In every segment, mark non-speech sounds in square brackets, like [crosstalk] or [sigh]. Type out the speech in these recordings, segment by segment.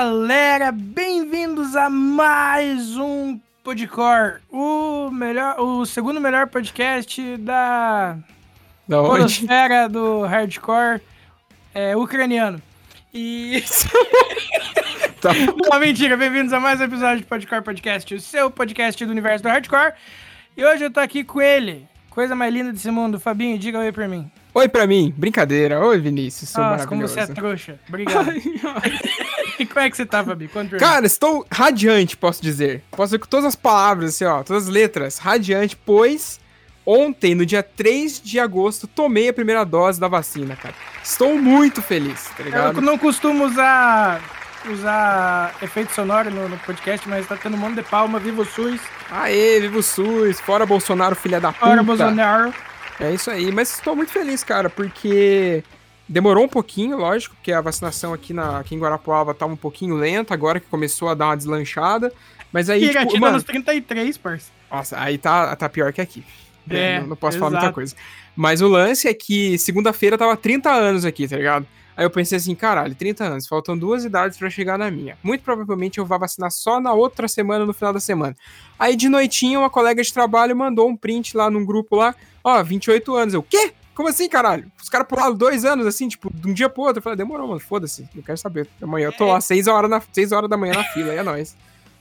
galera, bem-vindos a mais um Podcore, o melhor, o segundo melhor podcast da Da podosfera do hardcore é, ucraniano. E [laughs] Tá. não, mentira, bem-vindos a mais um episódio de Podcore Podcast, o seu podcast do universo do hardcore. E hoje eu tô aqui com ele, coisa mais linda desse mundo, Fabinho, diga oi pra mim. Oi pra mim, brincadeira. Oi, Vinícius, sou Nossa, como você é trouxa. Obrigado. [laughs] e [laughs] como é que você tá, Fabi? Cara, estou radiante, posso dizer. Posso dizer com todas as palavras, assim, ó, todas as letras. Radiante, pois ontem, no dia 3 de agosto, tomei a primeira dose da vacina, cara. Estou muito feliz, tá Eu ligado? não costumo usar, usar efeito sonoro no, no podcast, mas tá tendo um monte de palma. Viva o SUS. Aê, viva o SUS, fora Bolsonaro, filha da puta. Ora, Bolsonaro. É isso aí, mas estou muito feliz, cara, porque demorou um pouquinho, lógico, porque a vacinação aqui, na, aqui em Guarapuava tava um pouquinho lenta, agora que começou a dar uma deslanchada. Mas aí, E tipo, mano, nos 33, parça. Nossa, aí tá, tá pior que aqui. É, não, não posso falar muita exato. coisa. Mas o lance é que segunda-feira tava 30 anos aqui, tá ligado? Aí eu pensei assim, caralho, 30 anos, faltam duas idades pra chegar na minha. Muito provavelmente eu vou vacinar só na outra semana, no final da semana. Aí de noitinha, uma colega de trabalho mandou um print lá num grupo lá, ó, 28 anos. Eu, quê? Como assim, caralho? Os caras pularam dois anos, assim, tipo, de um dia pro outro. Eu falei, demorou, mano, foda-se, não quero saber. Amanhã eu tô lá, 6 horas, na, 6 horas da manhã na fila, aí é nóis.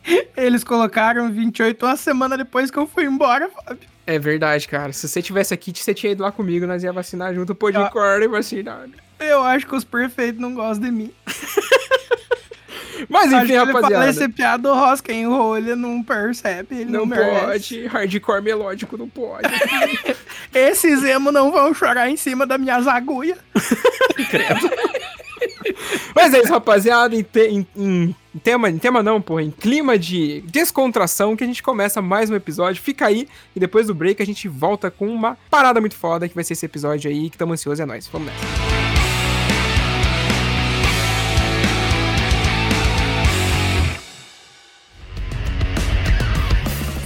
[laughs] Eles colocaram 28 uma semana depois que eu fui embora, Fábio. É verdade, cara. Se você tivesse aqui, você tinha ido lá comigo, nós ia vacinar junto, pô de Ah. corda e vacinar. Eu acho que os perfeitos não gostam de mim. [laughs] Mas acho enfim, que ele fala rapaziada. esse piada, o Ross, quem ele não percebe, ele não, Não pode. Hardcore melódico não pode. [laughs] Esses emo não vão chorar em cima das minhas agulhas. [laughs] Mas é isso, rapaziada. Em, te- em- em tema, em tema não, porra. Em clima de descontração que a gente começa mais um episódio. Fica aí e depois do break a gente volta com uma parada muito foda que vai ser esse episódio aí que tamo ansioso. É nóis. Vamos nessa.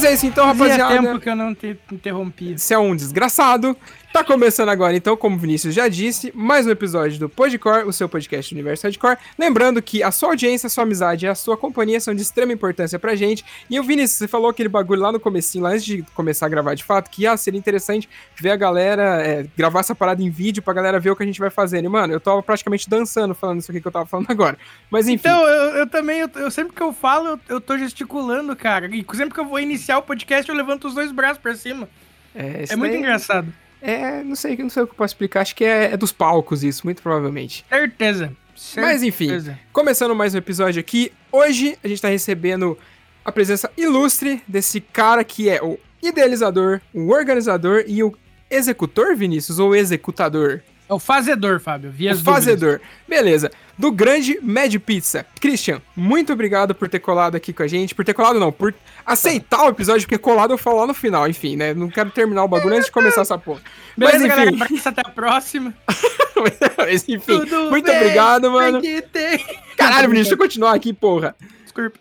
Mas é isso então, Fazia rapaziada. tempo que eu não te interrompi. Você é um desgraçado. Tá começando agora, então, como o Vinícius já disse, mais um episódio do Podcore, o seu podcast do Universo Hardcore. Lembrando que a sua audiência, a sua amizade e a sua companhia são de extrema importância pra gente. E o Vinícius, você falou aquele bagulho lá no comecinho, lá antes de começar a gravar de fato, que ah, seria interessante ver a galera, é, gravar essa parada em vídeo pra galera ver o que a gente vai fazendo. E, mano, eu tava praticamente dançando falando isso aqui que eu tava falando agora. Mas enfim. Então, eu, eu também, eu, eu sempre que eu falo, eu, eu tô gesticulando, cara. E sempre que eu vou iniciar o podcast, eu levanto os dois braços pra cima. é, É muito daí- engraçado. É, não sei, não sei o que eu posso explicar. Acho que é, é dos palcos isso, muito provavelmente. Certeza. Mas enfim, Certeza. começando mais um episódio aqui. Hoje a gente tá recebendo a presença ilustre desse cara que é o idealizador, o organizador e o executor, Vinícius, ou executador? É o fazedor, Fábio. Via o fazedor. Dúvidas. Beleza. Do grande Mad Pizza. Christian, muito obrigado por ter colado aqui com a gente. Por ter colado, não, por aceitar o episódio, porque colado eu falo lá no final, enfim, né? Não quero terminar o bagulho antes de começar essa porra. Beleza, Mas, enfim. galera, até a próxima. [laughs] Mas, enfim, Tudo muito bem, obrigado, mano. Caralho, [laughs] Vinícius, deixa eu continuar aqui, porra. Desculpa.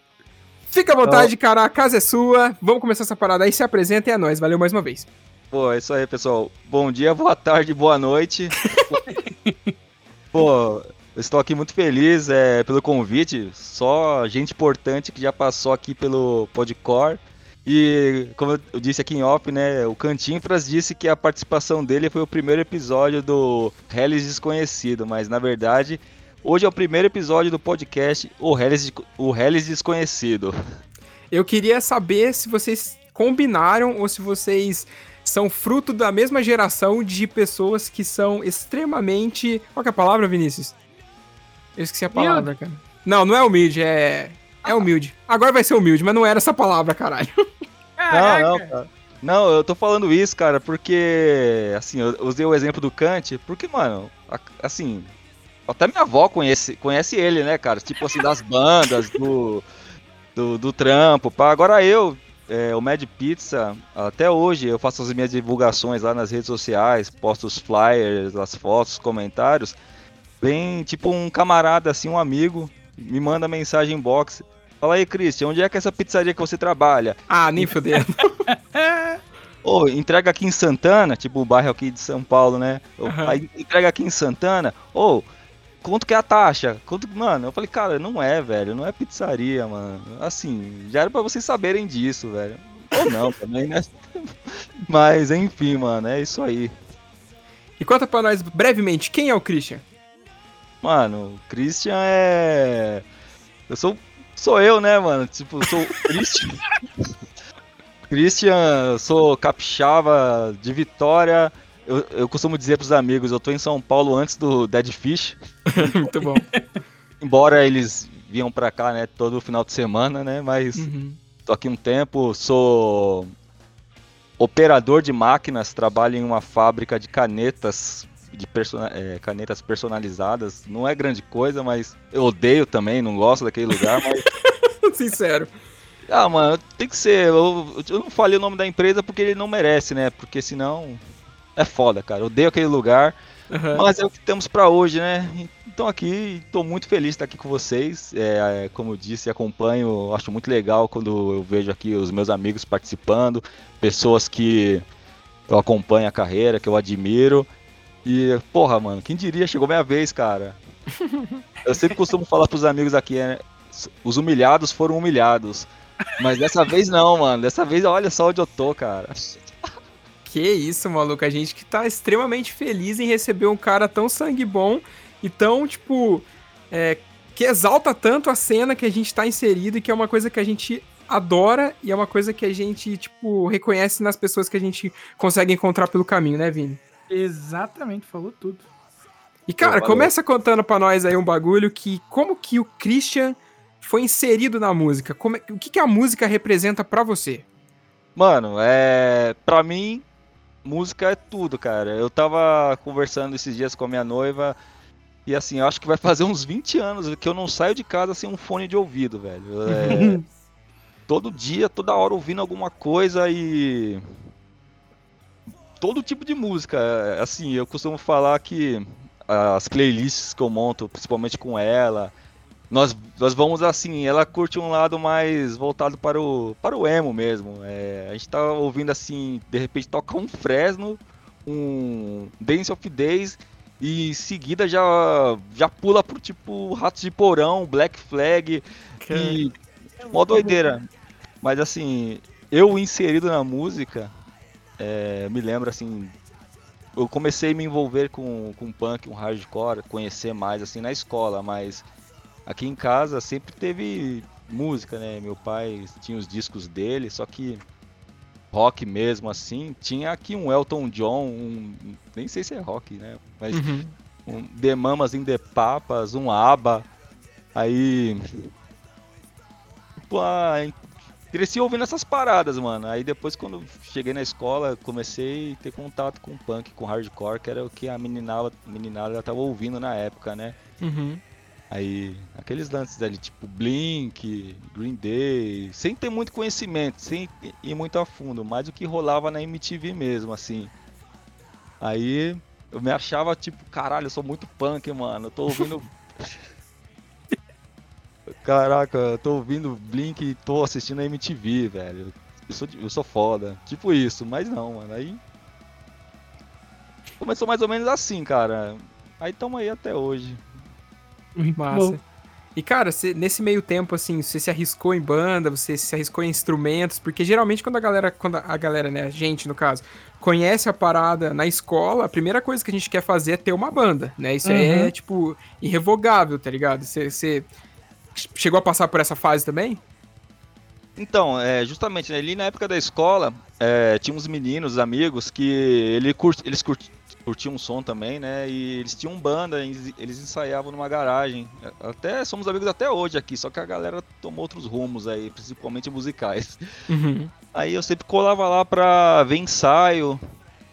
Fica à vontade, cara. A casa é sua. Vamos começar essa parada aí. Se apresenta e é nóis. Valeu mais uma vez. Pô, é isso aí, pessoal. Bom dia, boa tarde, boa noite. [laughs] Pô, estou aqui muito feliz é, pelo convite. Só gente importante que já passou aqui pelo Podcore. E como eu disse aqui em off, né, o Cantinfras disse que a participação dele foi o primeiro episódio do Hellis Desconhecido, mas na verdade, hoje é o primeiro episódio do podcast O Hellis, o Hellis Desconhecido. Eu queria saber se vocês combinaram ou se vocês são fruto da mesma geração de pessoas que são extremamente. Qual é a palavra, Vinícius? Eu esqueci a palavra, cara. Não, não é humilde, é. É humilde. Agora vai ser humilde, mas não era essa palavra, caralho. Não, não, cara. Não, eu tô falando isso, cara, porque. Assim, eu usei o exemplo do Kant, porque, mano, assim. Até minha avó conhece, conhece ele, né, cara? Tipo assim, das bandas, do, do, do trampo. Pá. Agora eu, é, o Mad Pizza, até hoje eu faço as minhas divulgações lá nas redes sociais, posto os flyers, as fotos, os comentários. Vem tipo um camarada assim, um amigo, me manda mensagem inbox. Fala aí, Christian, onde é que é essa pizzaria que você trabalha? Ah, nem fudendo. [laughs] Ô, oh, entrega aqui em Santana, tipo o bairro aqui de São Paulo, né? Uhum. Aí entrega aqui em Santana. Ô, oh, quanto que é a taxa? Quanto, mano, eu falei, cara, não é, velho, não é pizzaria, mano. Assim, já era pra vocês saberem disso, velho. Ou não, também, né? [laughs] Mas, enfim, mano, é isso aí. E conta pra nós, brevemente, quem é o Christian? Mano, o Christian é... Eu sou... Sou eu, né, mano? Tipo, sou o [laughs] Christian... Christian, sou capixaba de Vitória eu, eu costumo dizer pros amigos, eu tô em São Paulo antes do Dead Fish. [laughs] Muito bom. Embora eles vinham pra cá, né, todo final de semana, né, mas uhum. tô aqui um tempo, sou operador de máquinas, trabalho em uma fábrica de canetas de person é, canetas personalizadas. Não é grande coisa, mas eu odeio também, não gosto daquele lugar, mas... [laughs] Sincero. Ah, mano, tem que ser. Eu, eu não falei o nome da empresa porque ele não merece, né? Porque senão é foda, cara. Odeio aquele lugar. Uhum. Mas é o que temos para hoje, né? Então aqui, estou muito feliz de estar aqui com vocês. É, como eu disse, acompanho, acho muito legal quando eu vejo aqui os meus amigos participando, pessoas que eu acompanho a carreira, que eu admiro. E, porra, mano, quem diria, chegou minha vez, cara. [laughs] Eu sempre costumo falar pros amigos aqui, né? Os humilhados foram humilhados. Mas dessa vez não, mano. Dessa vez, olha só onde eu tô, cara. Que isso, maluco. A gente que tá extremamente feliz em receber um cara tão sangue bom e tão, tipo, é, que exalta tanto a cena que a gente tá inserido e que é uma coisa que a gente adora e é uma coisa que a gente, tipo, reconhece nas pessoas que a gente consegue encontrar pelo caminho, né, Vini? Exatamente, falou tudo. E, cara, começa contando pra nós aí um bagulho que como que o Christian foi inserido na música? Como, é, o que, que a música representa para você? Mano, é. Pra mim, música é tudo, cara. Eu tava conversando esses dias com a minha noiva e assim, eu acho que vai fazer uns 20 anos que eu não saio de casa sem um fone de ouvido, velho. É, [laughs] todo dia, toda hora ouvindo alguma coisa e todo tipo de música. Assim, eu costumo falar que as playlists que eu monto, principalmente com ela, nós, nós vamos assim, ela curte um lado mais voltado para o, para o emo mesmo. É, a gente tá ouvindo assim, de repente toca um Fresno, um Dance of Days e em seguida já, já pula pro tipo Ratos de Porão, Black Flag e mó doideira. Mas assim, eu inserido na música, é, me lembro assim, eu comecei a me envolver com, com punk, um hardcore, conhecer mais assim na escola, mas aqui em casa sempre teve música, né? Meu pai tinha os discos dele, só que rock mesmo assim, tinha aqui um Elton John, um, nem sei se é rock, né? Mas uhum. um The Mamas in the Papas, um ABBA, aí cresci ouvindo essas paradas, mano. Aí depois, quando cheguei na escola, comecei a ter contato com punk, com hardcore, que era o que a meninada, meninada tava ouvindo na época, né? Uhum. Aí, aqueles lances ali, tipo Blink, Green Day, sem ter muito conhecimento, sem ir muito a fundo, mais o que rolava na MTV mesmo, assim. Aí, eu me achava tipo, caralho, eu sou muito punk, mano, eu tô ouvindo. [laughs] Caraca, eu tô ouvindo Blink e tô assistindo a MTV, velho. Eu sou, eu sou foda. Tipo isso, mas não, mano. Aí. Começou mais ou menos assim, cara. Aí tamo aí até hoje. [laughs] Massa. Bom. E, cara, cê, nesse meio tempo, assim, você se arriscou em banda, você se arriscou em instrumentos, porque geralmente quando a galera, quando a galera, né, a gente no caso, conhece a parada na escola, a primeira coisa que a gente quer fazer é ter uma banda, né? Isso uhum. é, tipo, irrevogável, tá ligado? Você chegou a passar por essa fase também? Então, é, justamente, né, ali na época da escola, é, tinha uns meninos, amigos, que ele curti, eles curti, curtiam um som também, né? E eles tinham banda, eles ensaiavam numa garagem. Até somos amigos até hoje aqui, só que a galera tomou outros rumos aí, principalmente musicais. Uhum. Aí eu sempre colava lá pra ver ensaio.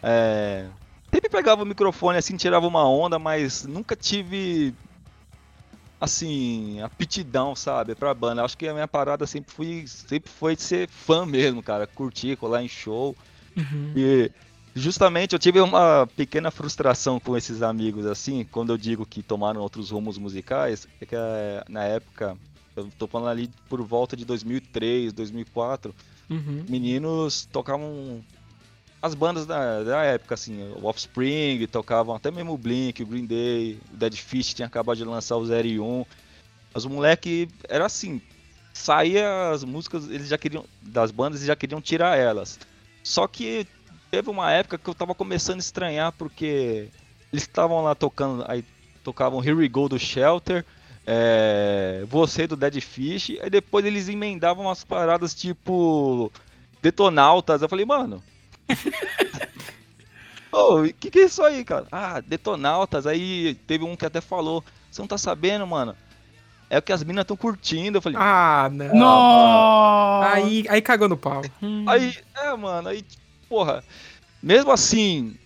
É... Sempre pegava o microfone assim, tirava uma onda, mas nunca tive assim, aptidão, sabe, pra banda. Acho que a minha parada sempre foi, sempre foi ser fã mesmo, cara. Curtir, colar em show. Uhum. E justamente eu tive uma pequena frustração com esses amigos, assim, quando eu digo que tomaram outros rumos musicais, é que é, na época, eu tô falando ali por volta de 2003, 2004, uhum. meninos tocavam as bandas da, da época, assim, o Offspring tocavam até mesmo o Blink, o Green Day, o Dead Fish tinha acabado de lançar o 0 e 1. Mas o moleque era assim, saía as músicas, eles já queriam das bandas e já queriam tirar elas. Só que teve uma época que eu tava começando a estranhar porque eles estavam lá tocando, aí tocavam Here We Go do Shelter, é, Você do Dead Fish, aí depois eles emendavam umas paradas tipo Detonautas. Eu falei, mano, [laughs] Ô, o que, que é isso aí, cara? Ah, Detonautas. Aí teve um que até falou: Você não tá sabendo, mano? É o que as minas estão curtindo. Eu falei: Ah, não. não. Aí, aí cagou no pau. Aí, é, mano, aí, porra. Mesmo assim,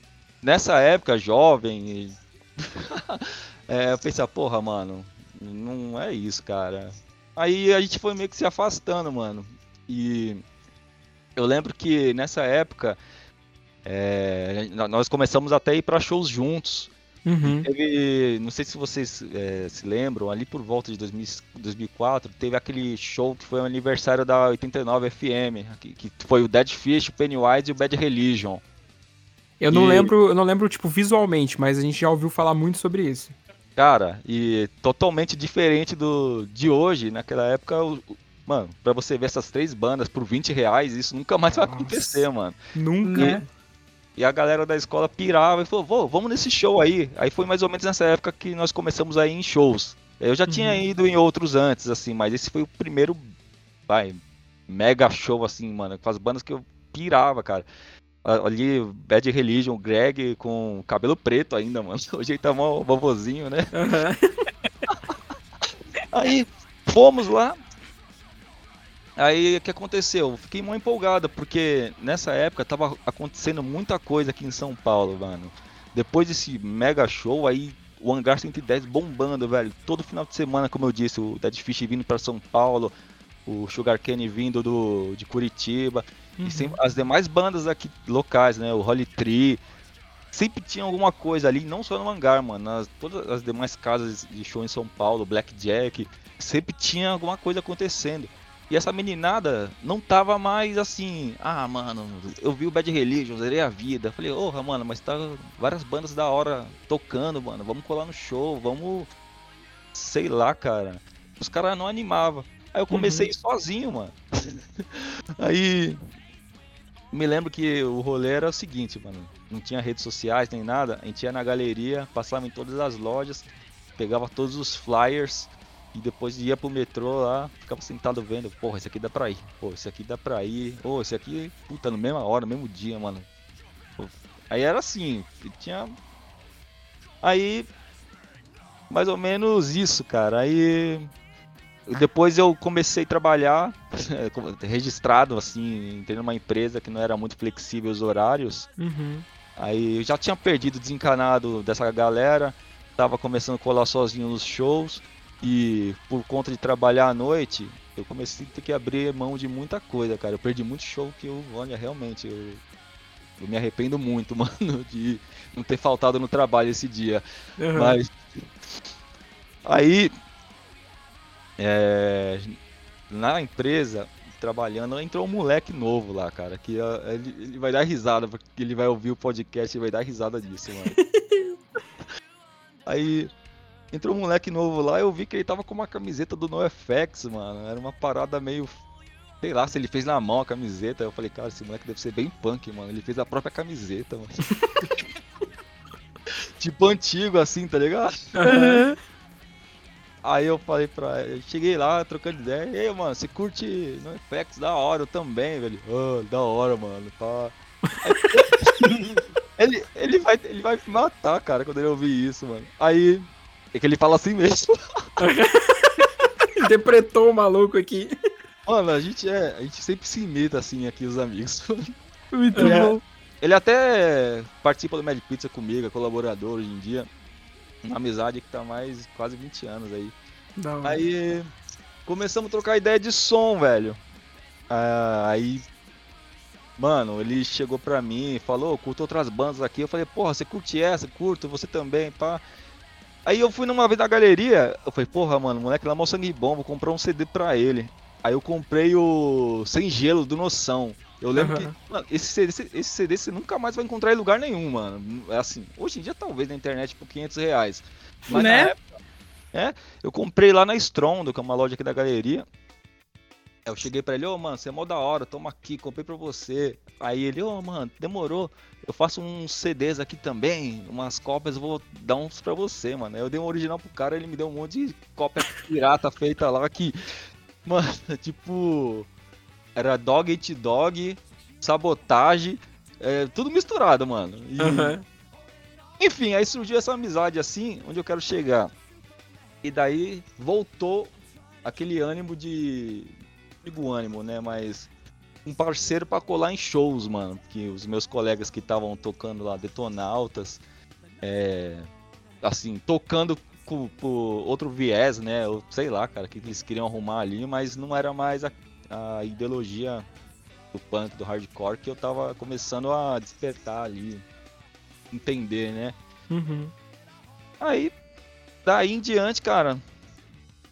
nessa época, jovem. [laughs] é, eu pensei: Porra, mano, não é isso, cara. Aí a gente foi meio que se afastando, mano. E eu lembro que nessa época é, nós começamos até a ir para shows juntos. Uhum. Teve, não sei se vocês é, se lembram, ali por volta de 2000, 2004, teve aquele show que foi o aniversário da 89 FM, que, que foi o Dead Fish, o Pennywise e o Bad Religion. Eu não lembro, eu não lembro tipo visualmente, mas a gente já ouviu falar muito sobre isso. Cara, e totalmente diferente do de hoje, naquela época o, Mano, pra você ver essas três bandas por 20 reais, isso nunca mais Nossa. vai acontecer, mano. Nunca. E, e, a galera da escola pirava e falou, vamos nesse show aí. Aí foi mais ou menos nessa época que nós começamos a ir em shows. Eu já uhum. tinha ido em outros antes, assim, mas esse foi o primeiro, vai, mega show, assim, mano, com as bandas que eu pirava, cara. Ali, Bad Religion, Greg com cabelo preto ainda, [laughs] mano. Hoje ele tá mó vovozinho, né? Uhum. aí, fomos lá, Aí o que aconteceu? Fiquei muito empolgado, porque nessa época tava acontecendo muita coisa aqui em São Paulo, mano. Depois desse mega show, aí o Hangar 110 bombando, velho. Todo final de semana, como eu disse, o Dead Fish vindo para São Paulo, o Sugar Cane vindo do, de Curitiba. Uhum. E sempre, as demais bandas aqui locais, né? O Holy Tree. Sempre tinha alguma coisa ali, não só no hangar, mano. Nas, todas as demais casas de show em São Paulo, Blackjack. Sempre tinha alguma coisa acontecendo. E essa meninada não tava mais assim, ah, mano, eu vi o Bad Religion, zerei a vida. Falei, porra, mano, mas tá várias bandas da hora tocando, mano, vamos colar no show, vamos. Sei lá, cara. Os caras não animavam. Aí eu comecei uhum. sozinho, mano. [laughs] Aí. Me lembro que o rolê era o seguinte, mano. Não tinha redes sociais nem nada. A gente ia na galeria, passava em todas as lojas, pegava todos os flyers e depois ia pro metrô lá, ficava sentado vendo, porra, esse aqui dá pra ir, pô, esse aqui dá pra ir, pô, esse aqui, puta, no mesma hora, no mesmo dia, mano. Pô, aí era assim, tinha. Aí. Mais ou menos isso, cara. Aí. depois eu comecei a trabalhar [laughs] registrado, assim, entrei numa empresa que não era muito flexível os horários. Uhum. Aí eu já tinha perdido, desencanado dessa galera, tava começando a colar sozinho nos shows e por conta de trabalhar à noite, eu comecei a ter que abrir mão de muita coisa, cara. Eu perdi muito show que eu, olha, realmente, eu, eu me arrependo muito, [laughs] mano, de não ter faltado no trabalho esse dia. Uhum. Mas aí é, na empresa trabalhando, entrou um moleque novo lá, cara, que uh, ele, ele, vai dar risada, porque ele vai ouvir o podcast e vai dar risada disso, mano. [laughs] Aí entrou um moleque novo lá, eu vi que ele tava com uma camiseta do NoFX, mano. Era uma parada meio sei lá, se ele fez na mão a camiseta. Eu falei, cara, esse moleque deve ser bem punk, mano. Ele fez a própria camiseta, mano. [laughs] tipo antigo assim, tá ligado? Uhum. Aí eu falei pra ele, cheguei lá trocando ideia, e aí, mano, você curte no FX da hora, eu também, velho. Oh, da hora, mano, tá. [laughs] ele, ele, vai, ele vai me matar, cara, quando ele ouvir isso, mano. Aí, é que ele fala assim mesmo. [laughs] [laughs] Interpretou o maluco aqui. Mano, a gente é. A gente sempre se imita assim aqui, os amigos. [laughs] Muito ele, bom. é, ele até participa do Mad Pizza comigo, é colaborador hoje em dia. Uma amizade que tá mais quase 20 anos aí. Hora. Aí começamos a trocar ideia de som, velho. Ah, aí, mano, ele chegou pra mim e falou, curto outras bandas aqui. Eu falei, porra, você curte essa? Curto, você também, pá. Aí eu fui numa vez na galeria, eu falei, porra, mano, o moleque lá mó sangue bom, vou comprar um CD pra ele. Aí eu comprei o Sem Gelo do Noção. Eu lembro Aham. que, mano, esse CD, esse, esse CD você nunca mais vai encontrar em lugar nenhum, mano. É assim, hoje em dia talvez na internet por 500 reais. Mas Né? época, é, eu comprei lá na Strondo, que é uma loja aqui da galeria. Eu cheguei pra ele, ô mano, você é mó da hora, toma aqui, comprei pra você. Aí ele, ô mano, demorou. Eu faço uns CDs aqui também, umas cópias, vou dar uns pra você, mano. Aí eu dei um original pro cara, ele me deu um monte de cópia pirata feita lá que, mano, [laughs] tipo, era Dog Eat Dog, Sabotagem, é, tudo misturado, mano. E- Aham. enfim, aí surgiu essa amizade assim, onde eu quero chegar. E daí voltou aquele ânimo de. Digo ânimo, né? Mas. Um parceiro pra colar em shows, mano. Que os meus colegas que estavam tocando lá, Detonautas, é. Assim, tocando com, por outro viés, né? Eu sei lá, cara, que eles queriam arrumar ali, mas não era mais a, a ideologia do punk, do hardcore, que eu tava começando a despertar ali entender, né? Uhum. Aí, daí em diante, cara,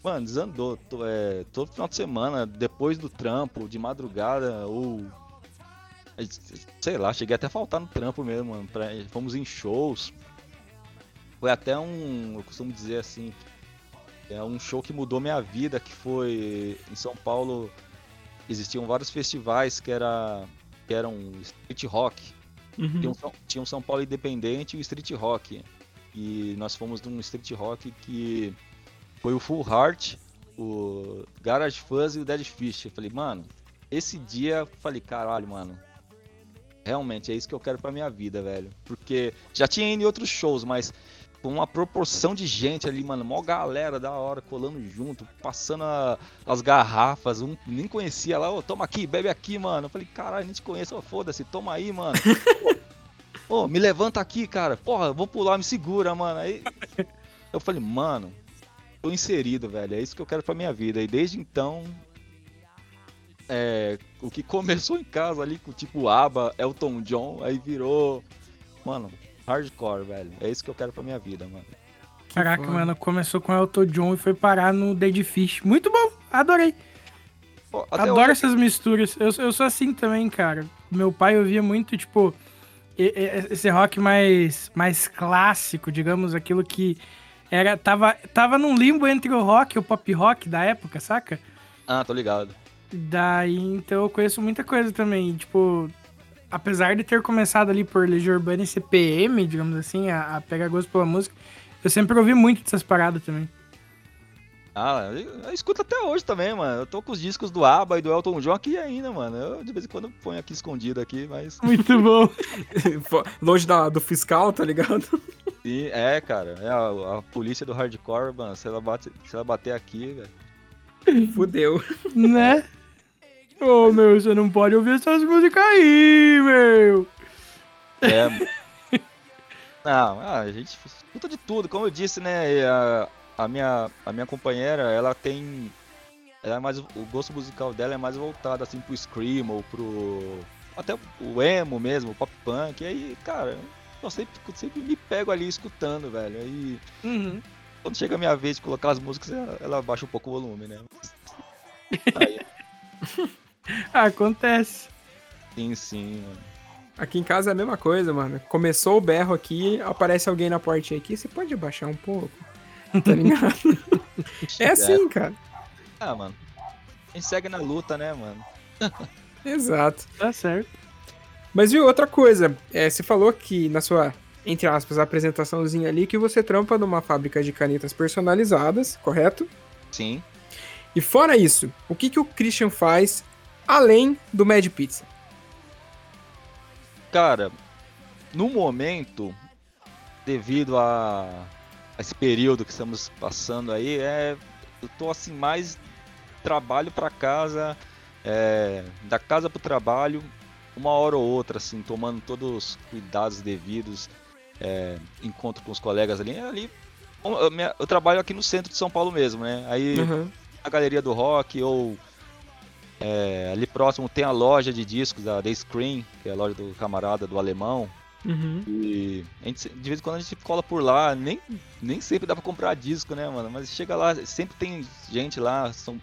mano, desandou. To- é, todo final de semana, depois do trampo, de madrugada, ou. é, Sei lá, cheguei até a faltar no trampo mesmo, mano. pra- fomos em shows. Foi até um. Eu costumo dizer assim. É um show que mudou minha vida, que foi em São Paulo. Existiam vários festivais que, era, que eram street rock. Uhum. Tinha um, São- tinha um São Paulo Independente e o Street Rock. E nós fomos num Street Rock que foi o Full Heart, o Garage Fuzz e o Dead Fish. Eu falei, mano, esse dia, eu falei, caralho, mano. Realmente é isso que eu quero pra minha vida, velho. Porque já tinha ido em outros shows, mas com uma proporção de gente ali, mano, mó galera da hora colando junto, passando a- as garrafas, um nem conhecia lá, ô, toma aqui, bebe aqui, mano. Eu falei, caralho, nem te conheço, ô, foda-se, toma aí, mano. [laughs] Ô, me levanta aqui, cara. Porra, vou pular, me segura, mano. Aí eu falei, mano, tô inserido, velho. É isso que eu quero pra minha vida. E desde então, é, o que começou em casa ali com tipo ABBA, Elton John, aí virou, mano, hardcore, velho. É isso que eu quero pra minha vida, mano. Caraca, foda. mano, começou com Elton John e foi parar no Dead Fish. Muito bom, adorei. Pô, Adoro hoje- essas misturas. Eu, eu sou assim também, cara. Meu pai ouvia muito, tipo, esse rock mais, mais clássico, digamos, aquilo que era tava, tava num limbo entre o rock e o pop rock da época, saca? Ah, tô ligado. Daí, então eu conheço muita coisa também. Tipo, apesar de ter começado ali por Legião Urbana e CPM, digamos assim, a, a pegar gosto pela música, eu sempre ouvi muito dessas paradas também. Ah, eu, eu escuto até hoje também, mano. Eu tô com os discos do ABBA e do Elton John aqui ainda, mano. Eu de vez em quando ponho aqui escondido aqui, mas. [laughs] Muito bom. Longe da, do fiscal, tá ligado? Sim, é, cara. É a, a polícia do hardcore, mano. Se ela, bate, se ela bater aqui, velho. Fudeu. Né? [laughs] Ô, oh, meu, você não pode ouvir essas músicas aí, meu. É. não, a gente escuta de tudo. Como eu disse, né? A, a, minha, a minha companheira, ela tem. Ela é mais, o gosto musical dela é mais voltado assim pro Scream ou pro. Até o emo mesmo, o pop punk. E aí, cara, eu sempre, sempre me pego ali escutando, velho. Aí. Uhum. Quando chega a minha vez de colocar as músicas, ela, ela baixa um pouco o volume, né? Aí. [laughs] Acontece. Sim, sim, mano. Aqui em casa é a mesma coisa, mano. Começou o berro aqui, aparece alguém na portinha aqui, você pode abaixar um pouco. [laughs] Tá ligado? é assim, cara. Ah, mano. A gente segue na luta, né, mano? [laughs] Exato. Tá certo. Mas viu, outra coisa. É, você falou que na sua, entre aspas, apresentaçãozinha ali, que você trampa numa fábrica de canetas personalizadas, correto? Sim. E fora isso, o que, que o Christian faz além do Mad Pizza? Cara, no momento, devido a, a esse período que estamos passando aí, é, eu tô assim mais trabalho para casa, é, da casa pro trabalho, uma hora ou outra, assim, tomando todos os cuidados devidos, é, encontro com os colegas ali, ali eu, eu, trabalho aqui no centro de São Paulo mesmo, né? Aí Uhum. na galeria do rock ou é, ali próximo tem a loja de discos da The Screen, que é a loja do camarada do alemão. Uhum. E a gente, de vez em quando a gente cola por lá, nem, nem sempre dá pra comprar disco, né, mano? Mas chega lá, sempre tem gente lá, são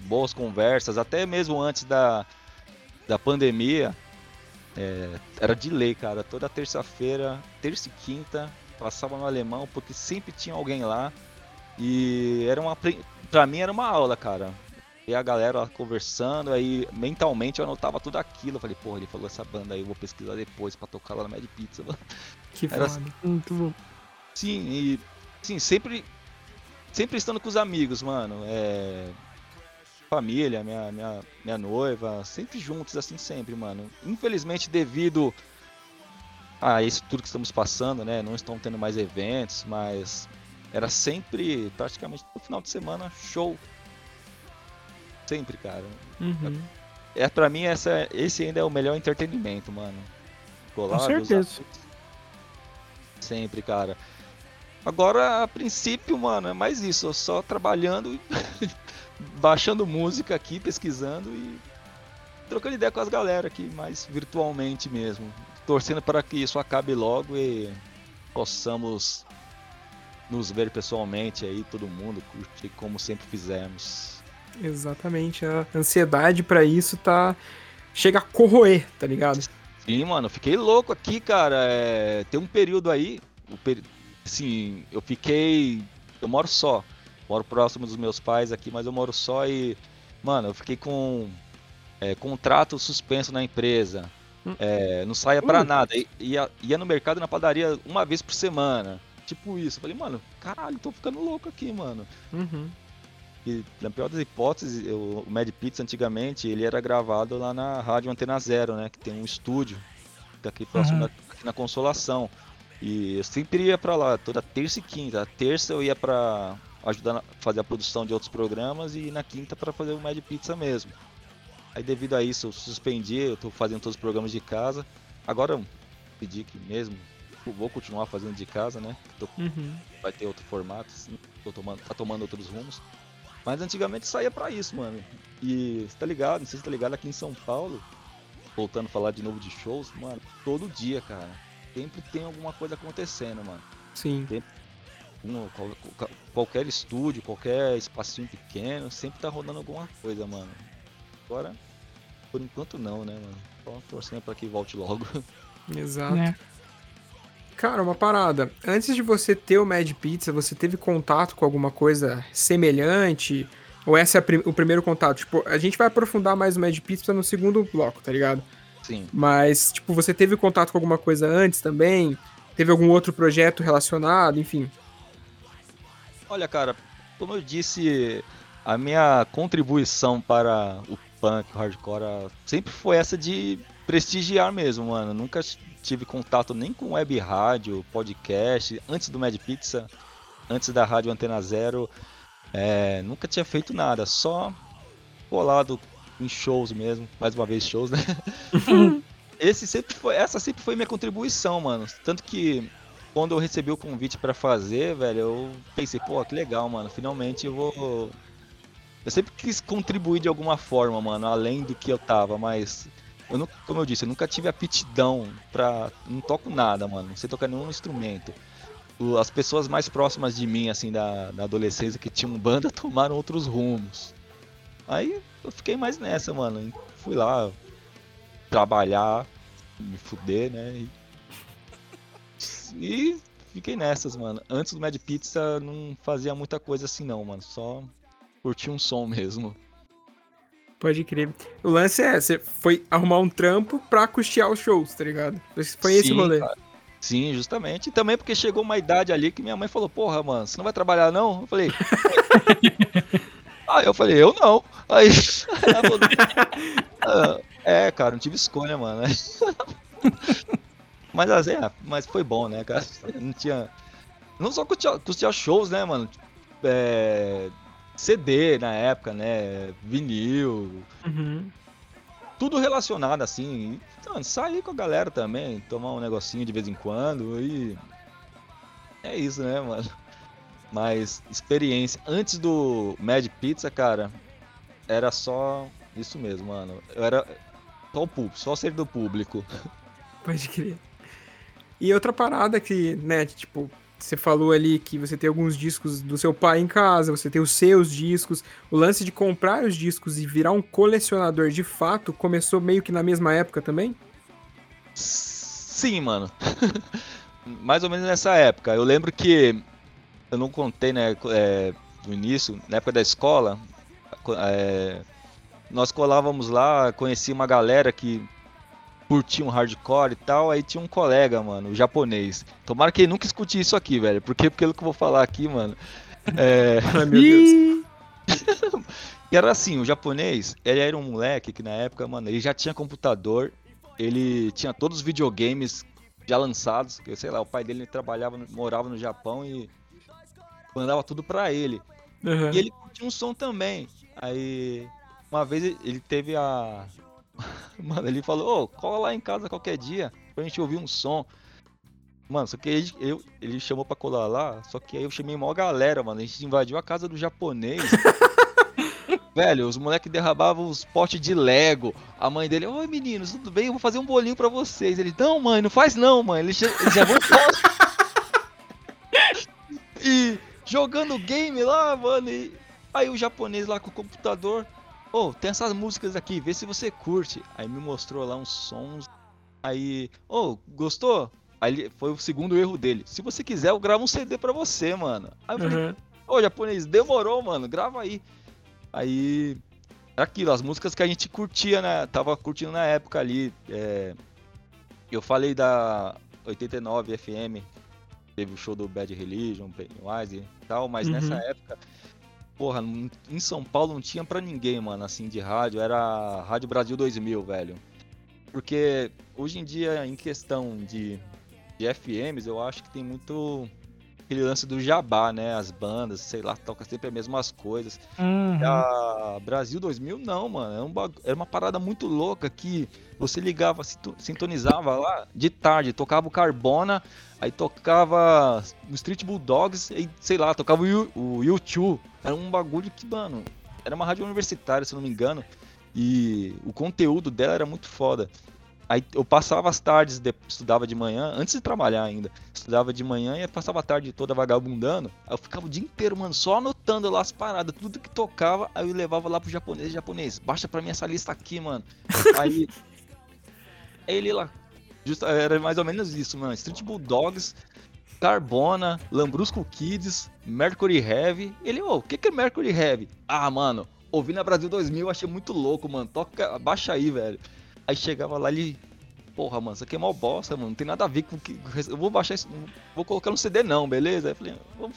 boas conversas, até mesmo antes da, da pandemia. é, era de lei, cara. Toda terça-feira, terça e quinta, passava no alemão, porque sempre tinha alguém lá. E era uma. Pra mim era uma aula, cara. E a galera conversando, aí mentalmente eu anotava tudo aquilo. Eu falei, porra, ele falou essa banda aí, eu vou pesquisar depois pra tocar lá na Mad Pizza. [laughs] Que Era foda. Muito bom. Sim, e sim, sempre sempre estando com os amigos, mano. É, família, minha, minha, minha noiva, sempre juntos, assim, sempre, mano. Infelizmente, devido a isso tudo que estamos passando, né? Não estão tendo mais eventos, mas era sempre, praticamente no final de semana, show. Sempre, cara. Uhum. É, pra mim, essa, esse ainda é o melhor entretenimento, mano. Colar, Com certeza. Sempre, cara. Agora, a princípio, mano, é mais isso. Eu só trabalhando, [laughs] baixando música aqui, pesquisando e trocando ideia com as galera aqui, mais virtualmente mesmo. Torcendo para que isso acabe logo e possamos nos ver pessoalmente aí, todo mundo, curtir como sempre fizemos. Exatamente. A ansiedade pra isso tá. Chega a corroer, tá ligado? Sim, mano, fiquei louco aqui, cara. É, tem um período aí, o peri... assim, eu fiquei. Eu moro só. Moro próximo dos meus pais aqui, mas eu moro só e. Mano, eu fiquei com é, contrato suspenso na empresa. Hum. É, não saia pra Hum. nada. Ia, ia no mercado na padaria uma vez por semana. Tipo isso. Eu falei, mano, caralho, tô ficando louco aqui, mano. Uhum. E na pior das hipóteses, o Mad Pizza antigamente ele era gravado lá na Rádio Antena Zero, né? Que tem um estúdio daqui próximo Uhum. da, aqui na Consolação. E eu sempre ia pra lá, toda terça e quinta. A terça eu ia pra ajudar a fazer a produção de outros programas e na quinta pra fazer o Mad Pizza mesmo. Aí devido a isso eu suspendi, eu tô fazendo todos os programas de casa. Agora eu pedi que mesmo, vou continuar fazendo de casa, né? Tô Uhum. vai ter outro formato, assim, tô tomando, tá tomando outros rumos. Mas antigamente saía pra isso, mano. E você tá ligado, não sei se tá ligado, aqui em São Paulo, voltando a falar de novo de shows, mano, todo dia, cara. Sempre tem alguma coisa acontecendo, mano. Sim. Um, qual- qual- qualquer estúdio, qualquer espacinho pequeno, sempre tá rodando alguma coisa, mano. Agora, por enquanto não, né, mano? Só torcendo pra que volte logo. [laughs] Exato. Né? Cara, uma parada. Antes de você ter o Mad Pizza, você teve contato com alguma coisa semelhante? Ou esse é prim- o primeiro contato? Tipo, a gente vai aprofundar mais o Mad Pizza no segundo bloco, tá ligado? Sim. Mas, tipo, você teve contato com alguma coisa antes também? Teve algum outro projeto relacionado? Enfim. Olha, cara, como eu disse, a minha contribuição para o punk, o hardcore, sempre foi essa de prestigiar mesmo, mano. Nunca tive contato nem com web rádio, podcast. Antes do Mad Pizza, antes da rádio Antena Zero, É, nunca tinha feito nada, só colado em shows mesmo, mais uma vez shows, né? [laughs] Esse sempre foi, essa sempre foi minha contribuição, mano. Tanto que quando eu recebi o convite para fazer, velho, eu pensei, pô, que legal, mano. Finalmente eu vou. Eu sempre quis contribuir de alguma forma, mano, além do que eu tava, mas. Eu como eu disse, eu nunca tive aptidão pra. Não toco nada, mano. Não sei tocar nenhum instrumento. As pessoas mais próximas de mim, assim, da, da adolescência que tinham banda, [laughs] tomaram outros rumos. Aí eu fiquei mais nessa, mano. Fui lá trabalhar, me fuder, né? E e fiquei nessas, mano. Antes do Mad Pizza não fazia muita coisa assim não, mano. Só curtia um som mesmo. Pode crer. O lance é, você foi arrumar um trampo pra custear os shows, tá ligado? Foi esse rolê. Cara. Sim, justamente. E também porque chegou uma idade ali que minha mãe falou, porra, mano, você não vai trabalhar não? Eu falei. Aí [laughs] eu falei, eu não. Aí [laughs] falou, ah, é, cara, não tive escolha, mano. [laughs] Mas, assim, é, mas foi bom, né, cara? Não tinha. Não só custear, shows, né, mano? É, CD na época, né? Vinil. Uhum. Tudo relacionado, assim. Então, sair com a galera também, tomar um negocinho de vez em quando e. É isso, né, mano? Mas experiência. Antes do Mad Pizza, cara, era só isso mesmo, mano. Eu era só o público, só ser do público. Pode crer. E outra parada que, né, tipo, você falou ali que você tem alguns discos do seu pai em casa, você tem os seus discos. O lance de comprar os discos e virar um colecionador de fato começou meio que na mesma época também? Sim, mano. [laughs] Mais ou menos nessa época. Eu lembro que eu não contei, né, é, no início, na época da escola, é, nós colávamos lá, conheci uma galera que curtia um hardcore e tal, aí tinha um colega, mano, japonês. Tomara que ele nunca escute isso aqui, velho, porque pelo que eu vou falar aqui, mano. É... [laughs] Ai, meu Deus. [laughs] e era assim, o japonês, ele era um moleque que na época, mano, ele já tinha computador, ele tinha todos os videogames já lançados, que sei lá, o pai dele trabalhava, morava no Japão e mandava tudo pra ele. Uhum. E ele curtia um som também. Aí, uma vez ele teve a, [laughs] Mano, ele falou, ô, oh, cola lá em casa qualquer dia pra gente ouvir um som. Mano, só que ele, eu, ele chamou pra colar lá, só que aí eu chamei maior galera, mano. A gente invadiu a casa do japonês. [laughs] Velho, os moleques derrabavam os potes de Lego. A mãe dele, oi meninos, tudo bem? Eu vou fazer um bolinho pra vocês. Ele, não, mãe, não faz não, mãe. Eles já, eles já vão E jogando game lá, mano. E... Aí o japonês lá com o computador oh, tem essas músicas aqui, vê se você curte. Aí me mostrou lá uns sons. Aí, oh, gostou? Aí foi o segundo erro dele. Se você quiser, eu gravo um CD pra você, mano. Aí eu falei, uhum. ô oh, japonês, demorou, mano, grava aí. Aí, aquilo, as músicas que a gente curtia, né? Tava curtindo na época ali. É... Eu falei da 89 FM, teve o show do Bad Religion, Pennywise e tal, mas uhum. nessa época porra, em São Paulo não tinha pra ninguém, mano, assim, de rádio. Era Rádio Brasil 2000, velho. Porque hoje em dia, em questão de, de FMs, eu acho que tem muito aquele lance do jabá, né? As bandas, sei lá, toca sempre as mesmas coisas. Uhum. A Brasil 2000 não, mano. Era, um bag... Era uma parada muito louca que você ligava, sintonizava lá de tarde, tocava o Carbona, aí tocava o Street Bulldogs, e sei lá, tocava o YouTube. Era um bagulho que, mano, era uma rádio universitária, se não me engano. E o conteúdo dela era muito foda. Aí eu passava as tardes, de, estudava de manhã, antes de trabalhar ainda. Estudava de manhã e passava a tarde toda vagabundando. Aí eu ficava o dia inteiro, mano, só anotando lá as paradas, tudo que tocava, aí eu levava lá pro japonês, japonês, baixa pra mim essa lista aqui, mano. Aí. [laughs] ele lá. Era mais ou menos isso, mano. Street Bulldogs, Carbona, Lambrusco Kids, Mercury Heavy. Ele, ô, oh, o que, que é Mercury Heavy? Ah, mano, ouvi na Brasil 2000, achei muito louco, mano. Toca, baixa aí, velho. Aí chegava lá, ele. Porra, mano, isso aqui é mó bosta, mano. Não tem nada a ver com que. Eu vou baixar isso. Vou colocar no CD, não, beleza? Aí eu falei,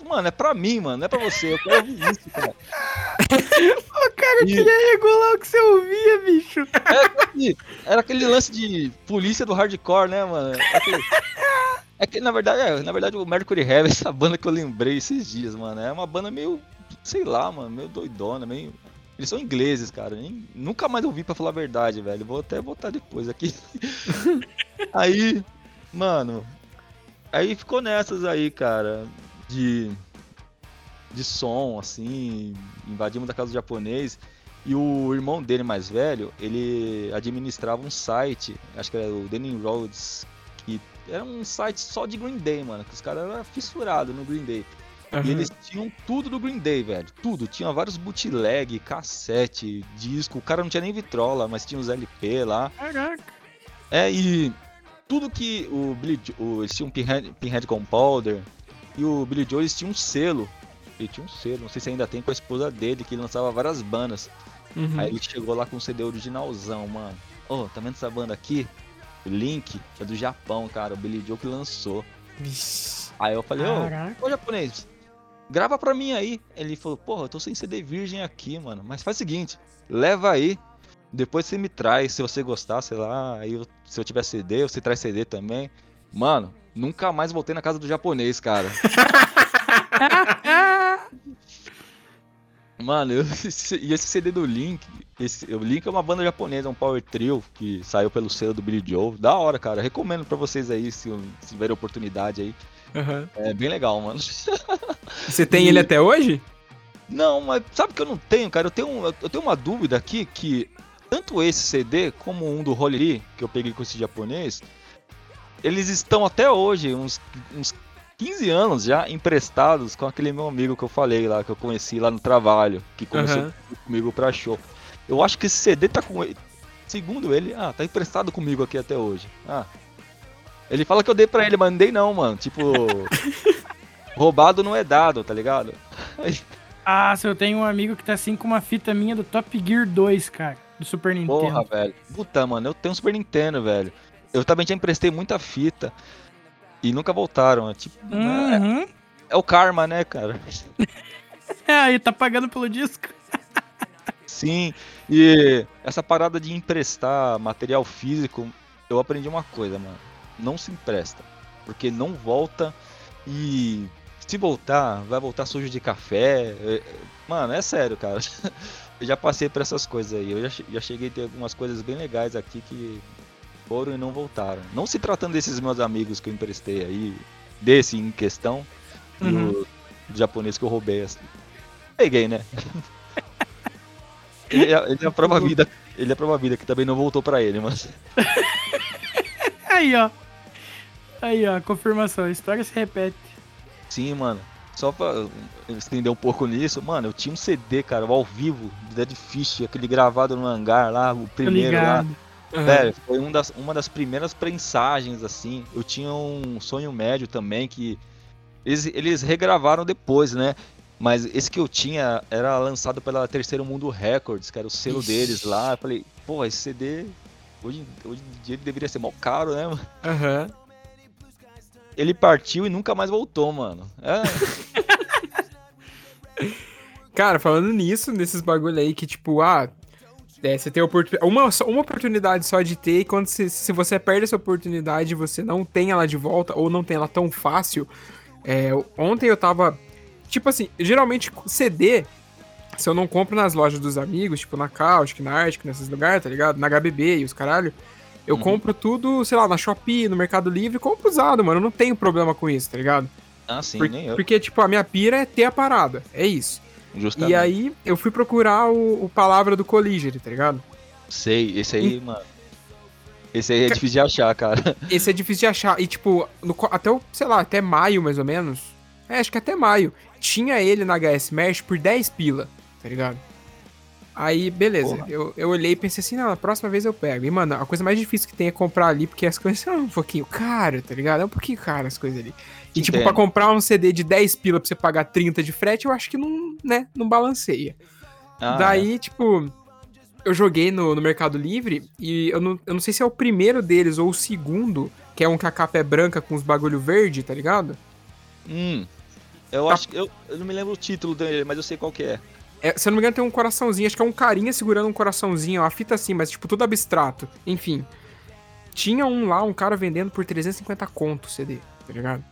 mano, é pra mim, mano, não é pra você. Eu quero ouvir isso, cara. [laughs] o cara e... queria regular o que você ouvia, bicho. Era, era aquele lance de polícia do hardcore, né, mano? Aquele... É que, na verdade, é, na verdade, o Mercury Heavy, [laughs] essa banda que eu lembrei esses dias, mano, é uma banda meio sei lá, mano, meio doidona, meio. Eles são ingleses, cara. Nem, nunca mais ouvi pra falar a verdade, velho. Vou até botar depois aqui. [laughs] aí, mano. Aí ficou nessas aí, cara. De. De som, assim. Invadimos da casa do japonês. E o irmão dele mais velho, ele administrava um site, acho que era o Denny Roads, que era um site só de Green Day, mano. Que os caras eram fissurados no Green Day. Uhum. E eles tinham tudo do Green Day, velho. Tudo. Tinha vários bootleg, cassete, disco. O cara não tinha nem vitrola, mas tinha os LP lá. Caraca. É, e tudo que o Billy o, eles tinham um Pinhead, Pinhead Compounder e o Billy Joe eles tinham um selo. Ele tinha um selo, não sei se ainda tem com a esposa dele, que lançava várias bandas. Uhum. Aí ele chegou lá com um CD originalzão, mano. Ô, oh, tá vendo essa banda aqui? Link é do Japão, cara. O Billy Joe que lançou. Vixe. Aí eu falei, ô, ô japonês, grava pra mim aí. Ele falou, porra, eu tô sem CD virgem aqui, mano. Mas faz o seguinte, leva aí. Depois você me traz, se você gostar, sei lá. Aí eu, se eu tiver CD, você traz CD também. Mano, nunca mais voltei na casa do japonês, cara. [laughs] Mano, eu, e esse CD do Link, esse, o Link é uma banda japonesa, um power trio que saiu pelo selo do Billy Joe. Da hora, cara. Recomendo para vocês aí, se, se tiverem oportunidade aí. Uhum. É bem legal, mano. Você tem e... ele até hoje? Não, mas sabe que eu não tenho, cara? Eu tenho, eu tenho uma dúvida aqui que tanto esse CD como um do Holy que eu peguei com esse japonês, eles estão até hoje, uns, uns 15 anos já emprestados com aquele meu amigo que eu falei lá, que eu conheci lá no trabalho, que começou uhum. comigo pra show. Eu acho que esse CD tá com ele. Segundo ele, ah, tá emprestado comigo aqui até hoje. Ah. Ele fala que eu dei pra ele, mas não dei não, mano. Tipo. [laughs] roubado não é dado, tá ligado? ah, se eu tenho um amigo que tá assim com uma fita minha do Top Gear 2, cara. Do Super Nintendo. Porra, velho. Puta, mano, eu tenho um Super Nintendo, velho. Eu também já emprestei muita fita. E nunca voltaram. É tipo. Uhum. É, é, o karma, né, cara? [laughs] é, aí tá pagando pelo disco. [laughs] Sim, e essa parada de emprestar material físico, eu aprendi uma coisa, mano. Não se empresta. Porque não volta e se voltar, vai voltar sujo de café. É, mano, é sério, cara. [laughs] Eu já passei por essas coisas aí. Eu já, já cheguei a ter algumas coisas bem legais aqui que foram e não voltaram. Não se tratando desses meus amigos que eu emprestei aí, desse em questão, uhum. do, do japonês que eu roubei. Assim. Peguei, né? ele, é, ele é a prova vida. Ele é a prova vida que também não voltou para ele, mas. [laughs] aí, ó. Aí, ó, confirmação. A história se repete. Sim, mano. Só pra estender um pouco nisso, mano, eu tinha um CD, cara, ao vivo, de Dead Fish, aquele gravado no hangar lá, o primeiro lá. Uhum. Velho, foi um das, uma das primeiras prensagens, assim. Eu tinha um sonho médio também que. Eles, eles regravaram depois, né? Mas esse que eu tinha era lançado pela Terceiro Mundo Records, que era o selo Ixi. deles lá. Eu falei, pô, esse CD hoje, hoje em dia ele deveria ser mal caro, né, mano? Aham. Uhum. Ele partiu e nunca mais voltou, mano. É. [laughs] Cara, falando nisso, nesses bagulho aí que, tipo, ah, é, você tem uma, uma oportunidade só de ter, e quando se, se você perde essa oportunidade, você não tem ela de volta, ou não tem ela tão fácil. É, ontem eu tava. Tipo assim, geralmente CD, se eu não compro nas lojas dos amigos, tipo na Caustic, na Arctic, nesses lugares, tá ligado? Na HBB e os caralho, eu uhum. compro tudo, sei lá, na Shopee, no Mercado Livre, compro usado, mano. Eu não tenho problema com isso, tá ligado? Ah, sim, Por, nem eu. Porque, tipo, a minha pira é ter a parada. É isso. Justamente. E aí eu fui procurar o, o Palavra do Colliger, tá ligado? Sei, esse aí, e... mano. Esse aí é difícil de achar, cara. [laughs] Esse é difícil de achar. E, tipo, no, até, sei lá, até maio, mais ou menos. É, acho que até maio. Tinha ele na HS Merch por 10 pila, tá ligado? Aí, beleza. Eu, eu olhei e pensei assim, não, a próxima vez eu pego. E, mano, a coisa mais difícil que tem é comprar ali, porque as coisas [laughs] são um pouquinho caro, tá ligado? É um pouquinho caro as coisas ali. E, tipo, Entendo. pra comprar um CD de 10 pila pra você pagar 30 de frete, eu acho que não, né, não balanceia. Ah, Daí, é. tipo, eu joguei no, no Mercado Livre e eu não, eu não sei se é o primeiro deles ou o segundo, que é um que a capa é branca com os bagulho verde, tá ligado? Hum. Eu tá. acho que. Eu, eu não me lembro o título dele, mas eu sei qual que é. É, se eu não me engano, tem um coraçãozinho. Acho que é um carinha segurando um coraçãozinho. Uma fita assim, mas tipo, tudo abstrato. Enfim. Tinha um lá, um cara vendendo por 350 conto CD, tá ligado?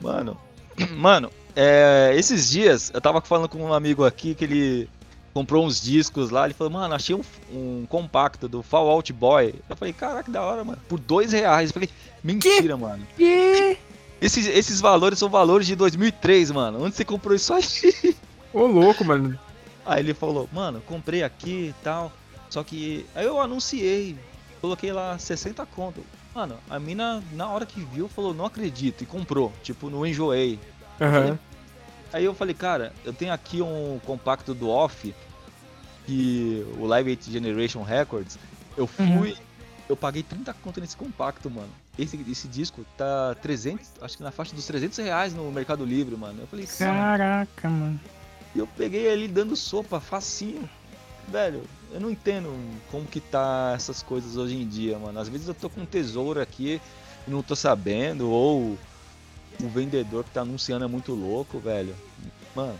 Mano, [clears throat] Mano, é, esses dias eu tava falando com um amigo aqui que ele comprou uns discos lá. Ele falou, mano, achei um, um compacto do Fall Out Boy. Eu falei, caraca, que da hora, mano. Por dois reais. Eu falei, mentira, que? mano. Que? Esses, esses valores são valores de 2003, mano. Onde você comprou isso aí? [laughs] Ô, louco, mano. Aí ele falou, mano, comprei aqui e tal. Só que. Aí eu anunciei. Coloquei lá 60 conto. Mano, a mina, na hora que viu, falou, não acredito. E comprou. Tipo, no Enjoei. Uhum. Aí eu falei, cara, eu tenho aqui um compacto do Off. Que o Live 8 Generation Records. Eu fui. Uhum. Eu paguei 30 conto nesse compacto, mano. Esse, esse disco tá 300, acho que na faixa dos 300 reais no Mercado Livre, mano. Eu falei, caraca, mano. E eu peguei ali dando sopa, facinho. Velho, eu não entendo como que tá essas coisas hoje em dia, mano. Às vezes eu tô com um tesouro aqui e não tô sabendo, ou o vendedor que tá anunciando é muito louco, velho. Mano.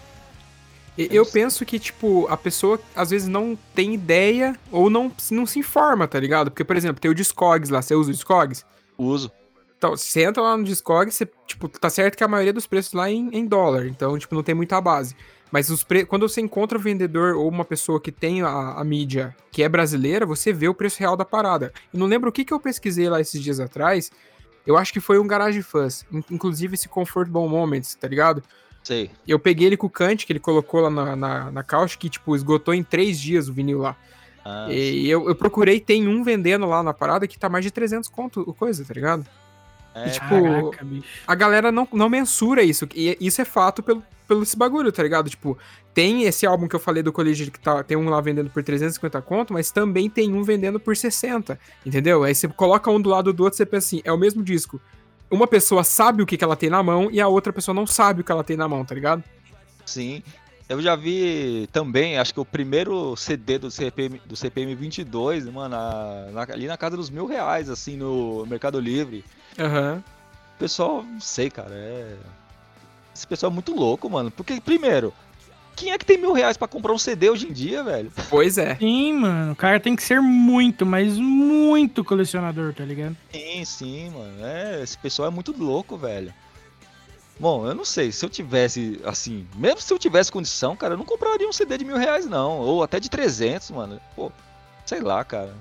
Eu penso que, tipo, a pessoa às vezes não tem ideia ou não, não se informa, tá ligado? Porque, por exemplo, tem o Discogs lá, você usa o Discogs? Uso. Então, você entra lá no Discogs, você, tipo, tá certo que a maioria dos preços lá é em, em dólar, então, tipo, não tem muita base. Mas pre... quando você encontra o um vendedor ou uma pessoa que tem a, a, mídia que é brasileira, você vê o preço real da parada. Eu não lembro o que, que eu pesquisei lá esses dias atrás. Eu acho que foi um Garage Fuzz. Inclusive esse Comfortable Moments, tá ligado? Sei. Eu peguei ele com o Kant, que ele colocou lá na, na, na caixa, que, tipo, esgotou em três dias o vinil lá. Ah, e eu, eu, procurei, tem um vendendo lá na parada que tá mais de 300 conto, coisa, tá ligado? É, e, tipo, caraca, a galera não, não mensura isso. E isso é fato pelo, pelo esse bagulho, tá ligado? Tipo, tem esse álbum que eu falei do Colégio que tá, tem um lá vendendo por 350 conto, mas também tem um vendendo por 60, entendeu? Aí você coloca um do lado do outro, você pensa assim, é o mesmo disco. Uma pessoa sabe o que, que ela tem na mão e a outra pessoa não sabe o que ela tem na mão, tá ligado? Sim. Eu já vi também, acho que o primeiro CD do CPM, do CPM 22, mano, na, na, ali na casa dos mil reais, assim, no Mercado Livre. Aham. Uhum. O pessoal, não sei, cara, é esse pessoal é muito louco, mano. Porque, primeiro, quem é que tem mil reais pra comprar um CD hoje em dia, velho? Pois é. Sim, mano. O cara tem que ser muito, mas muito colecionador, tá ligado? Sim, sim, mano. É, esse pessoal é muito louco, velho. Bom, eu não sei, se eu tivesse, assim, mesmo se eu tivesse condição, cara, eu não compraria um CD de mil reais, não. Ou até de 300, mano. Pô, sei lá, cara.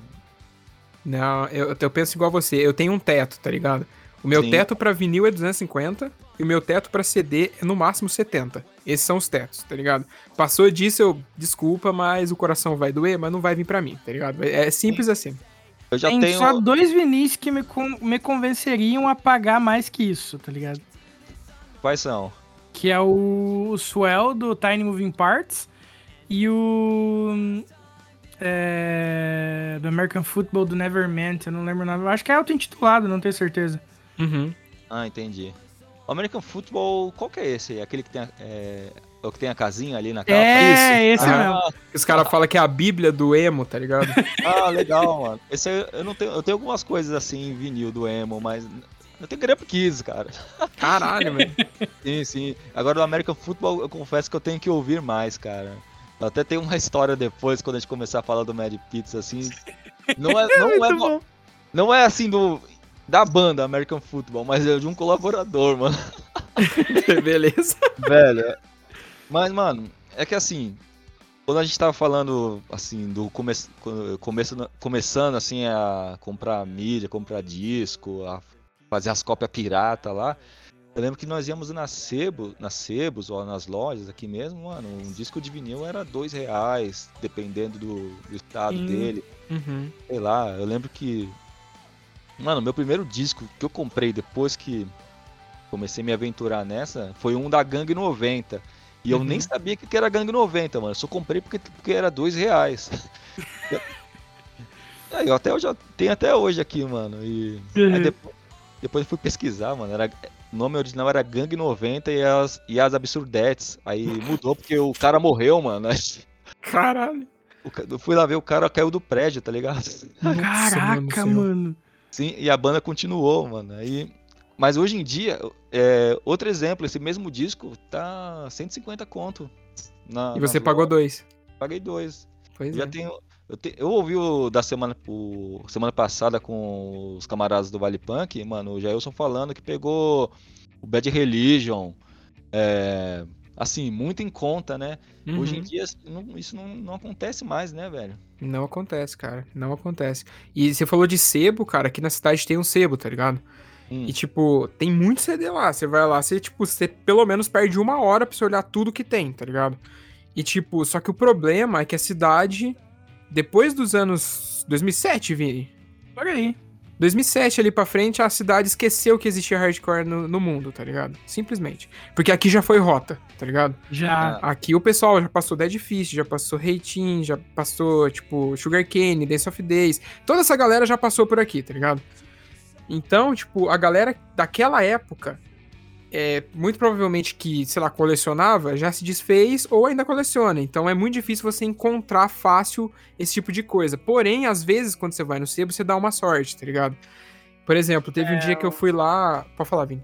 Não, eu, eu penso igual você. Eu tenho um teto, tá ligado? O meu Sim. teto para vinil é 250 e o meu teto para CD é no máximo 70. Esses são os tetos, tá ligado? Passou disso, eu desculpa, mas o coração vai doer, mas não vai vir para mim, tá ligado? É simples Sim. assim. Eu já Tem tenho só dois vinis que me, me convenceriam a pagar mais que isso, tá ligado? Quais são? Que é o, o Swell do Tiny Moving Parts e o é, do American Football do Nevermind, eu não lembro o nome. Eu acho que é auto-intitulado, não tenho certeza. Uhum. Ah, entendi. O American Football, qual que é esse? Aquele que tem a, é, o que tem a casinha ali na capa? É, Isso. esse ah, mesmo. Os caras falam que é a bíblia do emo, tá ligado? [laughs] ah, legal, mano. Esse eu, eu não tenho, eu tenho algumas coisas assim em vinil do emo, mas eu tenho Grump Kids, cara. Caralho, velho. [laughs] sim, sim. Agora o American Football, eu confesso que eu tenho que ouvir mais, cara. Eu até tem uma [laughs] história depois, quando a gente começar a falar do Mad Pizza, assim. Não é, não [laughs] é, não é assim do da banda American Football, mas é de um colaborador, mano. Beleza. Velho. É. Mas, mano, é que assim, quando a gente tava falando, assim, do começo, começo começando, assim, a comprar mídia, comprar disco, a fazer as cópias pirata lá, eu lembro que nós íamos na Sebo, nas Sebos ou nas lojas aqui mesmo, mano, um disco de vinil era dois reais, dependendo do, do estado Sim. dele. Uhum. Sei lá, eu lembro que Mano, meu primeiro disco que eu comprei depois que comecei a me aventurar nessa foi um da Gang 90. E eu uhum. nem sabia que era Gang 90, mano. Eu só comprei porque, porque era dois reais. [laughs] aí, até eu já tenho até hoje aqui, mano. E uhum. depois, depois eu fui pesquisar, mano. Era, o nome original era Gang 90 e as, e as Absurdetes. Aí mudou porque o cara morreu, mano. [laughs] Caralho. Eu fui lá ver o cara caiu do prédio, tá ligado? Caraca, mano. mano. Sim, e a banda continuou, mano. Aí, mas hoje em dia, é, outro exemplo, esse mesmo disco tá 150 conto. Na, e você pagou dois? Paguei dois. Pois Já é. tenho, eu, te, eu, ouvi o da semana, o, semana passada com os camaradas do Vale Punk, mano, o Jailson falando que pegou o Bad Religion, é, assim, muito em conta, né? Uhum. Hoje em dia não- isso não, não acontece mais, né, velho? Não acontece, cara. Não acontece. E você falou de sebo, cara. Aqui na cidade tem um sebo, tá ligado? Hum. E, tipo, tem muito CD lá. Você vai lá, você, tipo, você pelo menos perde uma hora pra você olhar tudo que tem, tá ligado? E, tipo, só que o problema é que a cidade, depois dos anos 2007, Vini, Por aí. 2007 ali pra frente, a cidade esqueceu que existia hardcore no, no mundo, tá ligado? Simplesmente. Porque aqui já foi rota, tá ligado? Já. Aqui o pessoal já passou Dead Fist, já passou Reitin, já passou, tipo, Sugarcane, Dance of Days. Toda essa galera já passou por aqui, tá ligado? Então, tipo, a galera daquela época, é, muito provavelmente que, sei lá, colecionava, já se desfez ou ainda coleciona. Então é muito difícil você encontrar fácil esse tipo de coisa. Porém, às vezes, quando você vai no sebo, você dá uma sorte, tá ligado? Por exemplo, teve um dia que eu fui lá. Pode falar, Vini.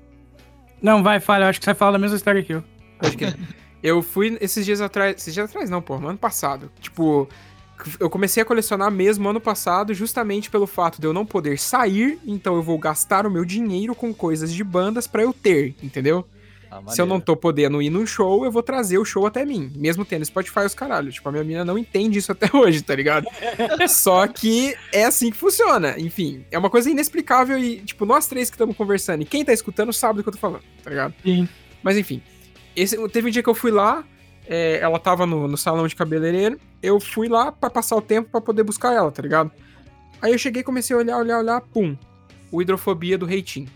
Não, vai, fala. Eu acho que você vai falar da mesma história que eu. Acho que é. [laughs] Eu fui esses dias atrás. Esses dias atrás, não, pô, no ano passado. Tipo, eu comecei a colecionar mesmo ano passado, justamente pelo fato de eu não poder sair, então eu vou gastar o meu dinheiro com coisas de bandas pra eu ter, entendeu? Ah, Se eu não tô podendo ir num show, eu vou trazer o show até mim. Mesmo tendo Spotify os caralho. Tipo, a minha menina não entende isso até [laughs] hoje, tá ligado? Só que é assim que funciona. Enfim, é uma coisa inexplicável e, tipo, nós três que estamos conversando e quem tá escutando sabe do que eu tô falando, tá ligado? Sim. Mas enfim, esse, teve um dia que eu fui lá, é, ela tava no, no salão de cabeleireiro, eu fui lá pra passar o tempo pra poder buscar ela, tá ligado? Aí eu cheguei, comecei a olhar, olhar, olhar, pum. O Hidrofobia do Reitinho.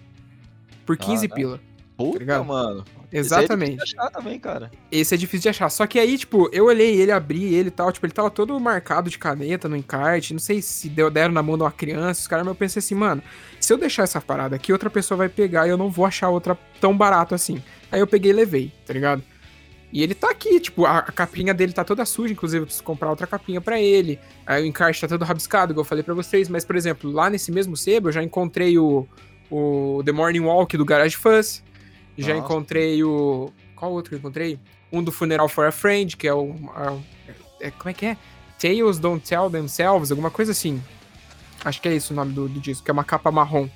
Por 15 Ah, tá. pila. Puta, ligado? mano. Exatamente. Esse é difícil de achar também, cara. Esse é difícil de achar. Só que aí, tipo, eu olhei ele, abri ele e tal. Tipo, ele tava todo marcado de caneta no encarte. Não sei se deu, deram na mão de uma criança. Os caras, mas eu pensei assim, mano, se eu deixar essa parada aqui, outra pessoa vai pegar e eu não vou achar outra tão barato assim. Aí eu peguei e levei, tá ligado? E ele tá aqui, tipo, a, a capinha dele tá toda suja, inclusive eu preciso comprar outra capinha pra ele. Aí o encarte tá todo rabiscado, igual eu falei pra vocês. Mas, por exemplo, lá nesse mesmo sebo eu já encontrei o, o The Morning Walk do Garage Fuzz. Já Nossa. encontrei o. Qual outro que eu encontrei? Um do Funeral for a Friend, que é o. a- é- como é que é? Tales Don't Tell Themselves, alguma coisa assim. Acho que é esse o nome do, do disco, que é uma capa marrom.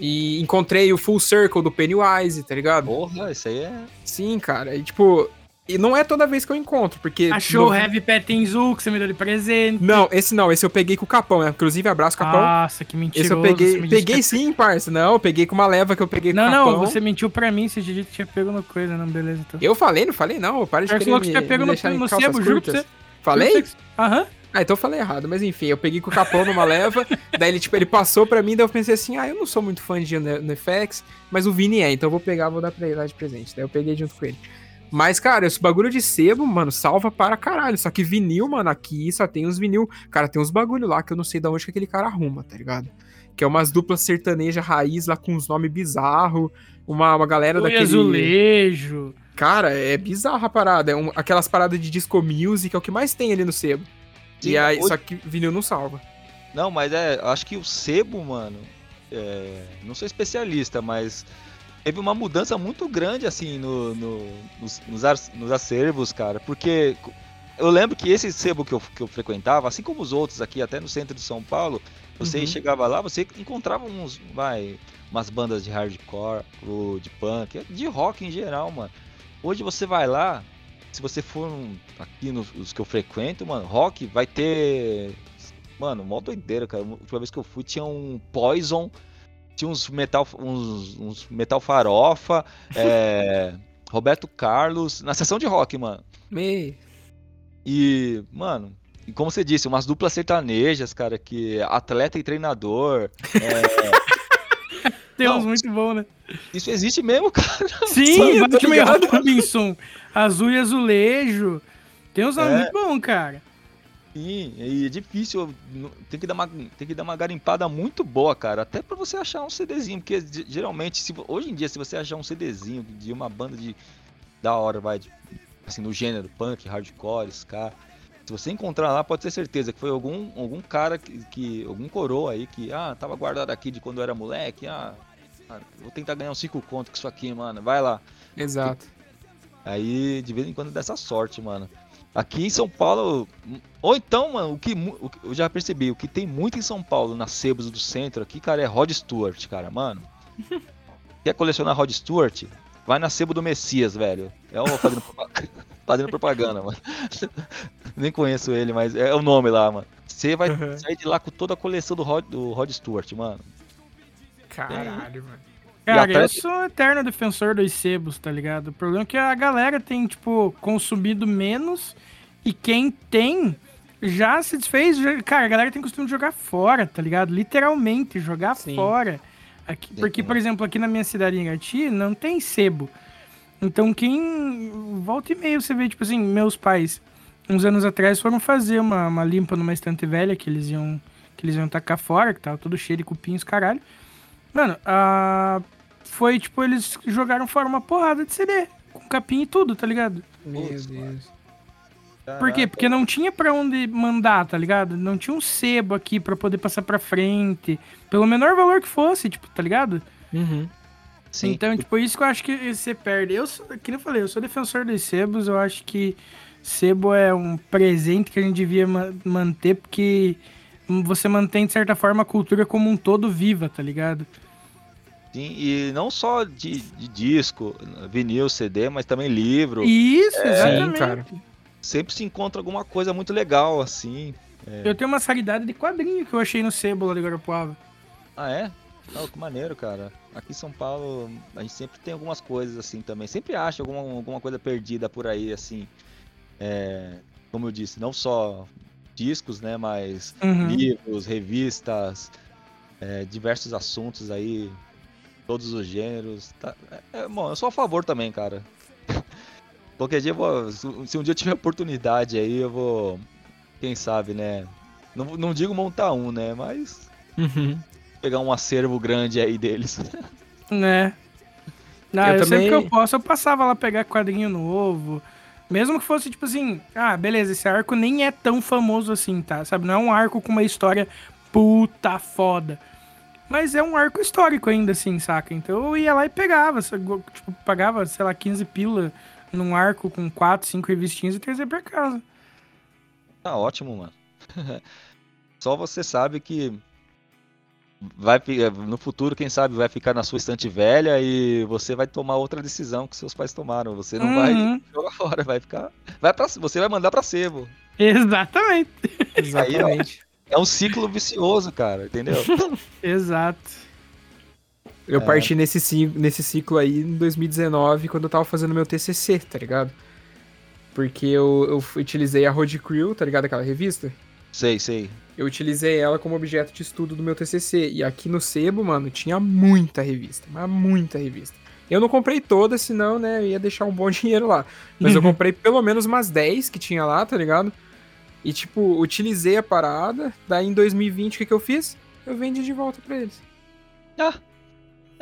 E encontrei o Full Circle do Pennywise, tá ligado? Porra, isso aí é. Sim, cara. E tipo. E não é toda vez que eu encontro, porque. Achou o no- Heavy Pet Tenzu, que você me deu de presente. Não, esse não, esse eu peguei com o Capão, né? Inclusive, abraço, Capão. Nossa, que mentiroso. esse eu peguei. Peguei que- sim, parça. Não, eu peguei com uma leva que eu peguei Não, com o Capão. não, você mentiu pra mim, você disse que tinha pego no coisa, não, beleza, então. Eu falei, não falei, não. Para de Você querer que me, você pegou me no, no sebo, juro pra você. Falei? Aham. Ah, então eu falei errado, mas enfim, eu peguei com o Capão numa leva, [laughs] daí ele, tipo, ele passou pra mim, daí eu pensei assim, ah, eu não sou muito fã de NFX, mas o Vini é, então eu vou pegar, vou dar pra ele lá de presente. Daí eu peguei junto com ele. Mas, cara, esse bagulho de sebo, mano, salva para caralho. Só que vinil, mano, aqui só tem uns vinil. Cara, tem uns bagulho lá que eu não sei de onde que aquele cara arruma, tá ligado? Que é umas duplas sertaneja raiz lá com uns nomes bizarros. Uma, uma galera Oi, daquele. azulejo. Cara, é bizarra a parada. É um- aquelas paradas de disco music, é o que mais tem ali no sebo. Sim, e aí, hoje- só que vinil não salva. Não, mas é. Acho que o sebo, mano. é, não sou especialista, mas teve uma mudança muito grande, assim, no, no- nos, nos, acervos, cara. Porque eu lembro que esse sebo que eu, que eu frequentava, assim como os outros aqui, até no centro de São Paulo, você Uhum. chegava lá, você encontrava uns. Vai. Umas bandas de hardcore, ou de punk, de rock em geral, mano. Hoje você vai lá, se você for um- aqui nos os que eu frequento, mano, rock vai ter. Mano, mó doideira, cara. A última vez que eu fui tinha um Poison, tinha uns metal, uns, uns metal farofa, [laughs] é, Roberto Carlos, na sessão de rock, mano. Me... E, mano, e como você disse, umas duplas sertanejas, cara, que atleta e treinador. é, [laughs] Tem uns muito bons, né? isso existe mesmo, cara. Sim, tô Batman ligado. Robinson, Azul e Azulejo. Tem uns nomes É. muito bons, cara. Sim, e é difícil, tem que dar uma, tem que dar uma garimpada muito boa, cara, até pra você achar um CDzinho, porque ge- geralmente, se, hoje em dia, se você achar um CDzinho de uma banda de da hora, vai, de- assim, no gênero punk, hardcore, ska, se você encontrar lá, pode ter certeza que foi algum, algum cara que, que- algum coroa aí que, ah, tava guardado aqui de quando eu era moleque, ah, ah, vou tentar ganhar uns 5 conto com isso aqui, mano, vai lá. Exato. Aí, de vez em quando, dá essa sorte, mano. Aqui em São Paulo. Ou então, mano, o que, o que- eu já percebi, o que tem muito em São Paulo, nas sebos do centro aqui, cara, é Rod Stewart, cara, mano. [laughs] Quer colecionar Rod Stewart? Vai na sebo do Messias, velho. É o fazendo, propaganda, [laughs] fazendo propaganda, mano. [laughs] Nem conheço ele, mas é o nome lá, mano. Você vai Uhum. sair de lá com toda a coleção do Rod, do Rod Stewart, mano. Caralho, mano. Cara, eu sou eterno defensor dos sebos, tá ligado? O problema é que a galera tem, tipo, consumido menos e quem tem já se desfez. já- Cara, a galera tem costume de jogar fora, tá ligado? Literalmente, jogar Sim. fora. Aqui, porque, por exemplo, aqui na minha cidade em Irati não tem sebo. Então, quem. Volta e meia você vê, tipo assim, meus pais, uns anos atrás, foram fazer uma, uma limpa numa estante velha que eles iam. Que eles iam tacar fora, que tava tudo cheio de cupinhos, caralho. Mano, a... foi tipo, eles jogaram fora uma porrada de CD, com capinha e tudo, tá ligado? Meu Putz, Por quê? Porque não tinha pra onde mandar, tá ligado? Não tinha um sebo aqui pra poder passar pra frente, pelo menor valor que fosse, tipo, tá ligado? Uhum. Sim. Então, tipo, isso que eu acho que você perde. Eu, que nem eu falei, eu sou defensor dos sebos, eu acho que sebo é um presente que a gente devia ma- manter, porque você mantém, de certa forma, a cultura como um todo viva, tá ligado? Sim, e não só de, de disco, vinil, CD, mas também livro. Isso, Sim, exatamente. cara. Sempre se encontra alguma coisa muito legal, assim. Eu tenho uma raridade de quadrinho que eu achei no sebo lá de Guarapuava. Ah, é? Não, que maneiro, cara. Aqui em São Paulo, a gente sempre tem algumas coisas assim também. Sempre acha alguma, alguma coisa perdida por aí, assim. É, como eu disse, não só discos, né? Mas Uhum. livros, revistas, é, diversos assuntos aí, todos os gêneros. Tá, é, é, bom, eu sou a favor também, cara. Qualquer dia eu vou. Se um dia eu tiver oportunidade aí, eu vou. Quem sabe, né? Não, não digo montar um, né? Mas Uhum. pegar um acervo grande aí deles. [laughs] Né? Não, Eu eu, sempre também- que eu posso, eu passava lá pegar quadrinho novo. Mesmo que fosse, tipo assim, ah, beleza, esse arco nem é tão famoso assim, tá? Sabe? Não é um arco com uma história puta foda. Mas é um arco histórico ainda, assim, saca? Então eu ia lá e pegava, tipo, pagava, sei lá, 15 pila num arco com 4, 5 revistinhas e trazia pra casa. Tá ótimo, mano. [laughs] Só você sabe que vai fi- no futuro, quem sabe, vai ficar na sua estante velha e você vai tomar outra decisão que seus pais tomaram. Você não vai Uhum. [laughs] jogar fora, vai ficar, vai para, você vai mandar pra sebo. Exatamente. Exatamente. É um ciclo vicioso, cara, entendeu? [laughs] Exato. Eu parti nesse, nesse ciclo aí em 2019, quando eu tava fazendo meu TCC, tá ligado? Porque eu, eu utilizei a Road Crew, tá ligado? Aquela revista. sei, sei. Eu utilizei ela como objeto de estudo do meu TCC. E aqui no Sebo, mano, tinha muita revista. Mas muita revista. Eu não comprei todas, senão, né, eu ia deixar um bom [laughs] dinheiro lá. Mas eu comprei pelo menos umas 10 que tinha lá, tá ligado? E, tipo, utilizei a parada. Daí em 2020, o que, que eu fiz? Eu vendi de volta pra eles. Ah,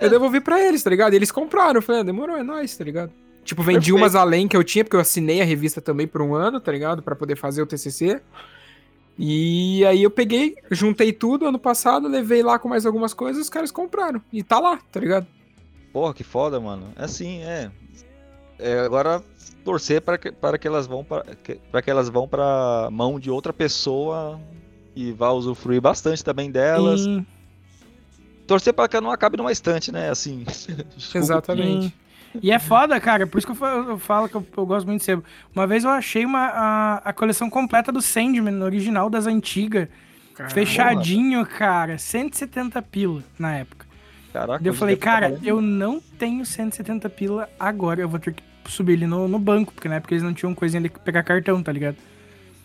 Eu devolvi pra eles, tá ligado? E eles compraram. Eu falei, ah, demorou, é nóis, tá ligado? Tipo, vendi Perfeito. umas além que eu tinha, porque eu assinei a revista também por um ano, tá ligado? Pra poder fazer o TCC. E aí eu peguei, juntei tudo ano passado, levei lá com mais algumas coisas, os caras compraram. E tá lá, tá ligado? porra, que foda, mano. É assim, é. É, agora torcer para que, para que elas vão para que, para que elas vão para mão de outra pessoa e vá usufruir bastante também delas. Sim. Torcer para que não acabe numa estante, né? Assim. [laughs] Exatamente. E é foda, cara. Por isso que eu fa- eu falo que eu, eu gosto muito de sebo. Uma vez eu achei uma, a, a coleção completa do Sandman, original das antigas. Fechadinho, cara. 170 pila na época. Caraca. Daí eu falei, cara, eu não tenho 170 pila agora. Eu vou ter que subir ele no, no banco, porque na época eles não tinham coisinha de pegar cartão, tá ligado?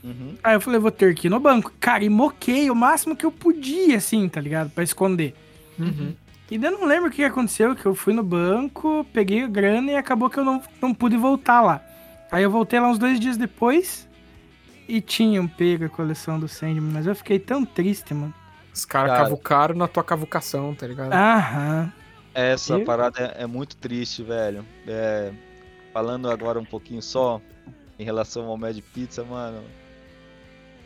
Uhum. Aí eu falei, vou ter que ir no banco. Cara, e moquei o máximo que eu podia, assim, tá ligado? Pra esconder. Uhum. E daí eu não lembro o que aconteceu, que eu fui no banco, peguei a grana e acabou que eu não, não pude voltar lá. Aí eu voltei lá uns dois dias depois e tinham pego a coleção do Sandman, mas eu fiquei tão triste, mano. Os caras Cara. cavucaram na tua cavucação, tá ligado? Aham. Essa Eu- parada é, é muito triste, velho. É, falando agora um pouquinho só em relação ao Mad Pizza, mano.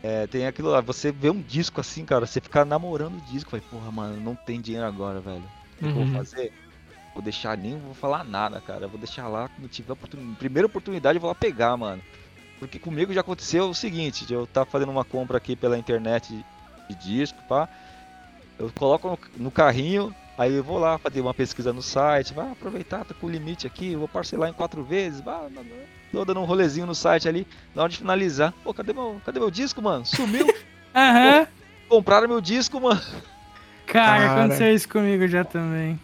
É, tem aquilo lá, você vê um disco assim, cara, você ficar namorando o disco, vai, porra, mano, não tem dinheiro agora, velho. O que eu Uhum. vou fazer? Vou deixar nem vou falar nada, cara. Vou deixar lá quando tiver oportunidade. Primeira oportunidade eu vou lá pegar, mano. Porque comigo já aconteceu o seguinte, eu estar fazendo uma compra aqui pela internet de, disco, pá. Eu coloco no, no carrinho, Aí eu vou lá fazer uma pesquisa no site, vai aproveitar, tá com o limite aqui, vou parcelar em quatro vezes, vai, tô dando um rolezinho no site ali, na hora de finalizar. Pô, cadê meu, cadê meu disco, mano? Sumiu? [laughs] Aham. uhum. Compraram meu disco, mano. Cara, Cara, aconteceu isso comigo já também.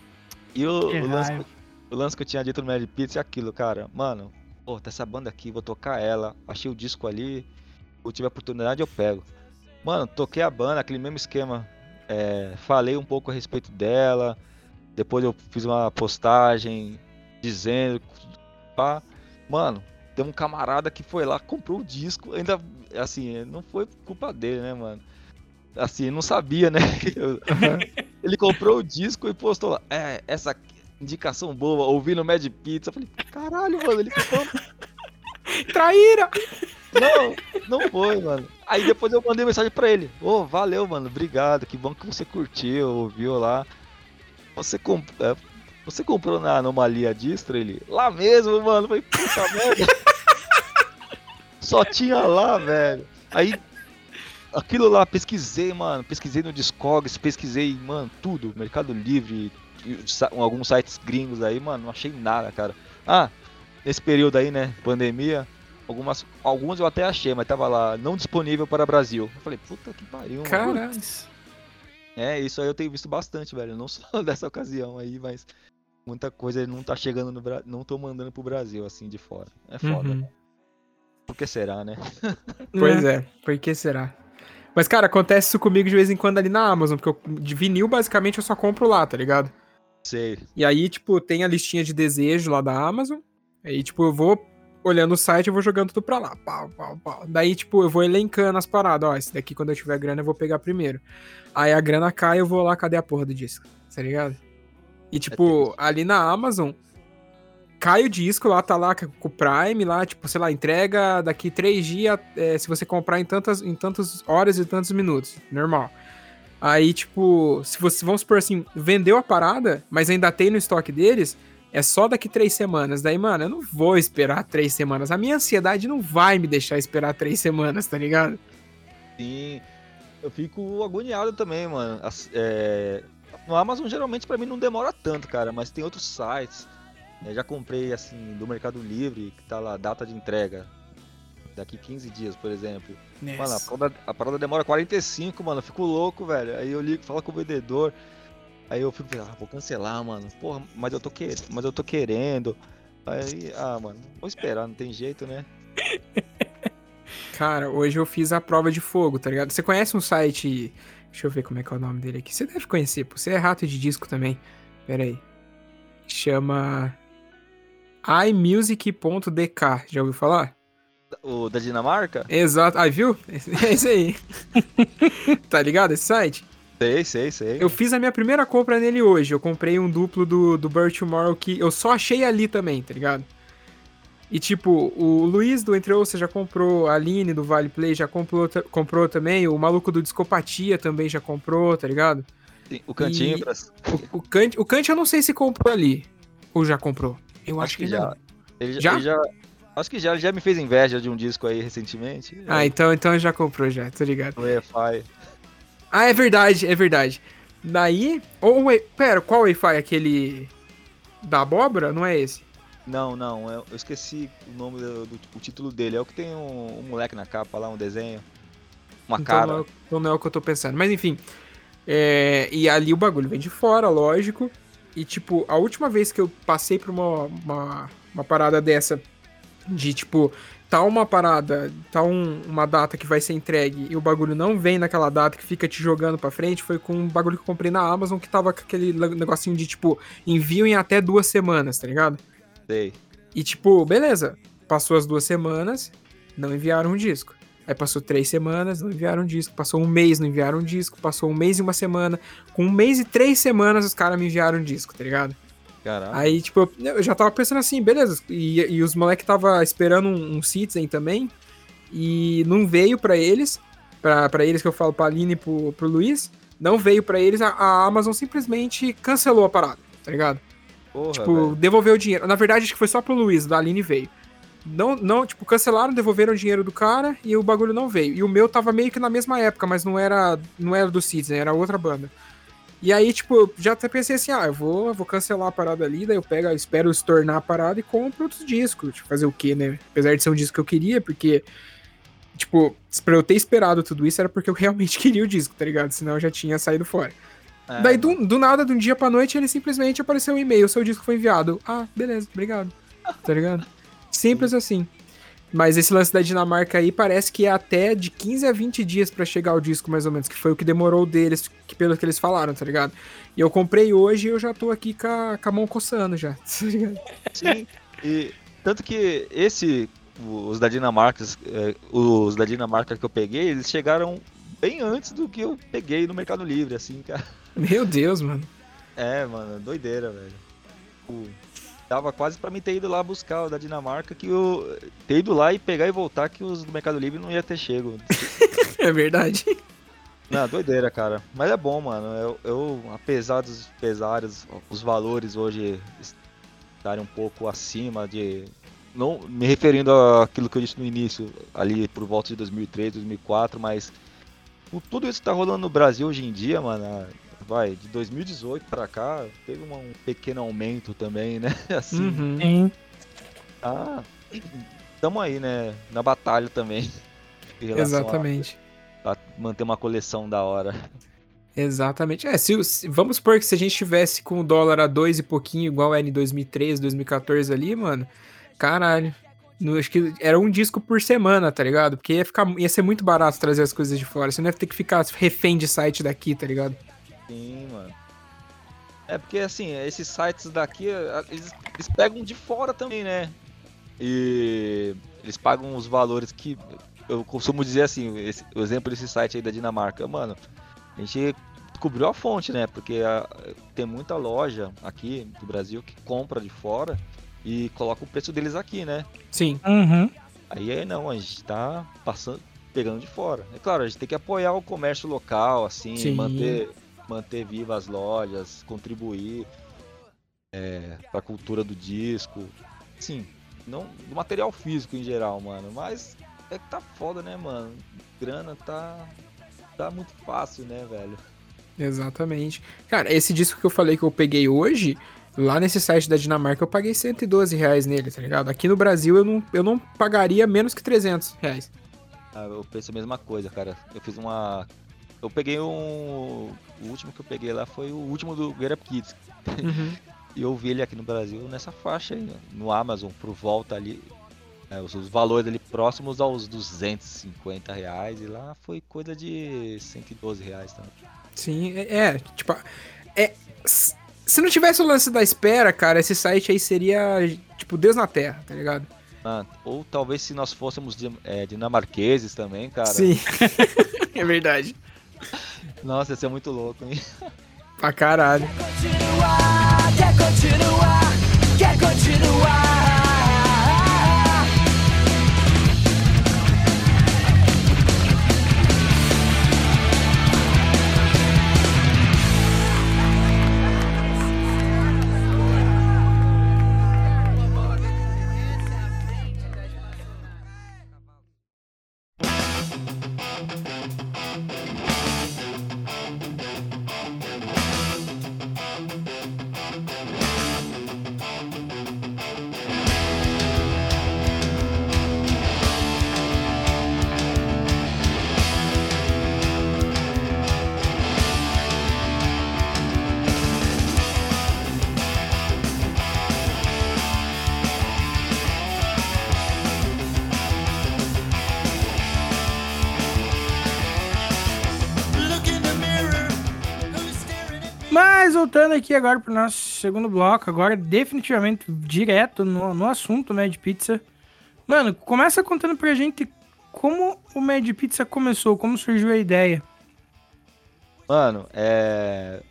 E o, o lance, o lance que eu tinha dito no Mad Pizza é aquilo, cara. Mano, pô, tá essa banda aqui, vou tocar ela. Achei o disco ali. Se tiver oportunidade, eu pego. Mano, toquei a banda, aquele mesmo esquema. É, falei um pouco a respeito dela. Depois eu fiz uma postagem dizendo. Pá. Mano, tem um camarada que foi lá, comprou o disco. Ainda, assim, não foi culpa dele, né, mano? Assim, não sabia, né? [laughs] Ele comprou o disco e postou lá. É, essa indicação boa, ouvindo Mad Pizza. Eu falei, caralho, mano, ele comprou. [laughs] Traíra! Não, não foi, mano. Aí depois eu mandei mensagem pra ele. Ô, oh, valeu, mano, obrigado. Que bom que você curtiu, ouviu lá. Você, comp... É, você comprou na Anomalia Distro? Ele, lá mesmo, mano. Foi puta merda. Só tinha lá, velho. Aí, aquilo lá, pesquisei, mano. Pesquisei no Discogs, pesquisei, mano, tudo. Mercado Livre, alguns sites gringos aí, mano. Não achei nada, cara. Ah, nesse período aí, né? Pandemia Algumas, algumas eu até achei, mas tava lá, não disponível para Brasil. Eu falei, puta que pariu, mano. Caralho. É, isso aí eu tenho visto bastante, velho. Não [laughs] só dessa ocasião aí, mas muita coisa não tá chegando no Brasil. Não tô mandando pro Brasil, assim, de fora. É foda. Uhum. Por que será, né? [laughs] pois é, por que será? Mas, cara, acontece isso comigo de vez em quando ali na Amazon, porque eu, de vinil, basicamente, eu só compro lá, tá ligado? Sei. E aí, tipo, tem a listinha de desejo lá da Amazon. Aí, tipo, eu vou olhando o site, eu vou jogando tudo pra lá. Pau, pau, pau. Daí, tipo, eu vou elencando as paradas. Ó, esse daqui, quando eu tiver grana, eu vou pegar primeiro. Aí a grana cai, eu vou lá, cadê a porra do disco? Tá ligado? E, tipo, é ali na Amazon, cai o disco lá, tá lá com o Prime, lá, tipo, sei lá, entrega daqui três dias, é, se você comprar em tantas, em tantas horas e tantos minutos. Normal. Aí, tipo, se você, vamos supor assim, vendeu a parada, mas ainda tem no estoque deles, é só daqui três semanas. Daí, mano, eu não vou esperar três semanas. A minha ansiedade não vai me deixar esperar três semanas, tá ligado? Sim. Eu fico agoniado também, mano. É... No Amazon, geralmente, para mim não demora tanto, cara. Mas tem outros sites. Eu já comprei, assim, do Mercado Livre, que tá lá, data de entrega. Daqui 15 dias, por exemplo. Mano, a parada, a parada demora 45, mano. Eu fico louco, velho. Aí eu ligo, falo com o vendedor. Aí eu fico, ah, vou cancelar, mano. Porra, mas eu tô querendo, mas eu tô querendo. Aí, ah, mano, vou esperar, não tem jeito, né? [laughs] Cara, hoje eu fiz a prova de fogo, tá ligado? Você conhece um site. Deixa eu ver como é que é o nome dele aqui. Você deve conhecer, pô. Você é rato de disco também. Pera aí. Chama. imusic.dk. Já ouviu falar? O da Dinamarca? Exato. Ah, viu? [laughs] É isso aí. [laughs] tá ligado esse site? Sei, sei, sei. Eu fiz a minha primeira compra nele hoje. Eu comprei um duplo do, do Burt Tomorrow que eu só achei ali também, tá ligado? E tipo, o Luiz do Entre Ouça já comprou, a Aline do Vale Play já comprou, comprou também, o maluco do Discopatia também já comprou, tá ligado? Sim, o cantinho e pra... o, o, o Kant eu não sei se comprou ali. Ou já comprou. Eu acho, acho que, que, já. Ele já? Ele já? Acho que já, ele já me fez inveja de um disco aí recentemente. Ah, então, então já comprou já, tô ligado. O EFI. Ah, é verdade, é verdade. Daí. Ou, pera, qual Wi-Fi? Aquele. Da abóbora? Não é esse? Não, não, eu, esqueci o nome do, do, o título dele. É o que tem um, um, moleque na capa lá, um desenho. Uma então cara. Não é, então não é o que eu tô pensando. Mas enfim. É, e ali o bagulho vem de fora, lógico. E tipo, a última vez que eu passei por uma, uma, uma parada dessa de tipo, tá uma parada, tá um, uma data que vai ser entregue e o bagulho não vem naquela data que fica te jogando pra frente, foi com um bagulho que eu comprei na Amazon que tava com aquele negocinho de, tipo, envio em até duas semanas, tá ligado? Sei. E, tipo, beleza, passou as duas semanas, não enviaram um disco. Aí passou três semanas, não enviaram um disco. Passou um mês, não enviaram um disco. Passou um mês e uma semana. Com um mês e três semanas, os caras me enviaram um disco, tá ligado? Caralho. Aí, tipo, eu já tava pensando assim, beleza. E, e os moleques tava esperando um, um Citizen também. E não veio para eles. para eles que eu falo pra Aline e pro, pro Luiz. Não veio para eles. A, a, Amazon simplesmente cancelou a parada, tá ligado? Porra, tipo, véio. devolveu o dinheiro. Na verdade, acho que foi só pro Luiz, da Aline veio. Não, não, tipo, cancelaram, devolveram o dinheiro do cara e o bagulho não veio. E o meu tava meio que na mesma época, mas não era, não era do Citizen, era outra banda. E aí, tipo, já até pensei assim, ah, eu vou, vou cancelar a parada ali, daí eu pego, eu espero se tornar a parada e compro outros discos. Tipo, fazer o quê, né? Apesar de ser um disco que eu queria, porque, tipo, pra eu ter esperado tudo isso era porque eu realmente [laughs] queria o disco, tá ligado? Senão eu já tinha saído fora. É, daí, do, do, nada, de um dia pra noite, ele simplesmente apareceu um e-mail, seu disco foi enviado. Ah, beleza, obrigado. Tá ligado? Simples assim. Mas esse lance da Dinamarca aí parece que é até de 15 a 20 dias para chegar o disco, mais ou menos, que foi o que demorou deles, que, pelo que eles falaram, tá ligado? E eu comprei hoje e eu já tô aqui com a, com a mão coçando já, [laughs] tá ligado? Sim, e tanto que esse, os da Dinamarca, é, os da Dinamarca que eu peguei, eles chegaram bem antes do que eu peguei no Mercado Livre, assim, cara. Meu Deus, mano. É, mano, doideira, velho. Tava quase para mim ter ido lá buscar o da Dinamarca, que eu ter ido lá e pegar e voltar, que os do Mercado Livre não ia ter chego. [laughs] é verdade. Não, doideira, cara. Mas é bom, mano. Eu, eu, apesar dos pesares, os valores hoje estarem um pouco acima de. Não me referindo àquilo que eu disse no início, ali por volta de 2003, 2004, mas com tudo isso que tá rolando no Brasil hoje em dia, mano, vai, de 2018 para cá, teve um pequeno aumento também, né? [laughs] Assim. Uhum. Ah, estamos aí, né? Na batalha também. [laughs] Exatamente. A, a manter uma coleção da hora. Exatamente. É, se, se, vamos supor que se a gente tivesse com o dólar a dois e pouquinho, igual era em 2013, 2014 ali, mano, caralho. No, acho que era um disco por semana, tá ligado? Porque ia, ficar, ia ser muito barato trazer as coisas de fora. Você não ia ter que ficar refém de site daqui, tá ligado? Sim, mano. É porque assim, esses sites daqui, eles, eles pegam de fora também, né? E eles pagam os valores que. Eu costumo dizer assim, esse, o exemplo desse site aí da Dinamarca, mano, a gente descobriu a fonte, né? Porque a, tem muita loja aqui do Brasil que compra de fora e coloca o preço deles aqui, né? Sim. Uhum. Aí não, a gente tá passando, pegando de fora. É claro, a gente tem que apoiar o comércio local, assim, Sim. manter manter vivas as lojas, contribuir é, para a cultura do disco. Sim, não do material físico em geral, mano. Mas é que tá foda, né, mano? Grana tá tá muito fácil, né, velho? Exatamente. Cara, esse disco que eu falei que eu peguei hoje, lá nesse site da Dinamarca, eu paguei 112 reais nele, tá ligado? Aqui no Brasil eu não, eu não pagaria menos que 300 reais. Ah, eu penso a mesma coisa, cara. Eu fiz uma eu peguei um. O último que eu peguei lá foi o último do Get Up Kids. Uhum. [laughs] e eu vi ele aqui no Brasil nessa faixa aí, no Amazon, por volta ali. É, os, os, valores ali próximos aos 250 reais. E lá foi coisa de 112 reais também. Sim, é, é tipo. É, se não tivesse o lance da espera, cara, esse site aí seria, tipo, Deus na Terra, tá ligado? Ah, ou talvez se nós fôssemos é, dinamarqueses também, cara. Sim, [laughs] [laughs] é verdade. Nossa, ia ser muito louco, hein? Pra caralho. Quer continuar, quer continuar, quer continuar. Aqui agora pro nosso segundo bloco, agora definitivamente direto no, no assunto Mad Pizza. Mano, começa contando pra gente como o Mad Pizza começou, como surgiu a ideia. Mano, é.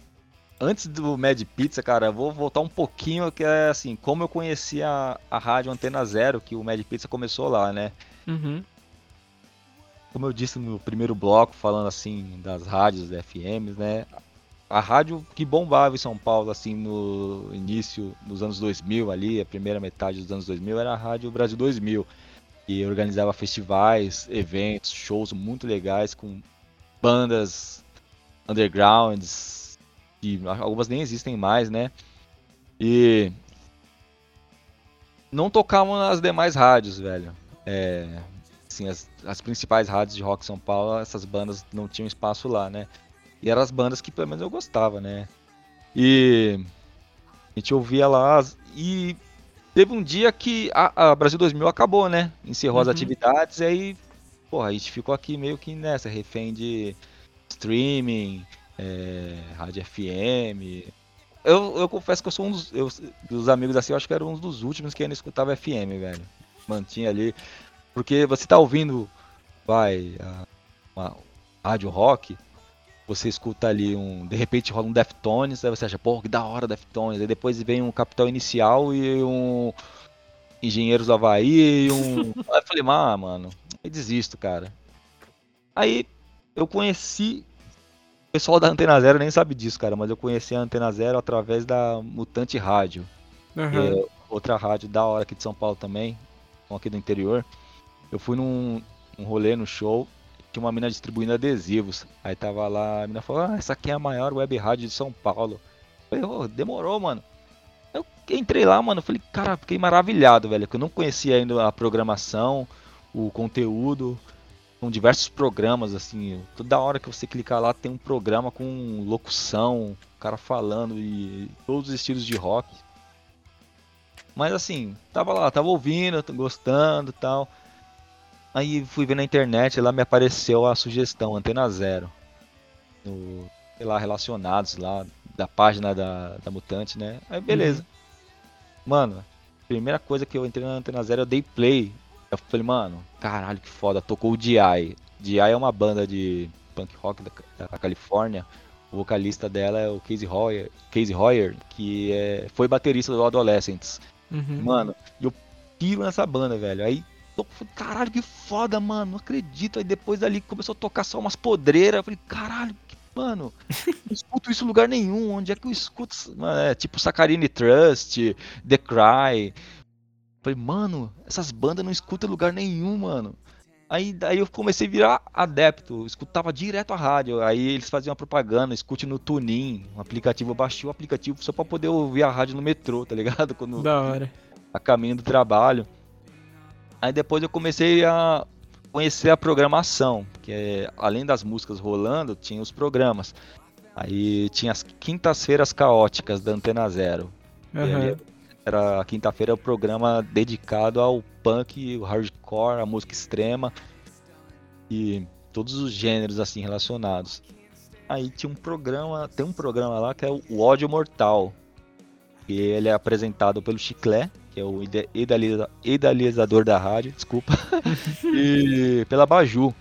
Antes do Mad Pizza, cara, eu vou voltar um pouquinho, que é assim, como eu conheci a, a rádio Antena Zero, que o Mad Pizza começou lá, né? Uhum. Como eu disse no primeiro bloco, falando assim das rádios FMs, né? A rádio que bombava em São Paulo, assim, no início dos anos 2000 ali, a primeira metade dos anos 2000, era a Rádio Brasil 2000. E organizava festivais, eventos, shows muito legais com bandas undergrounds, que algumas nem existem mais, né? E não tocavam nas demais rádios, velho. É, assim, as, as principais rádios de rock São Paulo, essas bandas não tinham espaço lá, né? E eram as bandas que pelo menos eu gostava, né? E a gente ouvia lá e teve um dia que a, a Brasil 2000 acabou, né? Encerrou as Uhum. atividades e aí, porra, a gente ficou aqui meio que nessa, refém de streaming, é, rádio FM. Eu, eu confesso que eu sou um dos, eu- dos amigos assim, eu acho que era um dos últimos que ainda escutava FM, velho. Mantinha ali. Porque você tá ouvindo, vai, a- uma rádio rock, você escuta ali um. De repente rola um Deftones, aí você acha, pô, que da hora Deftones. Aí depois vem um Capital Inicial e um Engenheiros do Havaí e um. [laughs] aí eu falei, ah, mano, aí desisto, cara. Aí eu conheci. O pessoal da Antena Zero nem sabe disso, cara, mas eu conheci a Antena Zero através da Mutante Rádio. é outra rádio da hora aqui de São Paulo também, aqui do interior. Eu fui num um rolê no show, tinha uma mina distribuindo adesivos. Aí tava lá, a mina falou: Ah, essa aqui é a maior web rádio de São Paulo. Eu falei, "Ô, demorou, mano. Eu entrei lá, mano, falei, cara, fiquei maravilhado, velho, que eu não conhecia ainda a programação, o conteúdo. São diversos programas, assim, toda hora que você clicar lá tem um programa com locução, o cara falando e todos os estilos de rock. Mas assim, tava lá, tava ouvindo, gostando tal. Aí fui ver na internet, lá me apareceu a sugestão, Antena Zero. No, sei lá, relacionados lá, da página da, da Mutante, né? Aí beleza. Mano, primeira coisa que eu entrei na Antena Zero, eu dei play. Eu falei, mano, caralho, que foda, tocou o D.I. D.I. é uma banda de punk rock da, da Califórnia. O vocalista dela é o Casey Hoyer, Casey Hoyer que é, foi baterista do Adolescents. Uhum. Mano, eu piro nessa banda, velho. Aí, caralho, que foda, mano. Não acredito. Aí depois dali começou a tocar só umas podreiras. Eu falei, caralho, que, mano, [laughs] não escuto isso em lugar nenhum. Onde é que eu escuto? Mano, é tipo Saccharine Trust, The Cry. Falei, mano, essas bandas eu não escuto em lugar nenhum, mano. Aí daí eu comecei a virar adepto, eu escutava direto a rádio. Aí eles faziam uma propaganda, escute no Tunin, um aplicativo, eu baixei o aplicativo só pra poder ouvir a rádio no metrô, tá ligado? [laughs] Quando Da hora. a caminho do trabalho. Aí depois eu comecei a conhecer a programação, que é, além das músicas rolando, tinha os programas. Aí tinha as quintas-feiras caóticas da Antena Zero. Aham. Era a quinta-feira o programa dedicado ao punk, o hardcore, a música extrema e todos os gêneros assim relacionados. Aí tinha um programa, tem um programa lá que é o Ódio Mortal. E ele é apresentado pelo Chiclé, que é o ide- idealiza- idealizador da rádio, desculpa. [laughs] e pela Baju,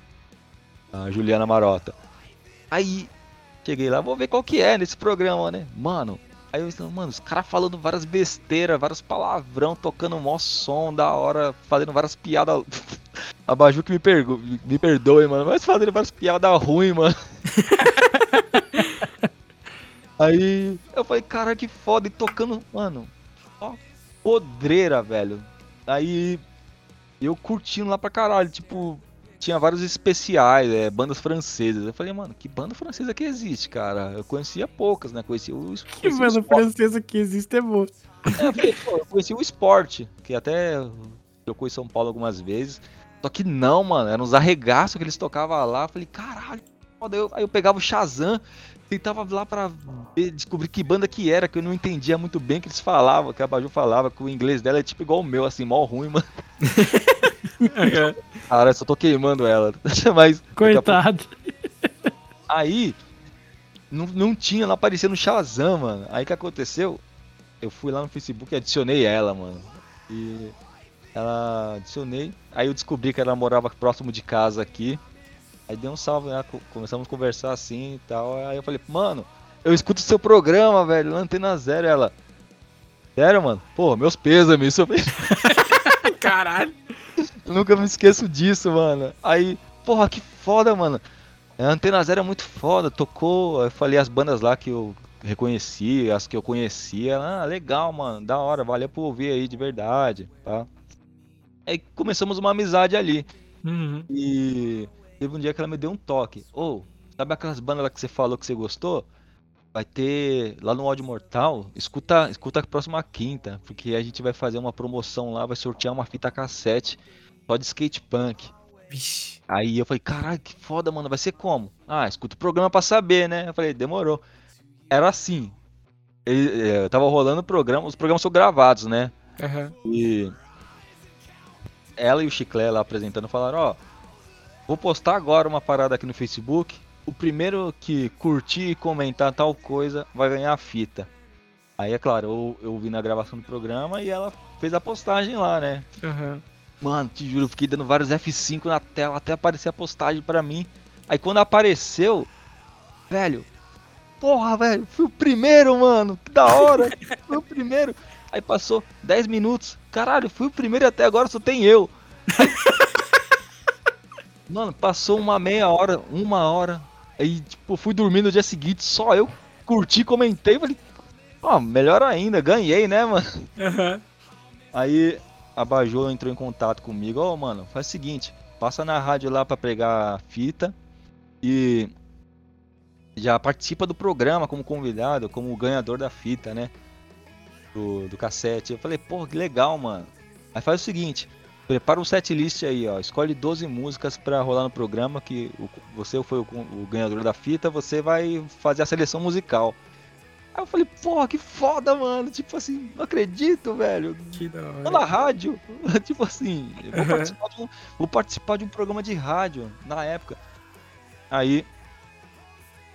a Juliana Marota. Aí cheguei lá, vou ver qual que é nesse programa, né? Mano, Aí eu pensando, mano, os caras falando várias besteiras, vários palavrão, tocando mó som da hora, fazendo várias piadas. [laughs] A Baju que me, pergo... me perdoe, mano, mas fazendo várias piadas ruins, mano. [laughs] Aí eu falei, cara, que foda, e tocando, mano, podreira, velho. Aí eu curtindo lá pra caralho, tipo, tinha vários especiais, é, bandas francesas. Eu falei, mano, que banda francesa que existe, cara? Eu conhecia poucas, né? Conhecia o, Que conhecia banda francesa que existe é boa. É, eu falei, pô, eu conheci o esporte, que até tocou em São Paulo algumas vezes. Só que não, mano, eram uns arregaços que eles tocavam lá. Eu falei, caralho. Eu- aí eu pegava o Shazam, tentava lá pra ver- descobrir que banda que era, que eu não entendia muito bem o que eles falavam, que a Baju falava, que o inglês dela é tipo igual o meu, assim, mó ruim, mano. [laughs] Cara, eu só tô queimando ela. [laughs] Mas. a pouco- Coitado. Aí, não, não tinha, não aparecia no Shazam, mano. Aí o que aconteceu? Eu fui lá no Facebook e adicionei ela, mano. E ela adicionei. Aí eu descobri que ela morava próximo de casa aqui. Aí dei um salve, né? co- Começamos a conversar assim e tal. Aí eu falei, mano, eu escuto seu programa, velho, na Antena Zero. Ela. Sério, mano? Pô, meus pêsames. Isso eu [laughs] Caralho. eu nunca me esqueço disso, mano. Aí, porra, que foda, mano. A Antena Zero é muito foda. Tocou, eu falei as bandas lá que eu reconheci, as que eu conhecia. Ah, legal, mano. Da hora, valeu por ouvir aí de verdade, tá? Aí começamos uma amizade ali. Uhum. E teve um dia que ela me deu um toque. Ô, sabe aquelas bandas lá que você falou que você gostou? vai ter lá no Ódio Mortal, escuta, escuta a próxima quinta, porque a gente vai fazer uma promoção lá, vai sortear uma fita cassete só de skate punk. Vixe. Aí eu falei, caralho, que foda, mano, vai ser como? Ah, escuta o programa pra saber, né? Eu falei, demorou. Era assim. Ele, é, tava rolando o programa, os programas são gravados, né? Uhum. E ela e o Chiclé lá apresentando falaram, ó, vou postar agora uma parada aqui no Facebook. O primeiro que curtir e comentar tal coisa vai ganhar a fita. Aí é claro, eu, eu vi na gravação do programa e ela fez a postagem lá, né? Uhum. Mano, te juro, fiquei dando vários F5 na tela até aparecer a postagem pra mim. Aí quando apareceu, velho, porra, velho, fui o primeiro, mano, que da hora, [laughs] fui o primeiro. Aí passou 10 minutos, caralho, fui o primeiro e até agora só tem eu. [laughs] Mano, passou uma meia hora, uma hora, aí tipo, fui dormir no dia seguinte, só eu curti, comentei, falei, ó, melhor ainda, ganhei, né, mano? Uhum. Aí a Bajô entrou em contato comigo, ó, oh, mano, faz o seguinte, passa na rádio lá para pregar fita e já participa do programa como convidado, como ganhador da fita, né? Do, do cassete. Eu falei, pô, que legal, mano. Aí faz o seguinte, prepara um set list aí, ó. Escolhe 12 músicas para rolar no programa, que o, você foi o, o, ganhador da fita, você vai fazer a seleção musical. Aí eu falei, porra, que foda, mano. Tipo assim, não acredito, velho. Que da hora. Na rádio. [laughs] tipo assim, vou participar, um, vou participar de um programa de rádio na época. Aí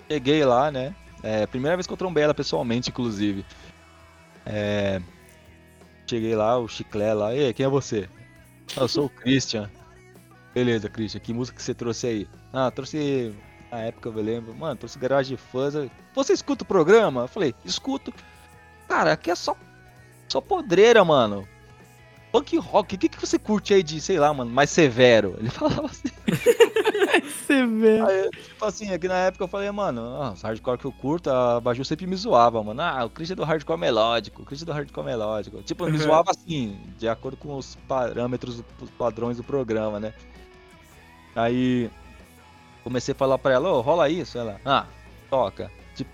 cheguei lá, né? É, primeira vez que eu trombei ela pessoalmente, inclusive. É, cheguei lá, o Chiclé lá, e quem é você? Ah, eu sou o Christian. Beleza, Christian, que música que você trouxe aí? Ah, trouxe. Na época eu lembro, mano, trouxe Garage Fuzz. Você escuta o programa? Eu falei, escuto. Cara, aqui é só. Só podreira, mano. Punk rock, o que, que você curte aí de, sei lá, mano, mais severo? Ele falava assim. [laughs] Aí, tipo assim, aqui na época eu falei, mano, ah, os hardcore que eu curto, a Baju sempre me zoava, mano. Ah, o Christian é do hardcore melódico, o Christian é do hardcore melódico. Tipo, me zoava assim, de acordo com os parâmetros, os padrões do programa, né? Aí comecei a falar pra ela, ô, oh, rola isso. Ela, ah, toca. Tipo,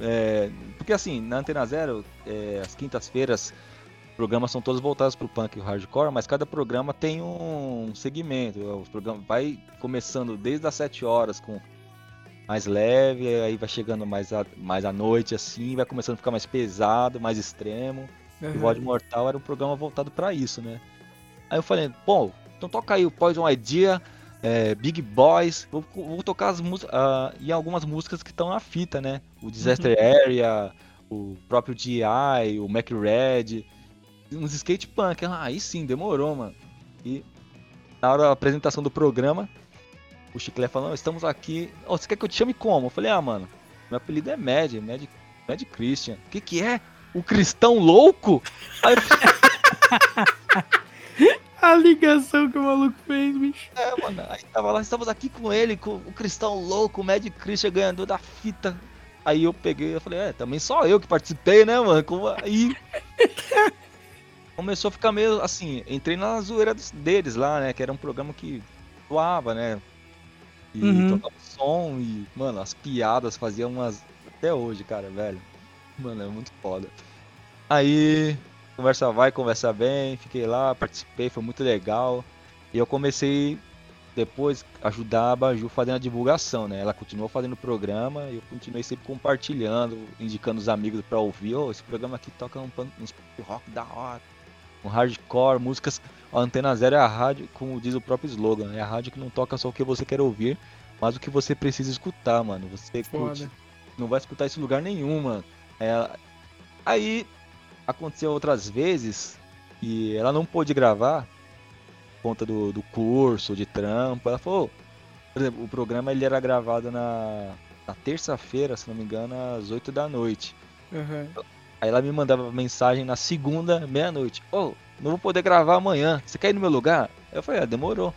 é, porque assim, na Antena Zero, é, as quintas-feiras programas são todos voltados para o punk e o hardcore, mas cada programa tem um segmento. O programa vai começando desde as 7 horas com mais leve, aí vai chegando mais a, mais à noite assim, vai começando a ficar mais pesado, mais extremo. Uhum. E o Void Mortal era um programa voltado para isso, né? Aí eu falei, bom, então toca aí o Poison Idea, é, Big Boys, vou, vou tocar as músicas uh, e algumas músicas que estão na fita, né? O Disaster uhum. Area, o próprio GI, o Mac Red uns skate punk. Ah, aí sim, demorou, mano. E na hora da apresentação do programa, o Chiclé falou, estamos aqui. Oh, você quer que eu te chame como? Eu falei, ah, mano, meu apelido é Mad, Mad, Mad Christian. O que que é? O cristão louco? Aí eu... [laughs] A ligação que o maluco fez, bicho. É, mano, aí tava lá, estamos aqui com ele, com o cristão louco, o Mad Christian ganhador da fita. Aí eu peguei, eu falei, é, também só eu que participei, né, mano? Como... Aí [laughs] começou a ficar meio assim, entrei na zoeira deles lá, né? Que era um programa que voava, né? E uhum. tocava som e, mano, as piadas faziam umas. Até hoje, cara, velho. Mano, é muito foda. Aí, conversa vai, conversa bem, fiquei lá, participei, foi muito legal. E eu comecei depois ajudar a Baju fazendo a divulgação, né? Ela continuou fazendo o programa e eu continuei sempre compartilhando, indicando os amigos para ouvir. Oh, esse programa aqui toca um, uns rock da hora um hardcore, músicas. A Antena Zero é a rádio, como diz o próprio slogan, é a rádio que não toca só o que você quer ouvir, mas o que você precisa escutar, mano. Você curte, não vai escutar isso em lugar nenhum, mano. É... Aí aconteceu outras vezes e ela não pôde gravar por conta do, do curso, de trampo. Ela falou, por exemplo, o programa ele era gravado na, na terça-feira, se não me engano, às 8 da noite. Uhum. Aí ela me mandava mensagem na segunda, meia-noite. Ô, oh, não vou poder gravar amanhã. Você quer ir no meu lugar? Eu falei, ah, demorou.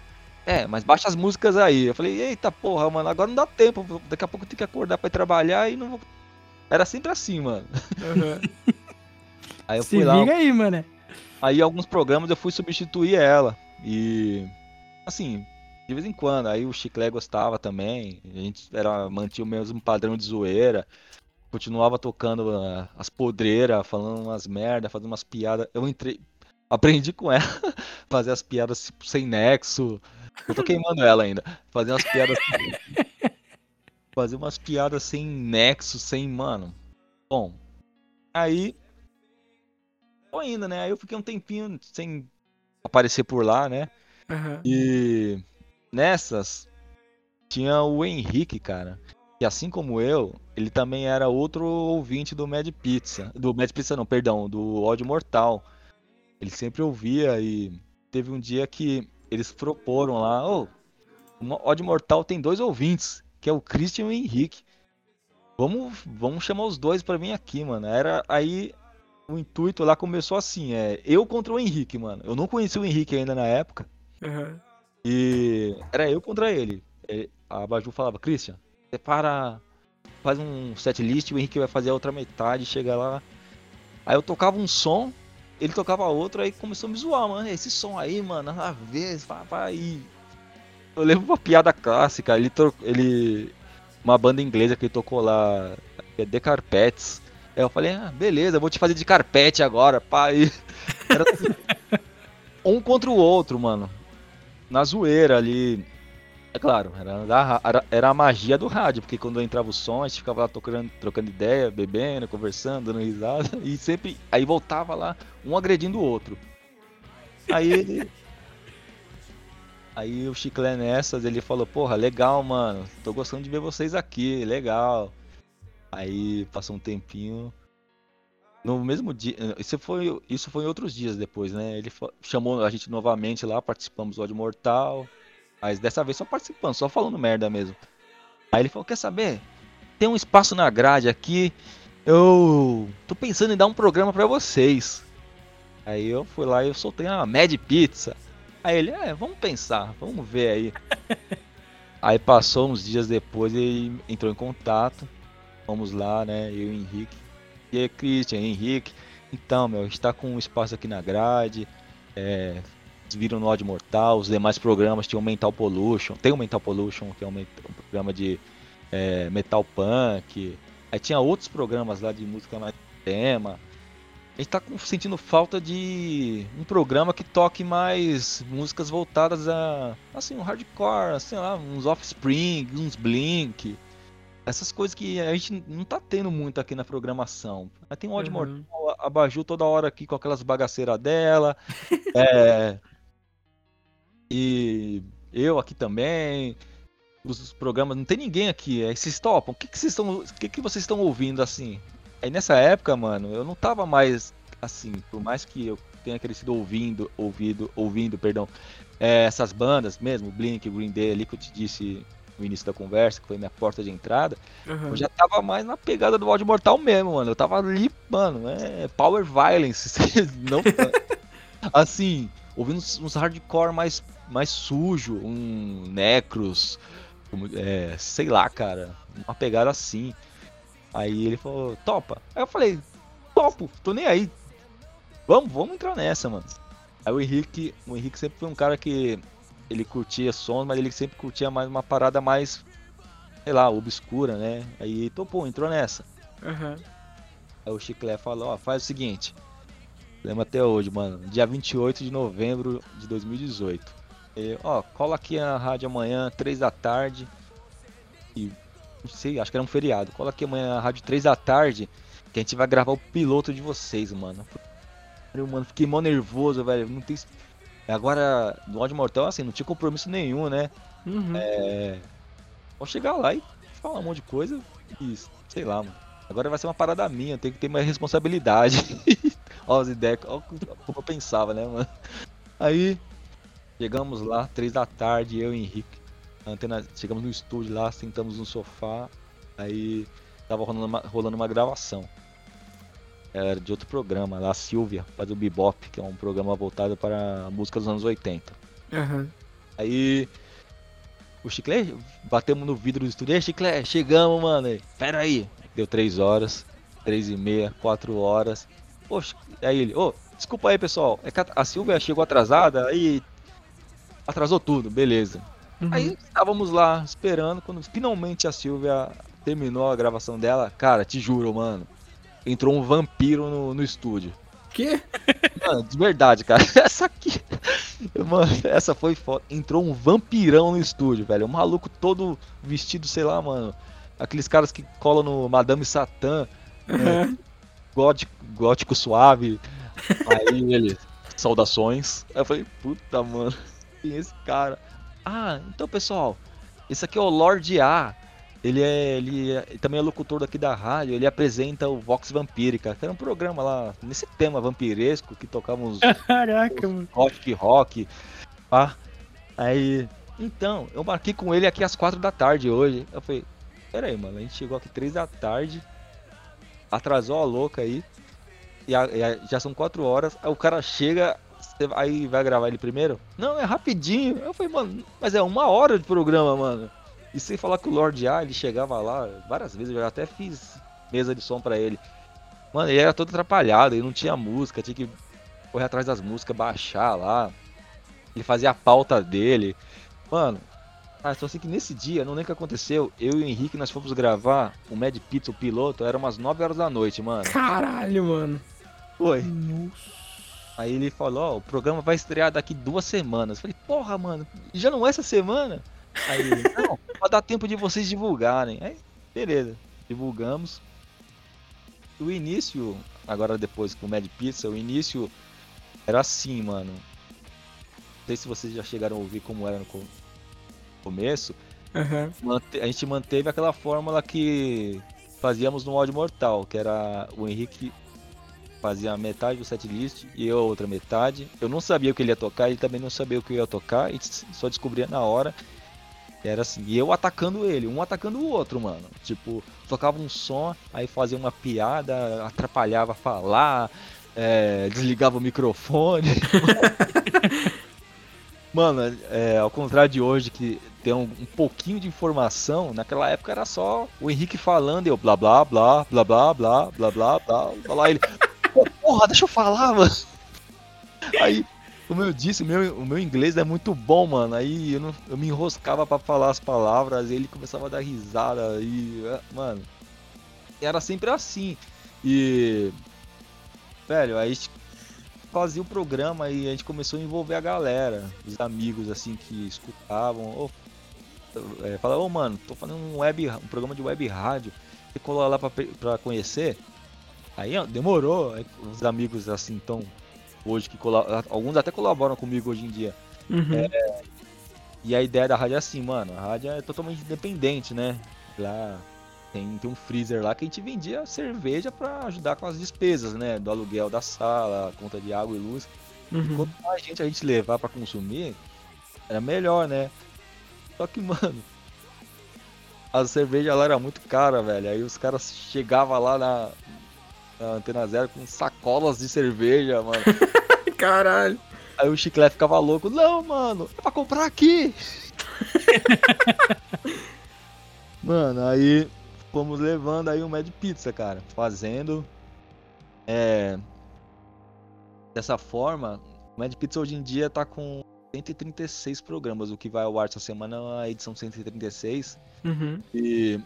É, mas baixa as músicas aí. Eu falei, eita porra, mano, agora não dá tempo. Daqui a pouco eu tenho que acordar pra ir trabalhar e não vou. Era sempre assim, mano. Uhum. aí eu Se fui lá. Liga aí, mano. Aí alguns programas eu fui substituir ela. E. Assim, de vez em quando. Aí o Chiclé gostava também. A gente era, mantinha o mesmo padrão de zoeira. Continuava tocando uh, as podreiras, falando umas merda, fazendo umas piadas. Eu entrei, aprendi com ela, [laughs] fazer as piadas tipo, sem nexo. Eu tô queimando ela ainda. Fazer umas piadas. [laughs] fazer umas piadas sem nexo, sem. Mano. Bom. Aí. Tô ainda, né? Aí eu fiquei um tempinho sem aparecer por lá, né? Uhum. E. Nessas. Tinha o Henrique, cara. E assim como eu, ele também era outro ouvinte do Mad Pizza. Do Mad Pizza não, perdão, do Ódio Mortal. Ele sempre ouvia e teve um dia que eles proporam lá, ô, oh, o Odd Mortal tem dois ouvintes, que é o Christian e o Henrique. Vamos, vamos chamar os dois para vir aqui, mano. Era aí o intuito lá começou assim, é eu contra o Henrique, mano. Eu não conhecia o Henrique ainda na época. Uhum. E era eu contra ele. A Baju falava, Christian, separa, faz um set list, o Henrique vai fazer a outra metade, chega lá. Aí eu tocava um som, ele tocava outro, aí começou a me zoar, mano. Esse som aí, mano, nada a ver, vai, Eu lembro uma piada clássica, ele, ele. Uma banda inglesa que ele tocou lá, é The Carpets. Aí eu falei, ah, beleza, vou te fazer de carpete agora, pai. [laughs] Era um contra o outro, mano. Na zoeira ali. É claro, era, era, era, a magia do rádio, porque quando entrava o som, a gente ficava lá tocando, trocando ideia, bebendo, conversando, dando risada, [laughs] e sempre. Aí voltava lá, um agredindo o outro. Aí ele. Aí o Chiclé nessas, ele falou, porra, legal, mano, tô gostando de ver vocês aqui, legal. Aí passou um tempinho. No mesmo dia, isso foi, isso foi em outros dias depois, né? Ele chamou a gente novamente lá, participamos do Ódio Mortal. Mas dessa vez só participando, só falando merda mesmo. Aí ele falou: Quer saber? Tem um espaço na grade aqui. Eu tô pensando em dar um programa para vocês. Aí eu fui lá e eu soltei uma Mad Pizza. Aí ele, é, vamos pensar, vamos ver aí. [laughs] aí passou uns dias depois ele entrou em contato. Vamos lá, né? Eu e o Henrique. E aí, Christian, Henrique. Então, meu, a gente tá com um espaço aqui na grade. É, viram no Odd Mortal, os demais programas tinham Mental Pollution, tem o Mental Pollution, que é um, um programa de é, metal punk, aí tinha outros programas lá de música mais tema. A gente tá sentindo falta de um programa que toque mais músicas voltadas a assim, um hardcore, sei lá, uns Offspring, uns Blink. Essas coisas que a gente não tá tendo muito aqui na programação. Aí tem o Odd uhum. Mortal, a Baju toda hora aqui com aquelas bagaceiras dela. [laughs] é, e eu aqui também. Os programas, não tem ninguém aqui. Aí vocês topam? O que, que vocês estão. O que, que vocês estão ouvindo assim? Aí nessa época, mano, eu não tava mais assim, por mais que eu tenha crescido ouvindo, ouvido, ouvindo, perdão, é, essas bandas mesmo, Blink, Green Day ali que eu te disse no início da conversa, que foi minha porta de entrada, uhum. eu já tava mais na pegada do Void Mortal mesmo, mano. Eu tava ali, mano, é Power Violence, [laughs] não [laughs] assim, ouvindo uns, uns hardcore mais mais sujo, um Necros, é, sei lá, cara, uma pegada assim. Aí ele falou, topa. Aí eu falei, topo, tô nem aí. Vamos, vamos entrar nessa, mano. Aí o Henrique, o Henrique sempre foi um cara que ele curtia som, mas ele sempre curtia mais uma parada mais, sei lá, obscura, né? Aí topou, entrou nessa. Uhum. Aí o Chiclé falou, ó, faz o seguinte. Lembro até hoje, mano. Dia 28 de novembro de 2018. Ele, ó, cola aqui na rádio amanhã, 3 da tarde. E não sei, acho que era um feriado. Cola aqui amanhã na rádio 3 da tarde. Que a gente vai gravar o piloto de vocês, mano. Eu, mano, fiquei mó nervoso, velho. Não tem. Agora, no ódio mortal, assim, não tinha compromisso nenhum, né? Uhum. É. Vou chegar lá e falar um monte de coisa e sei lá, mano. Agora vai ser uma parada minha, tem que ter mais responsabilidade. [laughs] ó as ideias, ó como eu pensava, né, mano? Aí, Chegamos lá, três da tarde, eu e Henrique. Antena, chegamos no estúdio lá, sentamos no sofá. Aí tava rolando uma, rolando uma gravação. Era de outro programa, lá a Silvia, faz o Bebop, que é um programa voltado para a música dos anos 80. Uhum. Aí o Chiclete, batemos no vidro do estúdio, ei Chiclete, chegamos, mano. Pera aí. Deu três horas, três e meia, quatro horas. Poxa, aí ele, ô, oh, desculpa aí pessoal, é que a Silvia chegou atrasada, aí atrasou tudo, beleza. Uhum. Aí estávamos lá esperando, quando finalmente a Silvia terminou a gravação dela, cara, te juro, mano. Entrou um vampiro no, no estúdio. Que? Mano, de verdade, cara. [laughs] Essa aqui. Mano, essa foi foda. Entrou um vampirão no estúdio, velho. Um maluco todo vestido, sei lá, mano. Aqueles caras que colam no Madame Satã. Né? Gótico, gótico suave. Aí ele. Saudações. Aí eu falei, puta, mano. Quem é esse cara? Ah, então pessoal. Esse aqui é o Lorde A. Ele é, ele, é, também é locutor daqui da rádio, ele apresenta o Vox Vampírica, que era um programa lá, nesse tema vampiresco, que tocava uns, [laughs] Caraca, rock rock. Pá. Aí, então, eu marquei com ele aqui às quatro da tarde hoje. Eu falei, pera aí, mano, a gente chegou aqui três da tarde, atrasou a louca aí, e, a- e a- já são quatro horas, aí o cara chega, aí vai gravar ele primeiro? Não, é rapidinho. Eu falei, mano, mas é uma hora de programa, mano. E sem falar que o Lorde A, ele chegava lá várias vezes, eu até fiz mesa de som pra ele. Mano, ele era todo atrapalhado, ele não tinha música, tinha que correr atrás das músicas, baixar lá. Ele fazia a pauta dele. Mano, ah, só sei que nesse dia, não lembro o que aconteceu, eu e o Henrique, nós fomos gravar o Mad Pizza, o piloto, era umas 9 horas da noite, mano. Caralho, mano. Foi. Nossa. Aí ele falou, ó, o programa vai estrear daqui duas semanas. Eu falei, porra, mano, já não é essa semana? Aí ele, [laughs] não, vai dar tempo de vocês divulgarem. Aí, beleza, divulgamos. O início, agora depois com o Mad Pizza, o início era assim, mano. Não sei se vocês já chegaram a ouvir como era no começo. Mante- a gente manteve aquela fórmula que fazíamos no áudio mortal, que era o Henrique fazia metade do setlist e eu a outra metade. Eu não sabia o que ele ia tocar, ele também não sabia o que eu ia tocar, e só descobria na hora. Era assim, e eu atacando ele, um atacando o outro, mano. Tipo, tocava um som, aí fazia uma piada, atrapalhava falar, é, desligava o microfone. [laughs] Mano, é, ao contrário de hoje, que tem um, um pouquinho de informação, naquela época era só o Henrique falando e eu blá blá blá, blá blá blá, blá blá blá, blá. Ele, "Pô, porra, deixa eu falar, mano. Aí, como eu disse, o meu, o meu inglês é muito bom, mano. Aí eu, não- eu me enroscava pra falar as palavras, e ele começava a dar risada, e, é, mano, era sempre assim. E, velho, aí fazia o programa e a gente começou a envolver a galera, os amigos assim que escutavam. Ô, é, falava, ô mano, tô fazendo um, web, um programa de web rádio, você colou lá pra, conhecer? Aí ó, demorou, aí, os amigos assim, então, hoje que colo- alguns até colaboram comigo hoje em dia. Uhum. E a ideia da rádio é assim, mano, a rádio é totalmente independente, né? Lá tem, tem um freezer lá que a gente vendia cerveja pra ajudar com as despesas, né? Do aluguel da sala, conta de água e luz. Uhum. Quanto mais gente a gente levar pra consumir, era melhor, né? Só que, [laughs] mano, a cerveja lá era muito cara, velho. Aí os caras chegavam lá na, na Antena Zero com sacolas de cerveja, mano. [laughs] Caralho. Aí o chiclete ficava louco. Não, mano, é pra comprar aqui. [laughs] mano, aí fomos levando aí o Mad Pizza, cara. Fazendo. É. Dessa forma, o Mad Pizza hoje em dia tá com 136 programas. O que vai ao ar essa semana é a edição 136. Uhum. E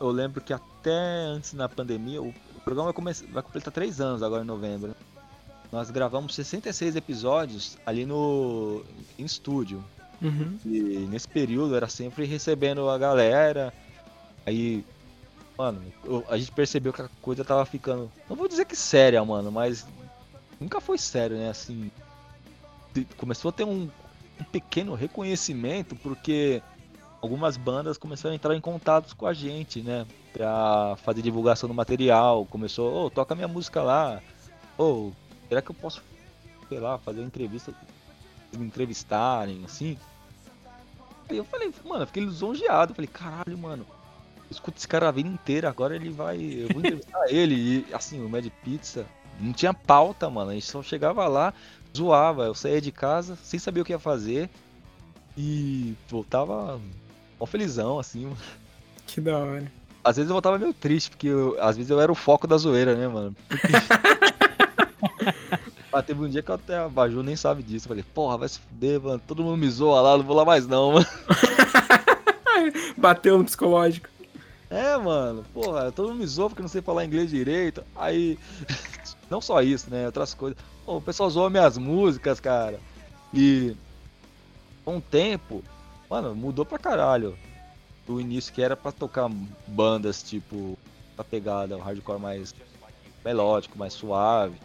eu lembro que até antes na pandemia, o, programa vai completar 3 anos agora em novembro. Nós gravamos 66 episódios ali no em estúdio. Uhum. E nesse período era sempre recebendo a galera. Aí, mano, a gente percebeu que a coisa tava ficando. Não vou dizer que séria, mano, mas nunca foi sério, né? Assim. Começou a ter um, um pequeno reconhecimento, porque algumas bandas começaram a entrar em contato com a gente, né? Pra fazer divulgação do material. Começou, ô, toca minha música lá. Ô, será que eu posso, sei lá, fazer uma entrevista, me entrevistarem, assim? Eu falei, mano, eu fiquei lisonjeado. Falei, caralho, mano, escuto esse cara a vida inteira, agora ele vai. Eu vou entrevistar [laughs] ele. E assim, o Mad Pizza não tinha pauta, mano. A gente só chegava lá, zoava. Eu saía de casa sem saber o que ia fazer. E voltava mó felizão, assim. mano. Que da hora. Às vezes eu voltava meio triste, porque eu- às vezes eu era o foco da zoeira, né, mano? [laughs] Ah, teve um dia que eu até a Baju nem sabe disso. Eu falei, porra, vai se fuder, mano. Todo mundo me zoa lá, não vou lá mais não, mano. [laughs] Bateu no psicológico. É, mano, porra, todo mundo me zoa porque não sei falar inglês direito. Aí, [laughs] não só isso, né? Outras coisas. Pô, o pessoal zoa minhas músicas, cara. E com o tempo, mano, mudou pra caralho. Do início que era pra tocar bandas tipo a pegada, o hardcore mais melódico, mais suave.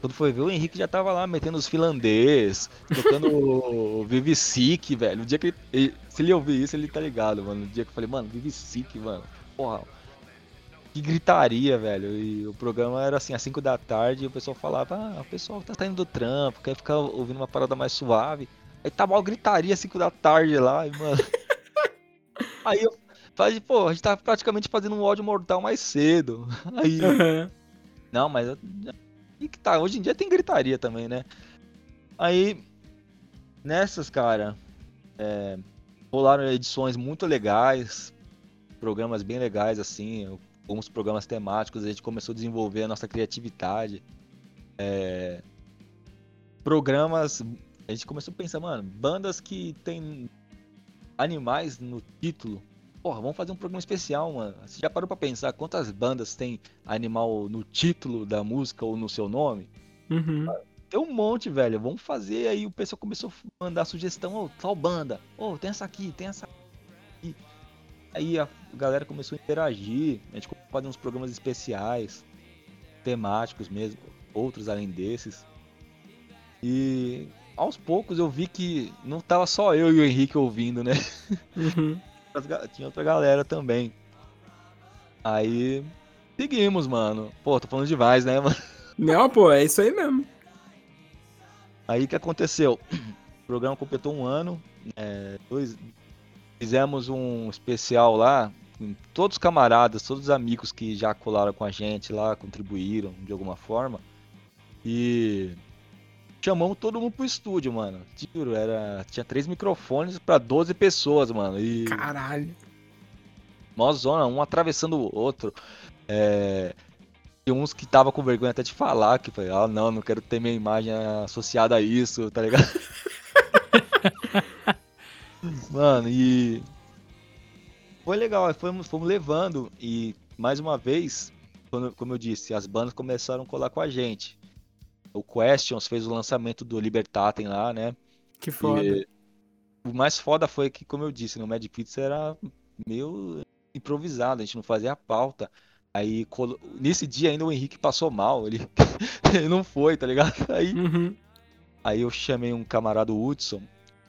Quando foi ver, o Henrique já tava lá metendo os finlandês, tocando o Vive Sick, velho. O dia que ele, se ele ouvir isso, ele tá ligado, mano. No dia que eu falei, mano, Vive Sick, mano. Porra, que gritaria, velho. E o programa era assim, às 5 da tarde, e o pessoal falava, ah, o pessoal tá saindo do trampo, quer ficar ouvindo uma parada mais suave. Aí tá mal gritaria às 5 da tarde lá, e, mano. [laughs] Aí eu falei, pô, a gente tá praticamente fazendo um ódio mortal mais cedo. Aí. Não, mas e que tá, hoje em dia tem gritaria também, né? Aí, nessas, cara, é, rolaram edições muito legais, programas bem legais, assim, alguns programas temáticos, a gente começou a desenvolver a nossa criatividade. É, programas, a gente começou a pensar, mano, bandas que tem animais no título, porra, vamos fazer um programa especial, mano. Você já parou pra pensar quantas bandas tem animal no título da música ou no seu nome? Uhum. Tem um monte, velho. Vamos fazer. Aí o pessoal começou a mandar sugestão, ô, oh, tal banda. Ô, oh, tem essa aqui, tem essa aqui. Aí a galera começou a interagir. A gente começou a fazer uns programas especiais, temáticos mesmo, outros além desses. E aos poucos eu vi que não tava só eu e o Henrique ouvindo, né? Uhum [laughs] tinha outra galera também. Aí seguimos, mano. Pô, tô falando demais, né, [laughs] mano? Não, pô, é isso aí mesmo. Aí o que aconteceu? O programa completou um ano. É, dois, fizemos um especial lá. Todos os camaradas, todos os amigos que já colaram com a gente lá, contribuíram de alguma forma. E chamamos todo mundo pro estúdio, mano. Tiro, era. Tinha três microfones para 12 pessoas, mano. E... Caralho. Mó zona, um atravessando o outro. É... E uns que tava com vergonha até de falar, que foi, ah, não, não quero ter minha imagem associada a isso, tá ligado? [laughs] mano, e. Foi legal, fomos, fomos levando. E mais uma vez, como eu disse, as bandas começaram a colar com a gente o Questions fez o lançamento do Libertatem lá, né? Que foda. E o mais foda foi que, como eu disse, no Mad Pizza era meio improvisado, a gente não fazia a pauta. Aí, nesse dia ainda o Henrique passou mal, ele, [laughs] ele não foi, tá ligado? Aí, uhum. aí eu chamei um camarada, Hudson,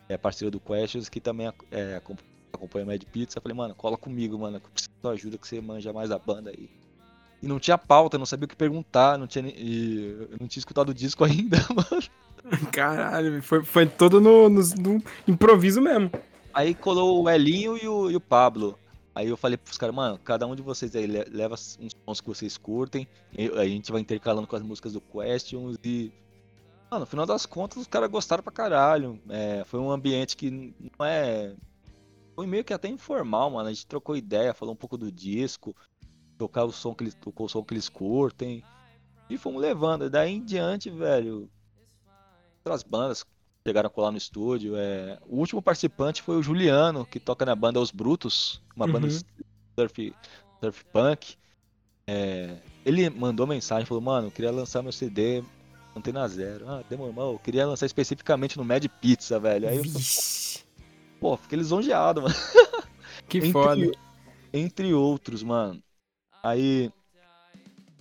é parceiro do Questions, que também é, acompanha o Mad Pizza. Falei, mano, cola comigo, mano, que eu preciso de ajuda, que você manja mais da banda aí. E não tinha pauta, não sabia o que perguntar, não tinha, e eu não tinha escutado o disco [laughs] ainda, mano. Caralho, foi, foi todo no, no, no improviso mesmo. Aí colou o Elinho e o, e o Pablo. Aí eu falei pros caras, mano, cada um de vocês aí leva uns sons que vocês curtem. aí a gente vai intercalando com as músicas do Questions e. Mano, no final das contas, os caras gostaram pra caralho. É, foi um ambiente que não é. Foi meio que até informal, mano. A gente trocou ideia, falou um pouco do disco tocar o som que eles, tocou o som que eles curtem. E fomos levando. E daí em diante, velho, outras bandas chegaram a colar no estúdio. É... O último participante foi o Juliano, que toca na banda Os Brutos, uma uhum. banda surf, surf punk. É... Ele mandou mensagem, falou, mano, eu queria lançar meu CD Antena Zero. Ah, demorou, eu queria lançar especificamente no Mad Pizza, velho. Aí eu pô, fiquei lisonjeado, mano. Que entre, foda. Entre outros, mano. Aí,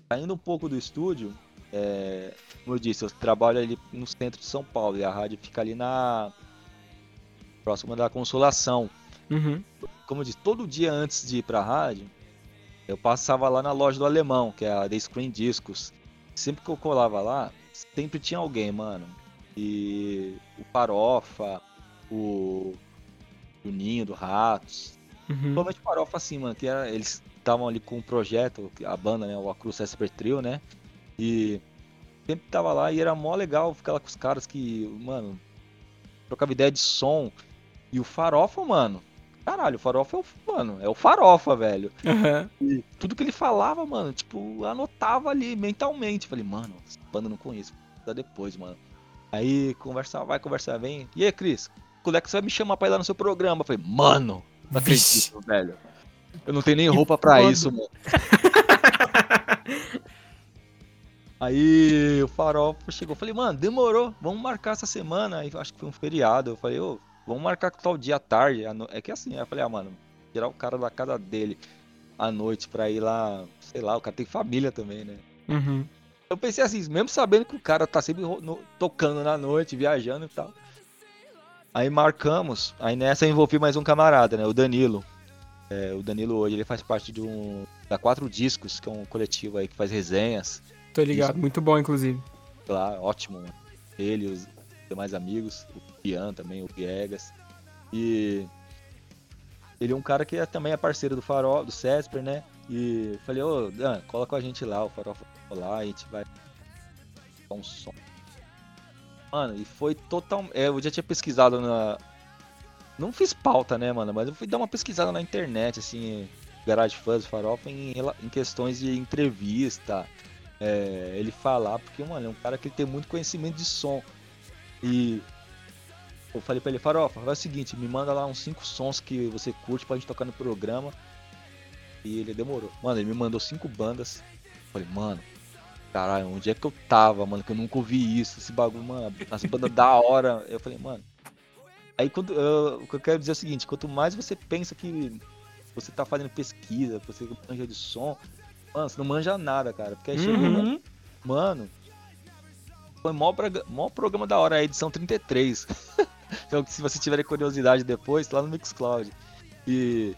saindo um pouco do estúdio, é, como eu disse, eu trabalho ali no centro de São Paulo e a rádio fica ali na próxima da Consolação. Uhum. Como eu disse, todo dia antes de ir pra rádio, eu passava lá na loja do Alemão, que é a The Screen Discos. Sempre que eu colava lá, sempre tinha alguém, mano. E o Farofa, o, o Ninho do Ratos. Uhum. Principalmente Farofa, assim, mano, que era, eles estavam ali com um projeto, a banda, né? O Acruz Esper Trio, né? E sempre tava lá e era mó legal ficar lá com os caras que, mano, trocava ideia de som. E o Farofa, mano, caralho, o Farofa é o, mano, é o Farofa, velho. Uhum. E tudo que ele falava, mano, tipo, anotava ali mentalmente. Falei, mano, essa banda não conheço, dá depois, mano. Aí conversar vai, conversar vem. E aí, Cris, quando é que você vai me chamar pra ir lá no seu programa? Eu falei, mano, não acredito, velho. Eu não tenho nem roupa pra isso, mano. [laughs] Aí o Farofa chegou, falei, mano, demorou, vamos marcar essa semana. Aí acho que foi um feriado. Eu falei, ô, vamos marcar tal dia à tarde. É que assim, aí eu falei, ah, mano, tirar o cara da casa dele à noite pra ir lá, sei lá, o cara tem família também, né? Uhum. Eu pensei assim, mesmo sabendo que o cara tá sempre no, tocando na noite, viajando e tal. Aí marcamos, aí nessa eu envolvi mais um camarada, né? O Danilo. É, o Danilo hoje ele faz parte de um. da Quatro Discos, que é um coletivo aí que faz resenhas. Tô ligado, muito bom, inclusive. Lá, ótimo, mano. Ele, os demais amigos, o Ian também, o Viegas. E ele é um cara que é, também é parceiro do Farol, do Cesper, né? E falei, ô, Dan, cola com a gente lá, o Farol lá, a gente vai dar um som. Mano, e foi total. É, eu já tinha pesquisado na. Não fiz pauta, né, mano? Mas eu fui dar uma pesquisada na internet, assim, Garage Fuzz, Farofa, em, em questões de entrevista, é, ele falar, porque, mano, é um cara que tem muito conhecimento de som. E eu falei pra ele, Farofa, faz o seguinte, me manda lá uns 5 sons que você curte pra gente tocar no programa. E ele demorou. Mano, ele me mandou cinco bandas. Eu falei, mano, caralho, onde é que eu tava, mano? Que eu nunca ouvi isso, esse bagulho, mano. As bandas da hora. Eu falei, mano. Aí quando, eu, o que eu quero dizer é o seguinte, quanto mais você pensa que você tá fazendo pesquisa, você manja de som, Mano, você não manja nada, cara. Porque aí chegou, uhum. mano, foi mó, mó programa da hora, a edição 33. [laughs] então, se você tiver curiosidade depois, tá lá no Mixcloud. E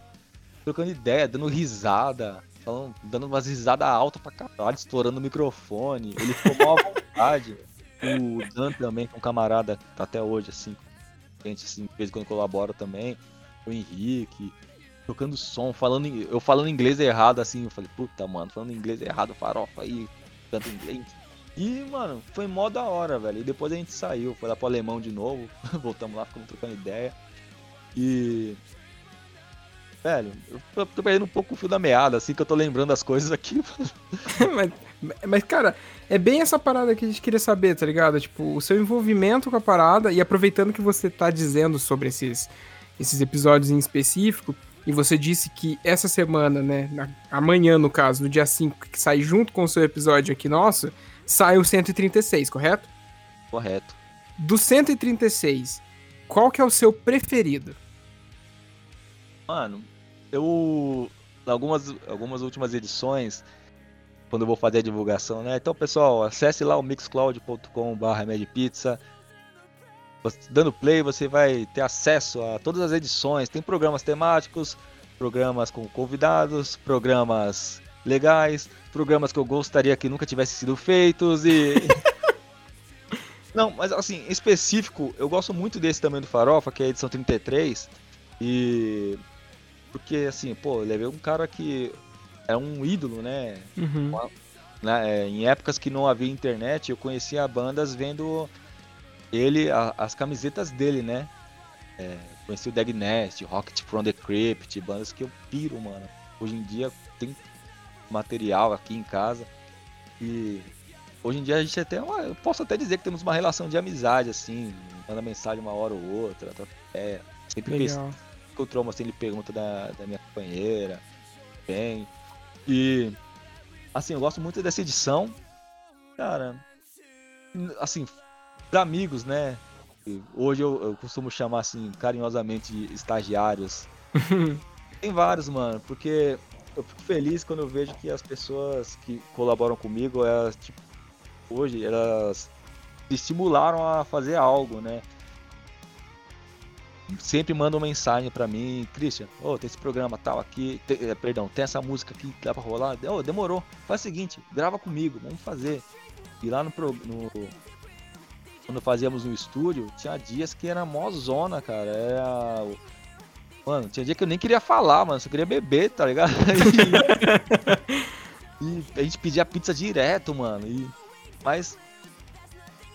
trocando ideia, dando risada, falando, dando umas risadas altas pra caralho, estourando o microfone. Ele ficou mó à vontade. [laughs] O Dan também, que é um camarada tá até hoje, assim, a gente assim, de vez em quando colabora também. O Henrique, tocando som, falando eu falando inglês errado assim, eu falei, puta, mano, falando inglês errado, farofa aí, tanto inglês. E, mano, foi mó da hora, velho. E depois a gente saiu, foi lá pro alemão de novo, [laughs] voltamos lá, ficamos trocando ideia. E. Velho, eu tô perdendo um pouco o fio da meada, assim que eu tô lembrando as coisas aqui. [laughs] mas, mas, cara, é bem essa parada que a gente queria saber, tá ligado? Tipo, o seu envolvimento com a parada, e aproveitando que você tá dizendo sobre esses, esses episódios em específico, e você disse que essa semana, né, na, amanhã no caso, no dia 5, que sai junto com o seu episódio aqui nosso, sai o 136, correto? Correto. Do 136, qual que é o seu preferido? Mano, eu algumas algumas últimas edições quando eu vou fazer a divulgação, né? Então, pessoal, acesse lá o mixcloud.com/medpizza dando play, você vai ter acesso a todas as edições. Tem programas temáticos, programas com convidados, programas legais, programas que eu gostaria que nunca tivessem sido feitos e. [laughs] Não, mas assim, em específico, eu gosto muito desse também do Farofa, que é a edição 33. E. Porque, assim, pô, levei um cara que é um ídolo, né? Uhum. Uma, né? Em épocas que não havia internet, eu conhecia bandas vendo ele, a, as camisetas dele, né? É, conheci o Dag Nest, Rocket from the Crypt, bandas que eu piro, mano. Hoje em dia tem material aqui em casa e hoje em dia a gente até uma, eu posso até dizer que temos uma relação de amizade assim, manda mensagem uma hora ou outra, é, sempre Legal. Que eu tromo assim, ele pergunta da, da minha companheira, bem. E assim, eu gosto muito dessa edição. Cara, assim, para amigos, né? Hoje eu, eu, costumo chamar assim carinhosamente de estagiários. [laughs] Tem vários, mano, porque eu fico feliz quando eu vejo que as pessoas que colaboram comigo, elas, tipo, hoje, elas estimularam a fazer algo, né? Sempre mandam mensagem para mim, Christian, oh, tem esse programa tal aqui, tem, eh, perdão, tem essa música aqui que dá pra rolar. Oh, demorou, faz o seguinte, grava comigo, vamos fazer. E lá no, no quando fazíamos no estúdio, tinha dias que era mó zona, cara. Era. Mano, tinha dia que eu nem queria falar, mano. Só queria beber, tá ligado? [laughs] E, e a gente pedia pizza direto, mano. E... Mas.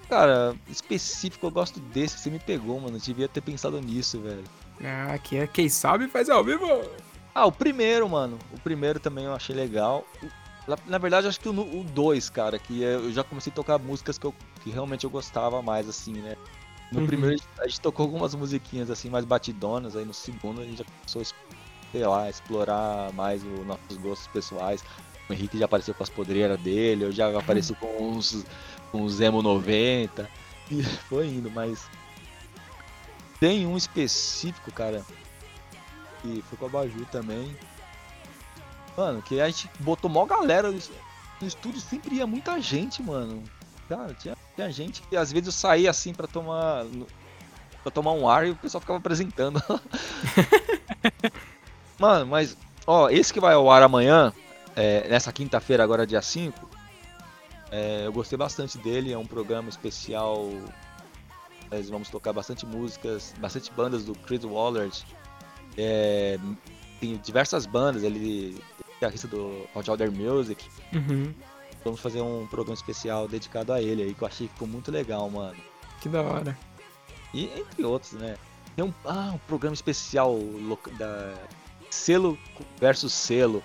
Cara, específico eu gosto desse. Você me pegou, mano. Eu devia ter pensado nisso, velho. Ah, que é quem sabe faz ao vivo. Ah, o primeiro, mano. O primeiro também eu achei legal. Na verdade, acho que o 2, cara, que é, eu já comecei a tocar músicas que, eu, que realmente eu gostava mais, assim, né? No uhum. primeiro a gente tocou algumas musiquinhas assim mais batidonas, aí no segundo a gente já começou sei lá, explorar mais os nossos gostos pessoais. O Henrique já apareceu com as podreiras dele, eu já apareci com uns, com os Emo 90. E [laughs] foi indo, mas. Tem um específico, cara. Que foi com a Baju também. Mano, que a gente botou mó galera no estúdio, sempre ia muita gente, mano. Cara, tinha, tinha gente que às vezes eu saía assim pra tomar. para tomar um ar e o pessoal ficava apresentando. [laughs] mano, mas, ó, esse que vai ao ar amanhã, é, nessa quinta-feira, agora dia 5, é, eu gostei bastante dele, é um programa especial. Nós vamos tocar bastante músicas, bastante bandas do Chris Wallard. É, tem diversas bandas, ele é guitarrista do Hot Order Music. Uhum. Vamos fazer um programa especial dedicado a ele aí, que eu achei que ficou muito legal, mano. Que da hora. E entre outros, né? Tem um, ah, um programa especial da selo versus selo.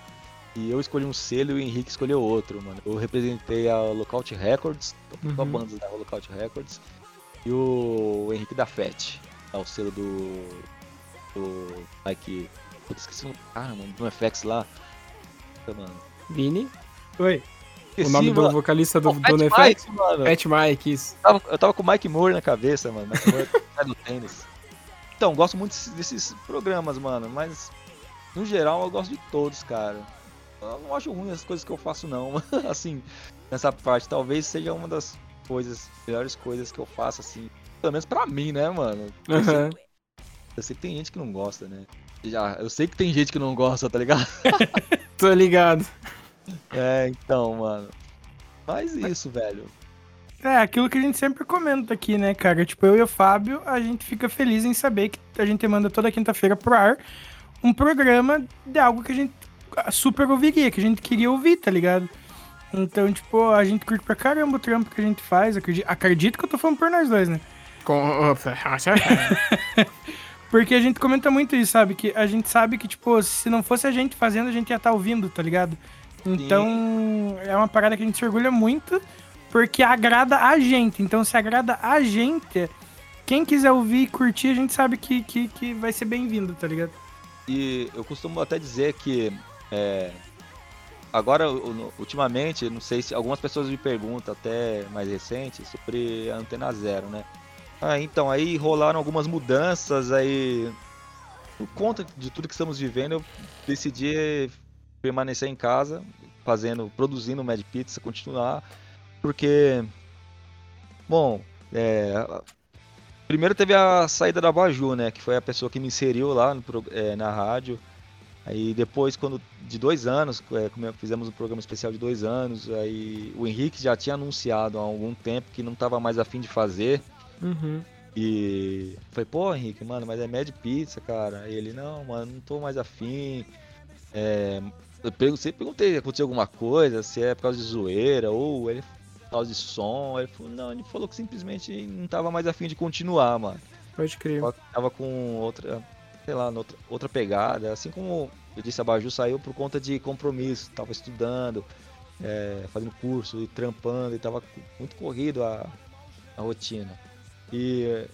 E eu escolhi um selo e o Henrique escolheu outro, mano. Eu representei a Lookout Records, uhum. a banda da Lookout Records, e o Henrique da FET, é o selo do. do. Mike. Putz, esqueci o ah, mano, do FX lá. Mano. Vini? Oi. Esqueci, o nome mano. do vocalista do, do NFX? Pat Mike, isso. Eu tava, eu tava com o Mike Moore na cabeça, mano. Mike Moore é do tênis. Então, gosto muito desses programas, mano, mas no geral eu gosto de todos, cara. Eu não acho ruim as coisas que eu faço, não. [laughs] assim, nessa parte, talvez seja uma das coisas, melhores coisas que eu faço, assim. Pelo menos pra mim, né, mano? Eu, sei, uhum. eu sei que tem gente que não gosta, né? Já, eu sei que tem gente que não gosta, tá ligado? [laughs] [laughs] Tô ligado. É, então, mano. Faz isso, velho. É, aquilo que a gente sempre comenta aqui, né, cara? Tipo, eu e o Fábio, a gente fica feliz em saber que a gente manda toda quinta-feira pro ar um programa de algo que a gente super ouviria, que a gente queria ouvir, tá ligado? Então, tipo, a gente curte pra caramba o trampo que a gente faz. Acredito, acredito que eu tô falando por nós dois, né? Com... [laughs] Porque a gente comenta muito isso, sabe? Que a gente sabe que, tipo, se não fosse a gente fazendo, a gente ia estar tá ouvindo, tá ligado? Então, Sim. é uma parada que a gente se orgulha muito, porque agrada a gente. Então, se agrada a gente, quem quiser ouvir e curtir, a gente sabe que, que, que vai ser bem-vindo, tá ligado? E eu costumo até dizer que é, agora, ultimamente, não sei se algumas pessoas me perguntam, até mais recente, sobre a antena zero, né? Ah, então, aí rolaram algumas mudanças, aí por conta de tudo que estamos vivendo, eu decidi permanecer em casa, fazendo, produzindo Mad Pizza, continuar, porque, bom, é, primeiro teve a saída da Baju, né, que foi a pessoa que me inseriu lá no, é, na rádio, Aí depois, quando de dois anos, é, fizemos um programa especial de dois anos, aí o Henrique já tinha anunciado há algum tempo que não estava mais afim de fazer. Uhum. E foi, pô, Henrique, mano, mas é Mad Pizza, cara. E ele, não, mano, não tô mais afim. É, eu perguntei, perguntei se aconteceu alguma coisa, se é por causa de zoeira ou ele por causa de som. Ele falou, não, ele falou que simplesmente não tava mais afim de continuar, mano. Pode crer. Tava com outra sei lá, outra, outra pegada. Assim como eu disse, a Baju saiu por conta de compromisso, tava estudando, é, fazendo curso e trampando, e tava muito corrido a, a rotina. E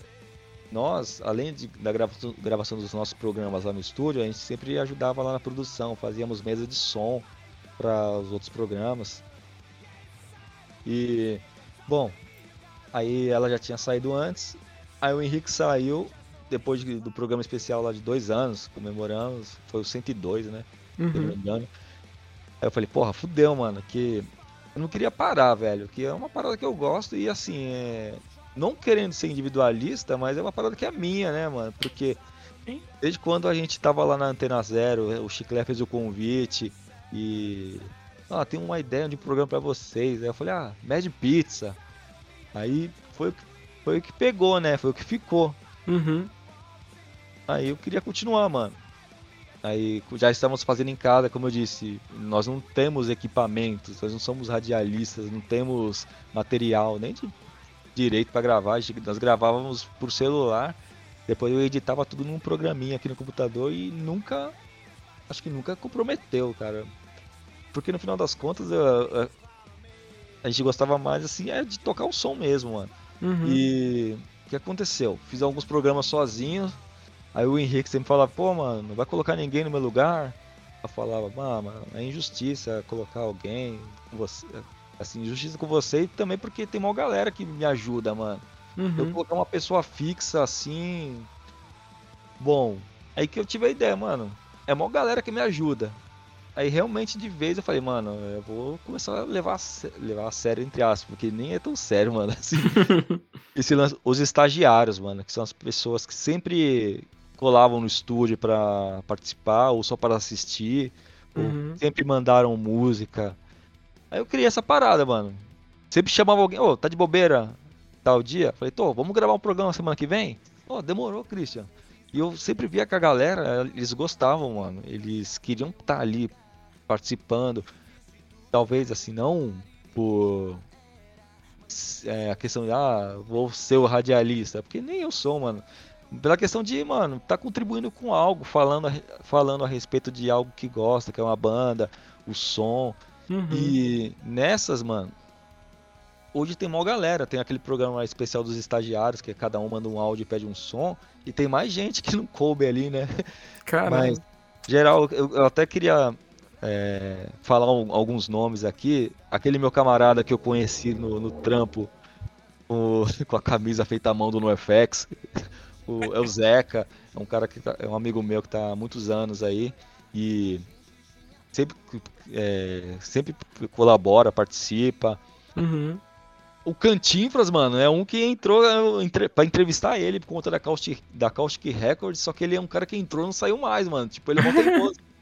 nós, além de, da gravação, gravação dos nossos programas lá no estúdio, a gente sempre ajudava lá na produção, fazíamos mesa de som para os outros programas. E, bom, aí ela já tinha saído antes, aí o Henrique saiu depois de, do programa especial lá de dois anos, comemoramos, foi o 102, né? Uhum. Se não me engano. Aí eu falei, porra, fudeu, mano, que eu não queria parar, velho, que é uma parada que eu gosto e assim, é... não querendo ser individualista, mas é uma parada que é minha, né, mano? Porque desde quando a gente tava lá na Antena Zero, o Chiclé fez o convite e. Ah, tem uma ideia de um programa para vocês. Aí eu falei, ah, Mad Pizza. Aí foi, foi o que pegou, né? Foi o que ficou. Uhum. Aí eu queria continuar, mano. Aí já estamos fazendo em casa, como eu disse, nós não temos equipamentos, nós não somos radialistas, não temos material nem de direito para gravar. Nós gravávamos por celular, depois eu editava tudo num programinha aqui no computador e nunca, acho que nunca comprometeu, cara. Porque no final das contas eu, eu, a gente gostava mais assim é de tocar o som mesmo, mano. Uhum. E o que aconteceu? Fiz alguns programas sozinho, Aí o Henrique sempre falava, pô, mano, não vai colocar ninguém no meu lugar. Eu falava, mano, é injustiça colocar alguém com você. Assim, injustiça com você e também porque tem uma galera que me ajuda, mano. Uhum. Eu colocar uma pessoa fixa assim. Bom, aí que eu tive a ideia, mano. É uma galera que me ajuda. Aí realmente de vez eu falei, mano, eu vou começar a levar levar a sério, entre aspas, porque nem é tão sério, mano. [laughs] Assim, [laughs] esse lance, os estagiários, mano, que são as pessoas que sempre colavam no estúdio pra participar ou só para assistir, Uhum. sempre mandaram música. Aí eu criei essa parada, mano. Sempre chamava alguém, ô, tá de bobeira tal dia? Falei, tô, vamos gravar um programa semana que vem? Ó, demorou, Christian. E eu sempre via que a galera, eles gostavam, mano. Eles queriam estar ali participando. Talvez assim, não por é, a questão de, ah, vou ser o radialista, porque nem eu sou, mano. Pela questão de, mano, tá contribuindo com algo, falando a, falando a respeito de algo que gosta, que é uma banda, o som. Uhum. E nessas, mano, hoje tem mó galera. Tem aquele programa especial dos estagiários, que cada um manda um áudio e pede um som. E tem mais gente que não coube ali, né? Caralho. Mas, geral, eu, eu até queria é, falar um- alguns nomes aqui. Aquele meu camarada que eu conheci no, no trampo, o- [laughs] com a camisa feita à mão do NoFX, o, é o Zeca. É um cara que tá- é um amigo meu que tá há muitos anos aí. E sempre, é, sempre colabora, participa. Uhum. O Cantinfras, mano, é um que entrou entre, pra entrevistar ele por conta da Caustic, da Caustic Records, só que ele é um cara que entrou e não saiu mais, mano. Tipo, ele é. [laughs]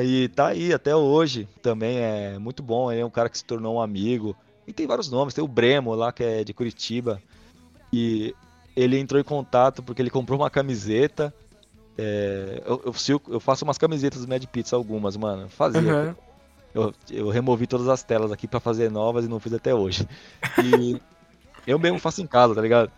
E tá aí até hoje, também é muito bom. Ele é um cara que se tornou um amigo. E tem vários nomes, tem o Bremo lá, que é de Curitiba. E ele entrou em contato porque ele comprou uma camiseta. É, eu, eu, eu faço umas camisetas do Mad Pizza, algumas, mano. Fazia. Uhum. Eu, eu removi todas as telas aqui pra fazer novas e não fiz até hoje. E [laughs] eu mesmo faço em casa, tá ligado?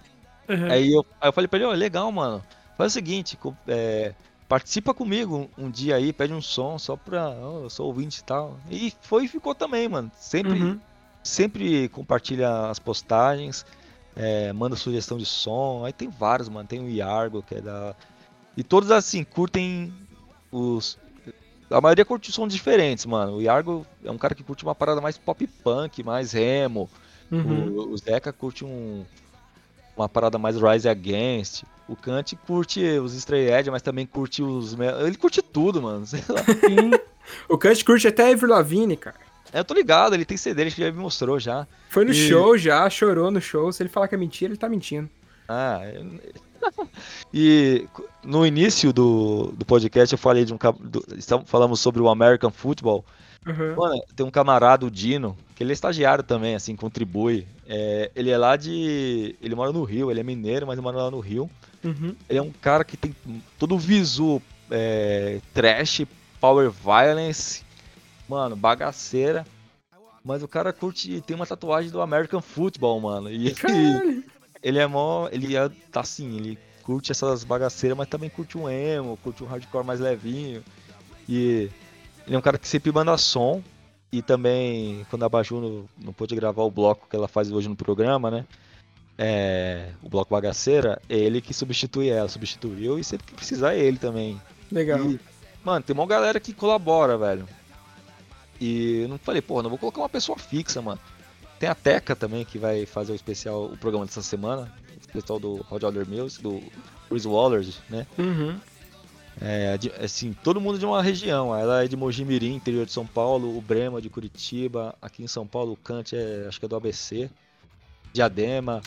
Uhum. Aí eu, aí eu falei pra ele, ó, legal, mano. Faz o seguinte, é, participa comigo um, um dia aí, pede um som só pra. ó, eu sou ouvinte e tal. E foi e ficou também, mano. Sempre, Uhum. sempre compartilha as postagens, é, manda sugestão de som. Aí tem vários, mano. Tem o Iargo, que é da. E todos assim, curtem os. A maioria curte sons diferentes, mano. O Iargo é um cara que curte uma parada mais pop punk, mais remo. Uhum. O, o Zeca curte um, uma parada mais Rise Against. O Kant curte os Stray Edge, mas também curte os. Ele curte tudo, mano. [laughs] Sei lá. Sim. O Kant curte até Avril Lavigne, cara. É, Eu tô ligado, ele tem CD, ele já me mostrou já. Foi no E- show já, chorou no show. Se ele falar que é mentira, ele tá mentindo. Ah, eu- [laughs] e no início do, do podcast eu falei de um. do- falamos sobre o American Football. Uhum. Mano, tem um camarada, o Dino, que ele é estagiário também, assim, contribui. É, ele é lá de. Ele mora no Rio, ele é mineiro, mas mora lá no Rio. Uhum. Ele é um cara que tem todo o visu é, trash, power violence, mano, bagaceira. Mas o cara curte, tem uma tatuagem do American Football, mano. E Caralho. ele é mó, ele é, tá assim, ele curte essas bagaceiras, mas também curte um emo, curte um hardcore mais levinho. E ele é um cara que sempre manda som. E também, quando a Baju não, não pôde gravar o bloco que ela faz hoje no programa, né? É, o bloco bagaceira, é ele que substitui ela, substituiu e sempre que precisar é ele também. Legal. E, mano, tem uma galera que colabora, velho. E não falei, porra, não vou colocar uma pessoa fixa, mano. Tem a Teca também que vai fazer o especial, o programa dessa semana, o especial do Rod Alder Mills, do Chris Waller, né? Uhum. É, assim, todo mundo de uma região. Ela é de Mogi Mirim, interior de São Paulo, o Brema de Curitiba, aqui em São Paulo o Kant é, acho que é do ABC, Diadema,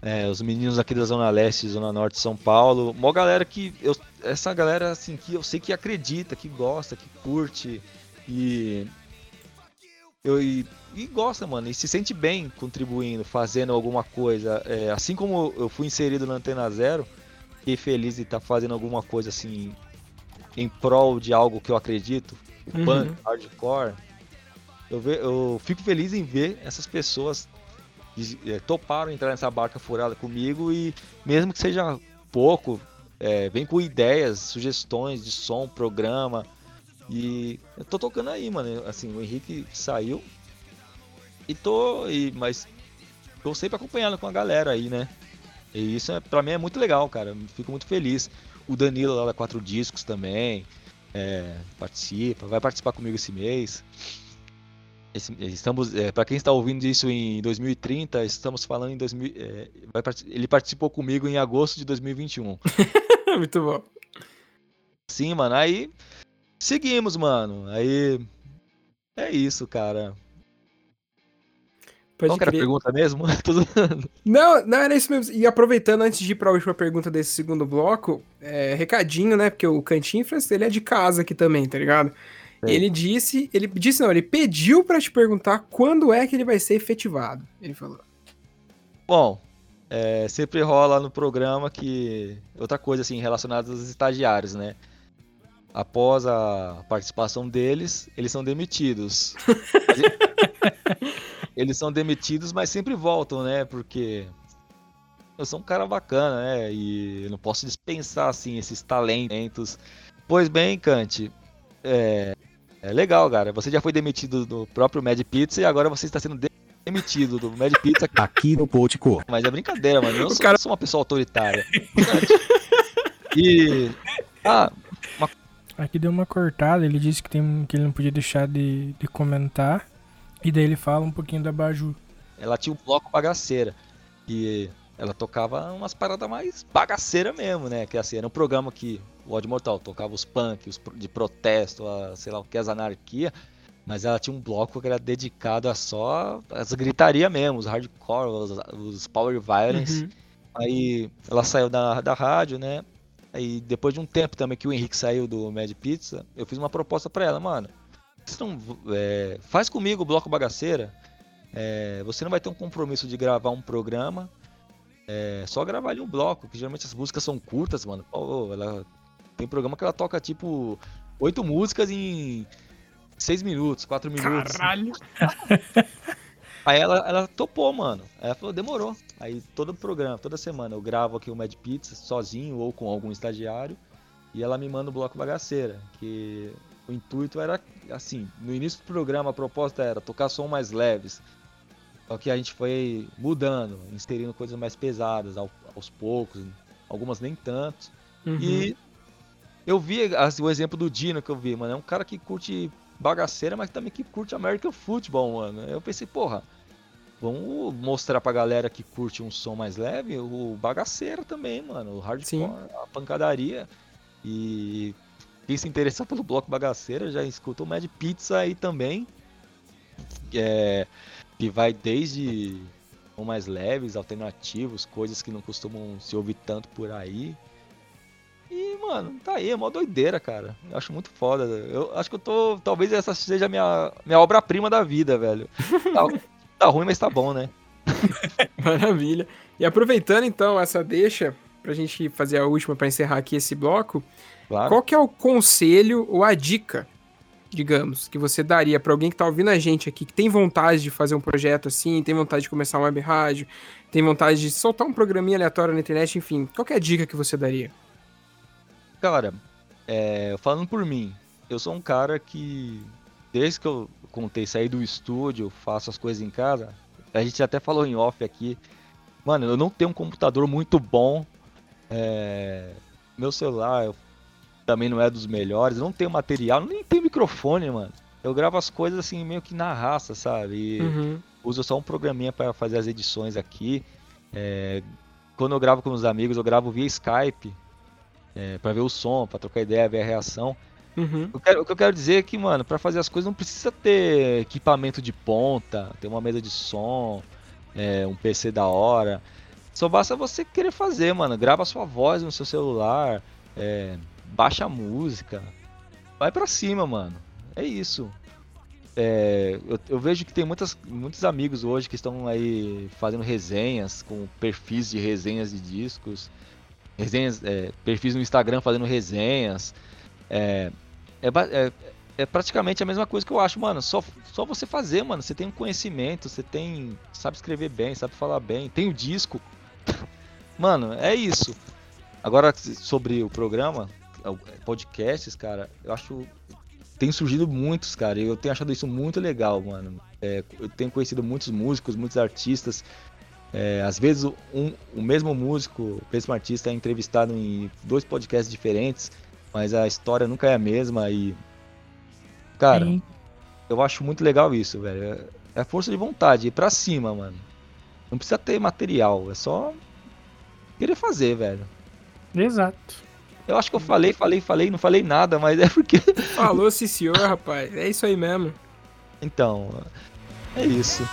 é, os meninos aqui da Zona Leste, Zona Norte de São Paulo, mó galera que eu, essa galera assim que eu sei que acredita, que gosta, que curte e eu e, e gosta, mano, e se sente bem contribuindo, fazendo alguma coisa. É, assim como eu fui inserido na Antena Zero, fiquei feliz de estar fazendo alguma coisa assim em prol de algo que eu acredito, o Uhum. punk, hardcore. Eu, ve- eu fico feliz em ver essas pessoas que eh, toparam entrar nessa barca furada comigo e mesmo que seja pouco, eh, vem com ideias, sugestões de som, programa. E eu tô tocando aí, mano. Assim, o Henrique saiu e tô. E, mas tô sempre acompanhando com a galera aí, né? E isso, é, pra mim, é muito legal, cara. Fico muito feliz. O Danilo lá da Quatro Discos também é, participa, vai participar comigo esse mês. Esse, estamos, é, para quem está ouvindo isso em 2030, estamos falando em 2000, é, vai, ele participou comigo em agosto de 2021. [laughs] muito bom. Sim, mano. Aí seguimos, mano. Aí é isso, cara. Pode Qual era a pergunta mesmo? [laughs] não, não, era isso mesmo. E aproveitando, antes de ir para a última pergunta desse segundo bloco, é, recadinho, né? Porque o Cantinfras, ele é de casa aqui também, tá ligado? Ele disse, ele disse não, ele pediu para te perguntar quando é que ele vai ser efetivado. Ele falou. Bom, é, sempre rola no programa que outra coisa assim relacionada aos estagiários, né? Após a participação deles, eles são demitidos. [laughs] eles são demitidos, mas sempre voltam, né? Porque eu sou um cara bacana, né? E eu não posso dispensar assim esses talentos. Pois bem, Kant, é, é legal, cara. Você já foi demitido do próprio Mad Pizza e agora você está sendo demitido do Mad Pizza [laughs] aqui no Potico. Mas é brincadeira, mano. Eu sou, cara... sou uma pessoa autoritária. [laughs] e ah. Aqui deu uma cortada. Ele disse que tem que ele não podia deixar de, de comentar e daí ele fala um pouquinho da Baju. Ela tinha um bloco bagaceira. E ela tocava umas paradas mais bagaceira mesmo, né? Que assim, era um programa que o Odd Mortal tocava os punk, os de protesto, a, sei lá o que, as anarquia. Mas ela tinha um bloco que era dedicado a só as gritaria mesmo, os hardcore, os, os power violence. Uhum. Aí ela saiu da, da rádio, né? Aí depois de um tempo também que o Henrique saiu do Mad Pizza, eu fiz uma proposta para ela, mano você não, é, faz comigo o Bloco Bagaceira. É, você não vai ter um compromisso de gravar um programa. É, só gravar ali um bloco, que geralmente as músicas são curtas, mano. Pô, ela tem programa que ela toca tipo oito músicas em seis minutos, quatro minutos. Caralho! [laughs] Aí ela, ela topou, mano. Aí ela falou, demorou. Aí todo programa, toda semana eu gravo aqui o Mad Pizza sozinho ou com algum estagiário. E ela me manda o bloco bagaceira, que o intuito era assim, no início do programa a proposta era tocar som mais leves. Só que a gente foi mudando, inserindo coisas mais pesadas aos poucos, algumas nem tanto. Uhum. E eu vi assim, o exemplo do Dino que eu vi, mano, é um cara que curte bagaceira, mas também que curte American Football, mano. Eu pensei, porra, vamos mostrar pra galera que curte um som mais leve o bagaceira também, mano, o hardcore, Sim. a pancadaria. E quem se interessar pelo bloco bagaceira já escuta o Mad Pizza aí também. É, que vai desde mais leves, alternativos, coisas que não costumam se ouvir tanto por aí. E, mano, tá aí, é mó doideira, cara. Eu acho muito foda. Eu acho que eu tô. Talvez essa seja a minha, minha obra-prima da vida, velho. [laughs] Tá, ruim, mas tá bom, né? [laughs] Maravilha. E aproveitando então essa deixa, pra gente fazer a última para encerrar aqui esse bloco. Claro. Qual que é o conselho ou a dica, digamos, que você daria para alguém que tá ouvindo a gente aqui, que tem vontade de fazer um projeto assim, tem vontade de começar uma web rádio, tem vontade de soltar um programinha aleatório na internet, enfim, qual é a dica que você daria? Cara, é, falando por mim, eu sou um cara que, desde que eu contei sair do estúdio, faço as coisas em casa, a gente até falou em off aqui, mano, eu não tenho um computador muito bom, é, meu celular, também não é dos melhores, não tenho material, nem tenho microfone, mano. Eu gravo as coisas assim meio que na raça, sabe? E uhum. uso só um programinha para fazer as edições aqui. É, quando eu gravo com os amigos, eu gravo via Skype é, para ver o som, para trocar ideia, ver a reação. Uhum. Quero, o que eu quero dizer é que, mano, para fazer as coisas não precisa ter equipamento de ponta, ter uma mesa de som, é, um PC da hora. Só basta você querer fazer, mano. Grava sua voz no seu celular. É, baixa a música, vai para cima, mano. É isso. É, eu, eu, vejo que tem muitas, muitos amigos hoje que estão aí fazendo resenhas com perfis de resenhas de discos, resenhas, é, perfis no Instagram fazendo resenhas. É, é, é, é, praticamente a mesma coisa que eu acho, mano. Só, só você fazer, mano. Você tem um conhecimento, você tem. sabe escrever bem, sabe falar bem, tem o disco. [laughs] mano, é isso. Agora sobre o programa, podcasts, cara, eu acho. Tem surgido muitos, cara, e eu tenho achado isso muito legal, mano. É, eu tenho conhecido muitos músicos, muitos artistas. É, às vezes um, o mesmo músico, o mesmo artista é entrevistado em dois podcasts diferentes, mas a história nunca é a mesma e. Cara, Sim. eu acho muito legal isso, velho. É a força de vontade, ir pra cima, mano. Não precisa ter material, é só querer fazer, velho. Exato. Eu acho que eu falei, falei, falei, não falei nada, mas é porque. Falou, sim senhor, rapaz. É isso aí mesmo. Então, é isso.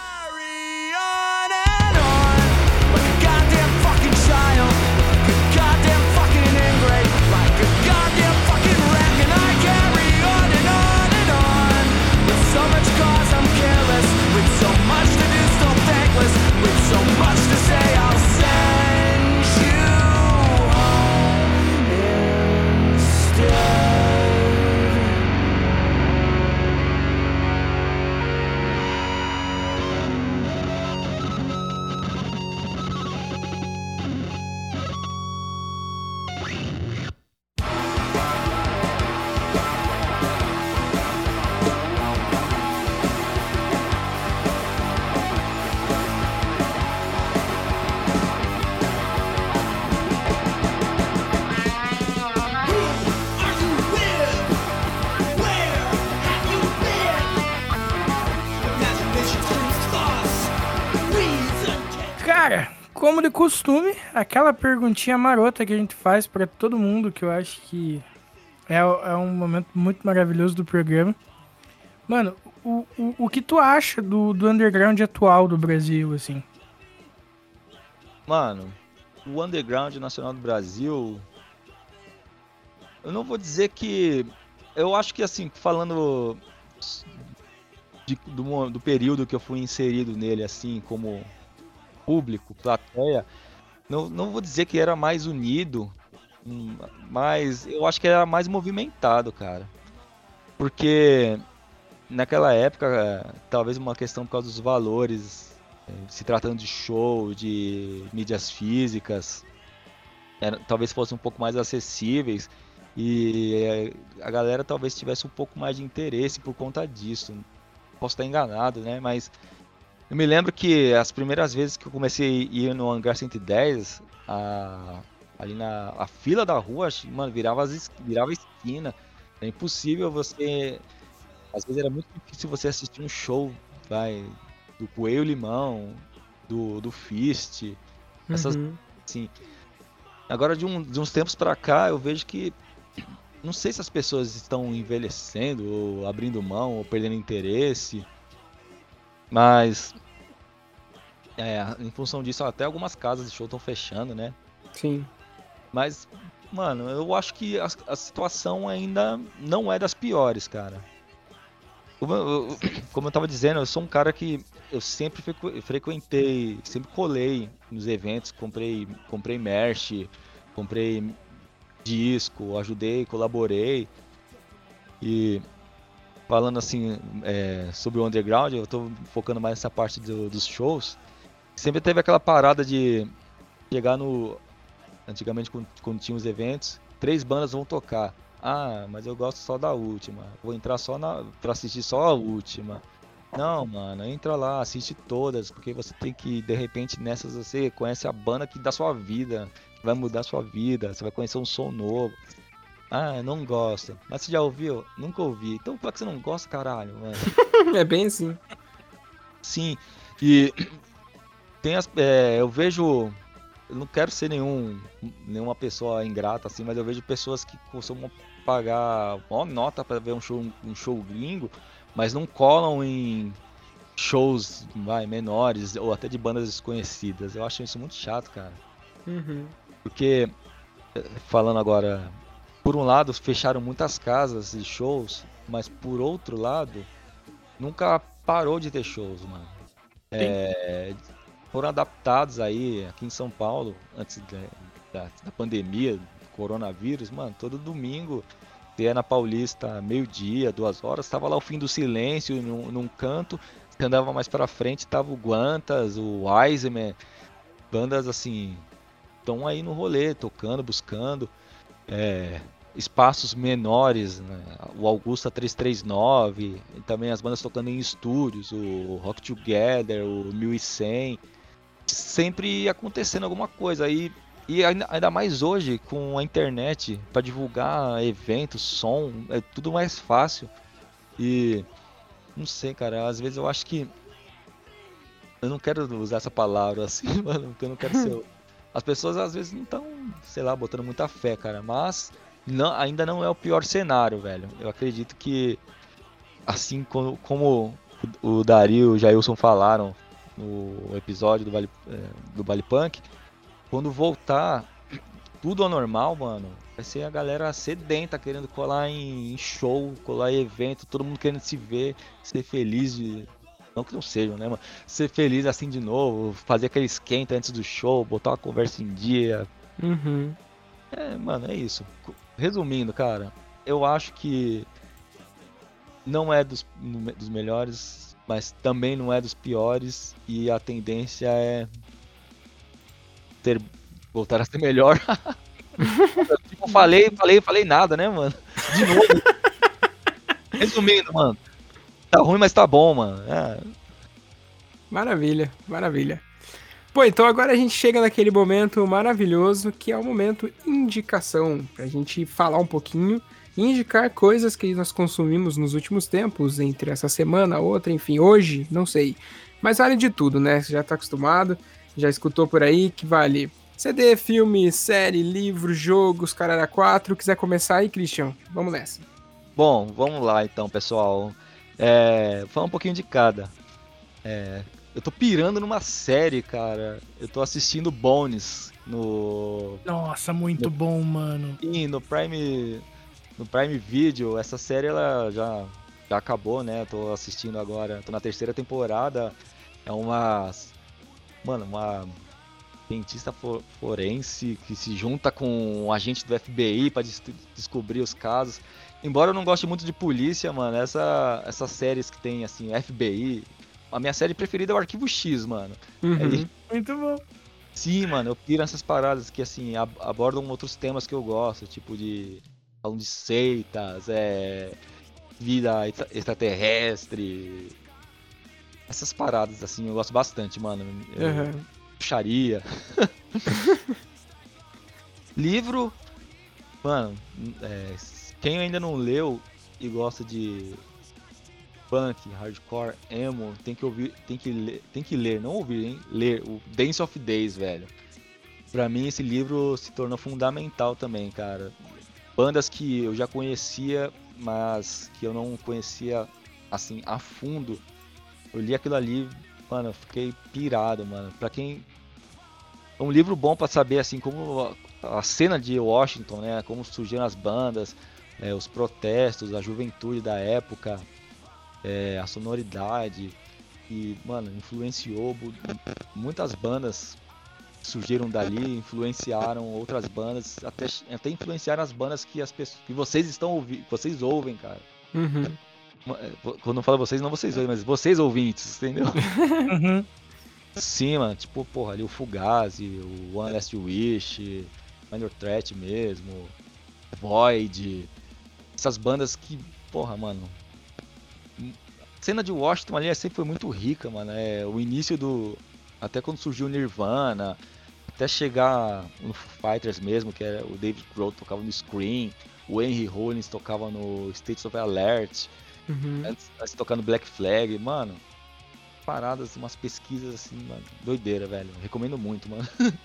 Costume, aquela perguntinha marota que a gente faz para todo mundo, que eu acho que é, é um momento muito maravilhoso do programa. Mano, o, o, o que tu acha do, do underground atual do Brasil, assim? Mano, o underground nacional do Brasil. Eu não vou dizer que. Eu acho que, assim, falando de, do, do período que eu fui inserido nele, assim, como público, plateia, não, não vou dizer que era mais unido, mas eu acho que era mais movimentado, cara. Porque naquela época, talvez uma questão por causa dos valores, eh, se tratando de show, de mídias físicas, era, talvez fossem um pouco mais acessíveis e eh, a galera talvez tivesse um pouco mais de interesse por conta disso. Posso estar enganado, né? Mas eu me lembro que as primeiras vezes que eu comecei a ir no hangar 110, a, ali na a fila da rua, mano, virava, as, virava esquina. É impossível você. Às vezes era muito difícil você assistir um show, vai, do Coelho Limão, do, do Fist, essas. Uhum. Assim. Agora, de, um, de uns tempos pra cá, eu vejo que. Não sei se as pessoas estão envelhecendo, ou abrindo mão, ou perdendo interesse. Mas é, em função disso, até algumas casas de show estão fechando, né? Sim. Mas, mano, eu acho que a, a situação ainda não é das piores, cara. Como eu, [coughs] como eu tava dizendo, eu sou um cara que eu sempre frequentei, sempre colei nos eventos, comprei, comprei merch, comprei disco, ajudei, colaborei. E falando assim é, sobre o underground, eu estou focando mais nessa parte do, dos shows. Sempre teve aquela parada de chegar no. Antigamente, quando, quando tinha os eventos, três bandas vão tocar. Ah, mas eu gosto só da última. Vou entrar só na, pra assistir só a última. Não, mano, entra lá, assiste todas, porque você tem que, de repente, nessas você conhece a banda que dá sua vida, vai mudar sua vida, você vai conhecer um som novo. Ah, não gosta. Mas você já ouviu? Nunca ouvi. Então por que você não gosta, caralho, mano? [laughs] é bem assim. Sim. E [clears throat] tem as. É, eu vejo. Eu não quero ser nenhum, nenhuma pessoa ingrata assim, mas eu vejo pessoas que costumam pagar uma nota para ver um show, um show gringo, mas não colam em shows vai, menores ou até de bandas desconhecidas. Eu acho isso muito chato, cara. Uhum. Porque, falando agora por um lado, fecharam muitas casas e shows, mas por outro lado, nunca parou de ter shows, mano. É, foram adaptados aí aqui em São Paulo, antes da, da pandemia, coronavírus, mano, todo domingo, ia na Paulista, meio-dia, duas horas, tava lá o fim do silêncio num, num canto, você andava mais pra frente, tava o Guantas, o Wiseman, bandas assim, estão aí no rolê, tocando, buscando é, espaços menores, né? o Augusta 339, e também as bandas tocando em estúdios, o Rock Together, o 1100. sempre acontecendo alguma coisa. E, e ainda, ainda mais hoje, com a internet, para divulgar eventos, som, é tudo mais fácil. E não sei, cara, às vezes eu acho que. Eu não quero usar essa palavra assim, [laughs] mano, porque eu não quero ser. [laughs] As pessoas às vezes não estão, sei lá, botando muita fé, cara, mas não, ainda não é o pior cenário, velho. Eu acredito que, assim como, como o Dario e o Jailson falaram no episódio do Vale, é, do vale Punk, quando voltar tudo ao normal, mano, vai ser a galera sedenta querendo colar em show, colar em evento, todo mundo querendo se ver, ser feliz. Não que não sejam, né, mano? Ser feliz assim de novo, fazer aquele esquenta antes do show, botar uma conversa em dia. Uhum. É, mano, é isso. Resumindo, cara, eu acho que não é dos, dos melhores, mas também não é dos piores e a tendência é ter voltar a ser melhor. [laughs] tipo, falei, falei, falei nada, né, mano? De novo. [laughs] Resumindo, mano. Tá ruim, mas tá bom, mano. É. Maravilha, maravilha. Pô, então agora a gente chega naquele momento maravilhoso que é o momento indicação, pra gente falar um pouquinho e indicar coisas que nós consumimos nos últimos tempos, entre essa semana, outra, enfim, hoje, não sei. Mas vale de tudo, né? Você já tá acostumado, já escutou por aí que vale CD, filme, série, livro, jogos, Carara 4. Quiser começar aí, Christian? Vamos nessa. Bom, vamos lá então, pessoal. É, falar um pouquinho de cada. É, eu tô pirando numa série, cara. Eu tô assistindo Bones no. Nossa, muito no, bom, mano. Sim, no Prime. No Prime Video. Essa série ela já, já acabou, né? Eu tô assistindo agora. Tô na terceira temporada. É uma. Mano, uma cientista forense que se junta com um agente do FBI para des descobrir os casos. Embora eu não goste muito de polícia, mano, essa, essas séries que tem, assim, FBI. A minha série preferida é o Arquivo X, mano. Uhum. Muito bom. Sim, mano, eu piro essas paradas que, assim, ab abordam outros temas que eu gosto, tipo de. falam de seitas, é. vida extraterrestre. Essas paradas, assim, eu gosto bastante, mano. Eu, uhum puxaria. [laughs] Livro, mano, é, quem ainda não leu e gosta de punk, hardcore, emo, tem que ouvir, tem que ler, tem que ler, não ouvir, hein? Ler o Dance of Days, velho. Pra mim esse livro se tornou fundamental também, cara. Bandas que eu já conhecia, mas que eu não conhecia assim a fundo. Eu li aquilo ali, mano, eu fiquei pirado, mano. Pra quem. É um livro bom para saber, assim, como a cena de Washington, né? Como surgiram as bandas, é, os protestos, a juventude da época, é, a sonoridade. E, mano, influenciou muitas bandas surgiram dali, influenciaram outras bandas, até, até influenciaram as bandas que as pessoas que vocês estão ouvindo, vocês ouvem, cara. Uhum. É, quando eu falo vocês, não vocês dois, mas vocês ouvintes, entendeu? [laughs] Uhum. Sim, mano, tipo, porra, ali o Fugazi, o One Last Wish, Minor Threat mesmo, Void, essas bandas que, porra, mano. A cena de Washington ali sempre foi muito rica, mano. É, o início do. Até quando surgiu o Nirvana, até chegar no Fighters mesmo, que era o David Grohl tocava no Scream, o Henry Rollins tocava no States of Alert. Uhum. Antes, antes tocando Black Flag, mano. Paradas, umas pesquisas assim, mano. Doideira, velho. Recomendo muito, mano. [laughs]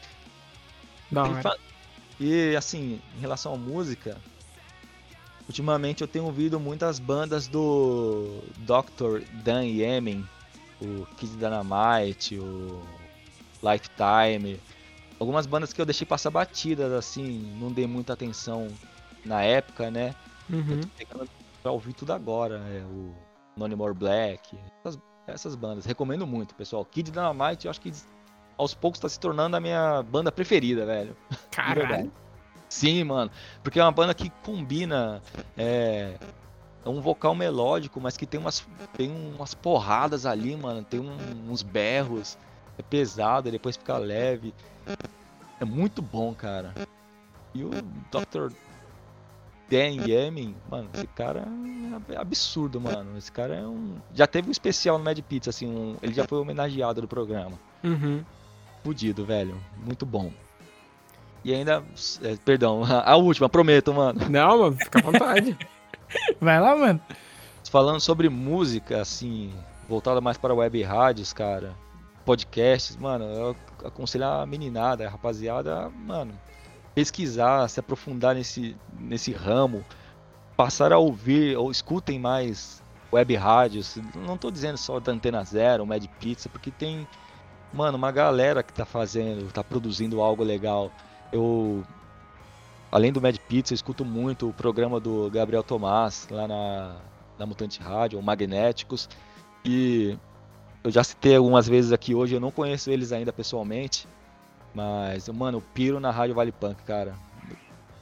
E assim, em relação à música, ultimamente eu tenho ouvido muitas bandas do Dr. Dan Yemen, o Kid Dynamite, o Lifetime. Algumas bandas que eu deixei passar batidas, assim, não dei muita atenção na época, né? Uhum. Eu tô pra ouvir tudo agora, né? O No More Black, essas, essas, bandas. Recomendo muito, pessoal. Kid Dynamite, eu acho que aos poucos tá se tornando a minha banda preferida, velho. Caralho. Sim, mano. Porque é uma banda que combina. É, é um vocal melódico, mas que tem umas, tem umas porradas ali, mano. Tem um, uns berros. É pesado, depois fica leve. É muito bom, cara. E o Dr. Dan Yemen, mano, esse cara é absurdo, mano. Esse cara é um. Já teve um especial no Mad Pizza, assim, um... ele já foi homenageado do programa. Uhum. fudido, velho. Muito bom. E ainda. é, perdão, [laughs] a última, prometo, mano. Não, mano, fica à vontade. [laughs] Vai lá, mano. Falando sobre música, assim, voltada mais para web rádios, cara, podcasts, mano, eu aconselho a meninada, a rapaziada, mano, pesquisar, se aprofundar nesse, nesse ramo, passar a ouvir, ou escutem mais web rádios. Não tô dizendo só da Antena Zero, Mad Pizza, porque tem, mano, uma galera que tá fazendo, tá produzindo algo legal. Eu além do Mad Pizza, eu escuto muito o programa do Gabriel Tomás lá na, na Mutante Rádio, o Magnéticos. E eu já citei algumas vezes aqui hoje, eu não conheço eles ainda pessoalmente. Mas, mano, eu piro na Rádio Vale Punk, cara.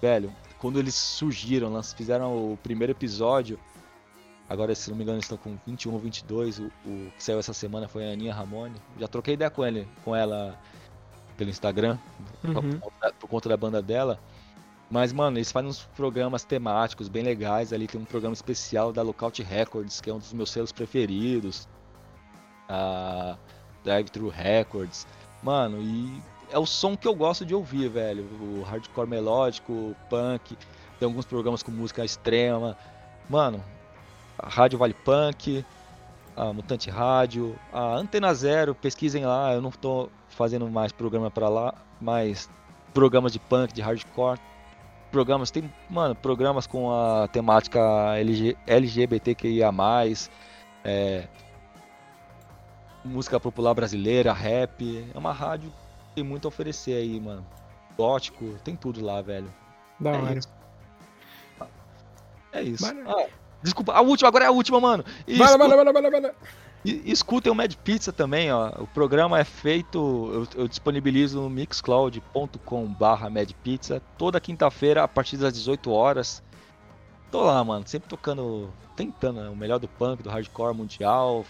Velho, quando eles surgiram, fizeram o primeiro episódio. Agora, se não me engano, estão com 21 ou 22. O, o que saiu essa semana foi a Aninha Ramone. Já troquei ideia com, ele, com ela pelo Instagram, por, Uhum. conta, por conta da banda dela. Mas, mano, eles fazem uns programas temáticos bem legais. Ali tem um programa especial da Lookout Records, que é um dos meus selos preferidos. A Drive Thru Records. Mano, e é o som que eu gosto de ouvir, velho. O hardcore melódico, o punk. Tem alguns programas com música extrema. Mano, a Rádio Vale Punk, a Mutante Rádio, a Antena Zero, pesquisem lá. Eu não tô fazendo mais programa pra lá, mas programas de punk, de hardcore. Programas, tem, mano, programas com a temática LG, LGBTQIA+, é, música popular brasileira, rap. É uma rádio que tem muito a oferecer aí, mano. Gótico, tem tudo lá, velho. Da É hora. isso. É isso. Ah, desculpa, a última, agora é a última, mano. E Vai lá, escu- vai vai vai vai lá. e- escutem o Mad Pizza também, ó. O programa é feito, eu, eu disponibilizo no mixcloud.com/barra Mad Pizza toda quinta-feira a partir das 18 horas. Tô lá, mano, sempre tocando, tentando, né, o melhor do punk, do hardcore mundial.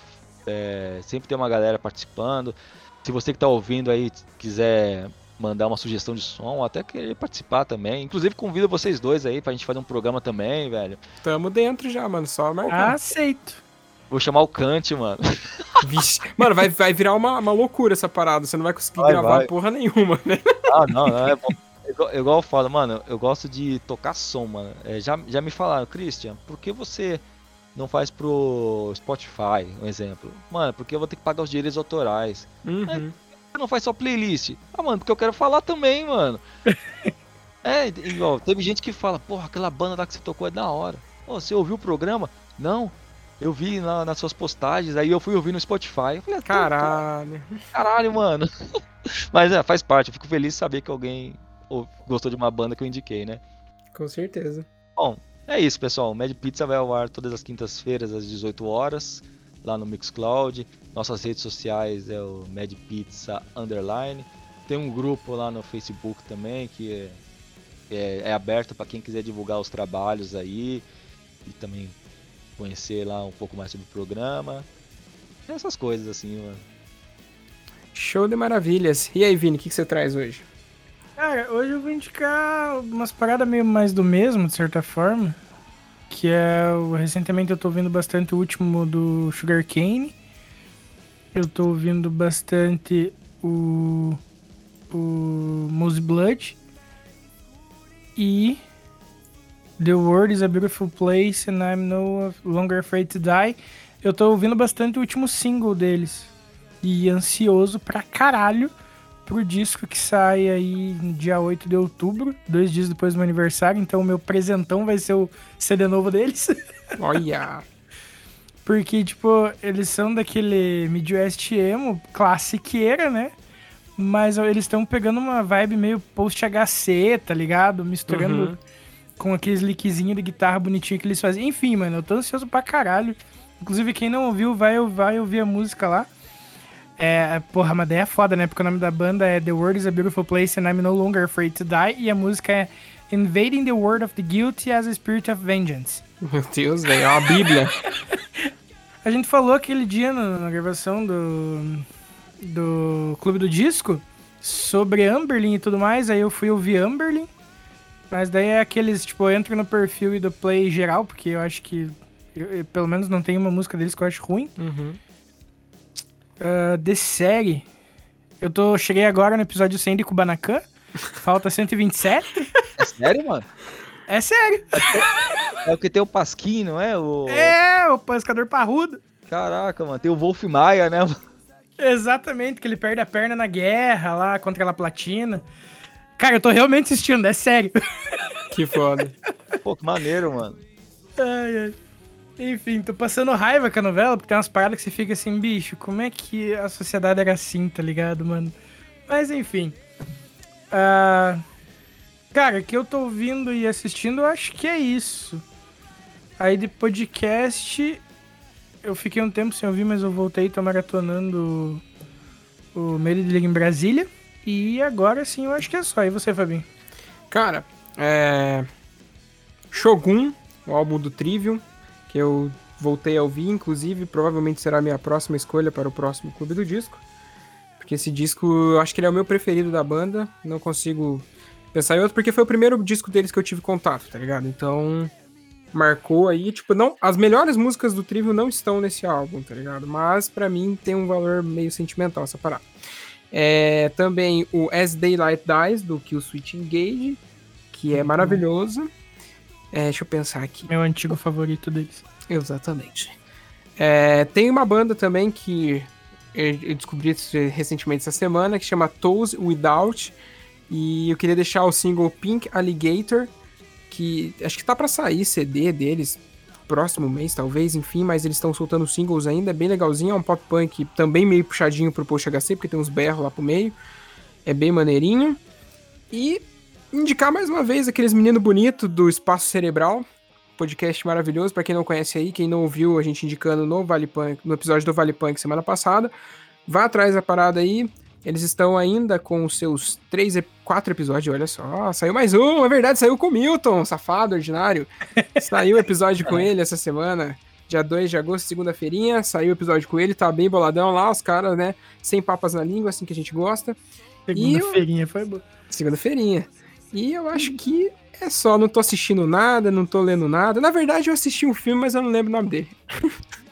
é, sempre tem uma galera participando. Se você que tá ouvindo aí quiser mandar uma sugestão de som, até querer participar também. Inclusive convido vocês dois aí pra gente fazer um programa também, velho. Tamo dentro já, mano. Só marcar. Aceito. Vou chamar o Kant, mano. [laughs] Vixe. Mano, vai, vai virar uma, uma loucura essa parada. Você não vai conseguir Vai, gravar vai. porra nenhuma, né? Ah, não, não, é bom. Igual, igual eu falo, mano, eu gosto de tocar som, mano. É, já, já me falaram, Christian, por que você não faz pro Spotify, um exemplo? Mano, porque eu vou ter que pagar os direitos autorais. Uhum. Você não faz só playlist? Ah, mano, porque eu quero falar também, mano. [laughs] é, igual, teve gente que fala, porra, aquela banda lá que você tocou é da hora. Ô, você ouviu o programa? Não. Eu vi lá nas suas postagens, aí eu fui ouvir no Spotify. Eu falei, ah, tá, Caralho. Caralho, mano. [laughs] Mas é, faz parte. Eu fico feliz de saber que alguém ou- gostou de uma banda que eu indiquei, né? Com certeza. Bom, é isso, pessoal. O Mad Pizza vai ao ar todas as quintas-feiras às 18 horas lá no Mixcloud. Nossas redes sociais é o Mad Pizza Underline. Tem um grupo lá no Facebook também que é, é- é aberto para quem quiser divulgar os trabalhos aí e também conhecer lá um pouco mais sobre o programa. Essas coisas assim, mano. Show de maravilhas. E aí, Vini, o que, que você traz hoje? Cara, hoje eu vou indicar umas paradas meio mais do mesmo, de certa forma. Que é. Recentemente eu tô ouvindo bastante o último do Sugar Cane. Eu tô ouvindo bastante o. O Muse Blood. E. The World is a Beautiful Place and I'm No Longer Afraid to Die. Eu tô ouvindo bastante o último single deles. E ansioso pra caralho pro disco que sai aí dia 8 de outubro, dois dias depois do meu aniversário. Então o meu presentão vai ser o CD novo deles. [laughs] Olha. Porque, tipo, eles são daquele Midwest emo, classiqueira, né? Mas eles estão pegando uma vibe meio post-HC, tá ligado? Misturando Uhum. com aqueles lickzinhos de guitarra bonitinho que eles fazem. Enfim, mano, eu tô ansioso pra caralho. Inclusive, quem não ouviu, vai, vai ouvir a música lá. É, porra, mas daí é foda, né? Porque o nome da banda é The World is a Beautiful Place and I'm No Longer Afraid to Die. E a música é Invading the World of the Guilty as a Spirit of Vengeance. Meu Deus, velho. É uma bíblia. A gente falou aquele dia no- na gravação do, do Clube do Disco sobre Amberlin e tudo mais. Aí eu fui ouvir Amberlin. Mas daí é aqueles, tipo, eu entro no perfil e do play geral, porque eu acho que. eu- eu, pelo menos não tem uma música deles que eu acho ruim. Uhum. De série, Eu tô, cheguei agora no episódio 100 de Kubanacan. Falta 127. É sério, mano? É sério. É o que tem o Pasquim, não é? O... É, o pescador parrudo. Caraca, mano. Tem o Wolf Maia, né? Exatamente, que ele perde a perna na guerra lá contra aquela platina. Cara, eu tô realmente assistindo, é sério. Que foda. Pô, que maneiro, mano. Ai, ai. Enfim, tô passando raiva com a novela, porque tem umas paradas que você fica assim, bicho, como é que a sociedade era assim, tá ligado, mano? Mas enfim. Ah, cara, que eu tô ouvindo e assistindo, eu acho que é isso. Aí de podcast, eu fiquei um tempo sem ouvir, mas eu voltei, tô maratonando o Medo de Liga em Brasília. E agora sim, eu acho que é só. E você, Fabinho? Cara, é. Shogun, o álbum do Trivium, que eu voltei a ouvir, inclusive, provavelmente será a minha próxima escolha para o próximo Clube do Disco. Porque esse disco, eu acho que ele é o meu preferido da banda. Não consigo pensar em outro, porque foi o primeiro disco deles que eu tive contato, tá ligado? Então, marcou aí, tipo, não, as melhores músicas do Trivium não estão nesse álbum, tá ligado? Mas para mim tem um valor meio sentimental essa parada. É, também o As Daylight Dies do Kill Switch Engage, que é maravilhoso. É, deixa eu pensar aqui. Meu antigo favorito deles. Exatamente. É, tem uma banda também que eu descobri recentemente essa semana que chama Toes Without. E eu queria deixar o single Pink Alligator, que acho que tá para sair CD deles próximo mês, talvez, enfim, mas eles estão soltando singles ainda, é bem legalzinho, é um pop punk também meio puxadinho pro Post HC, porque tem uns berros lá pro meio. É bem maneirinho. E indicar mais uma vez aqueles meninos bonitos do Espaço Cerebral, podcast maravilhoso, para quem não conhece aí, quem não ouviu a gente indicando no Vale Punk, no episódio do Vale Punk semana passada, vá atrás da parada aí. Eles estão ainda com os seus três, quatro episódios, olha só. Saiu mais um, é verdade, saiu com o Milton, safado, ordinário. [laughs] Saiu o episódio com ele essa semana, dia 2 de agosto, segunda-feirinha. Saiu o episódio com ele, tá bem boladão lá, os caras, né? Sem papas na língua, assim que a gente gosta. Segunda-feirinha foi boa. Segunda-feirinha. E eu acho que é só, não tô assistindo nada, não tô lendo nada. Na verdade, eu assisti um filme, mas eu não lembro o nome dele. [laughs]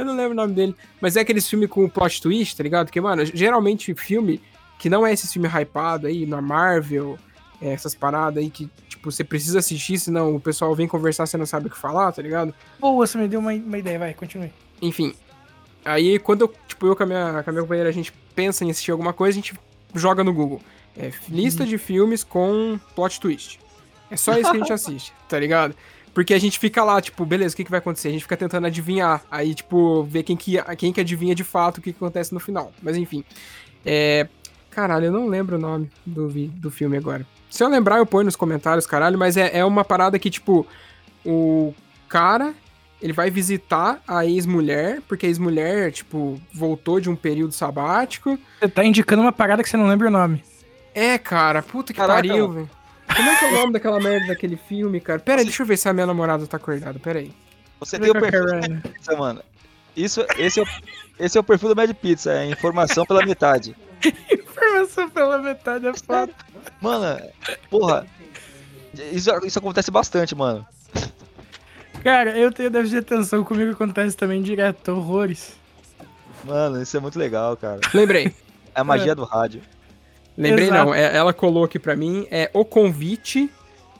eu não lembro o nome dele. Mas é aqueles filmes com plot twist, tá ligado? Porque, mano, geralmente filme que não é esse filme hypado aí, na Marvel, é, essas paradas aí que, tipo, você precisa assistir, senão o pessoal vem conversar, você não sabe o que falar, tá ligado? Boa, você me deu uma, uma ideia, vai, continue. Enfim. Aí, quando eu, tipo, eu com a, minha, com a minha companheira, a gente pensa em assistir alguma coisa, a gente joga no Google. É, lista de filmes com plot twist. É só isso que a gente [laughs] assiste, tá ligado? Porque a gente fica lá, tipo, beleza, o que, que vai acontecer? A gente fica tentando adivinhar. Aí, tipo, ver quem que, quem que adivinha de fato o que, que acontece no final. Mas enfim. É. Caralho, eu não lembro o nome do, do filme agora. Se eu lembrar, eu ponho nos comentários, caralho, mas é, é uma parada que, tipo, o cara, ele vai visitar a ex-mulher, porque a ex-mulher, tipo, voltou de um período sabático. Você tá indicando uma parada que você não lembra o nome. É, cara, puta que Caraca, pariu, velho. Como é que é o nome daquela merda daquele filme, cara? Pera aí, deixa eu ver se a minha namorada tá acordada, pera aí. Você tem o perfil Mad Pizza, mano. Isso, esse, é o, esse é o perfil do Mad Pizza, é informação pela metade. [laughs] informação pela metade é foda. Mano, porra, isso, isso acontece bastante, mano. Cara, eu tenho déficit de atenção, comigo acontece também direto, horrores. Mano, isso é muito legal, cara. Lembrei. É a magia é. do rádio. Lembrei Exato. não, é, ela colou aqui pra mim, é O Convite,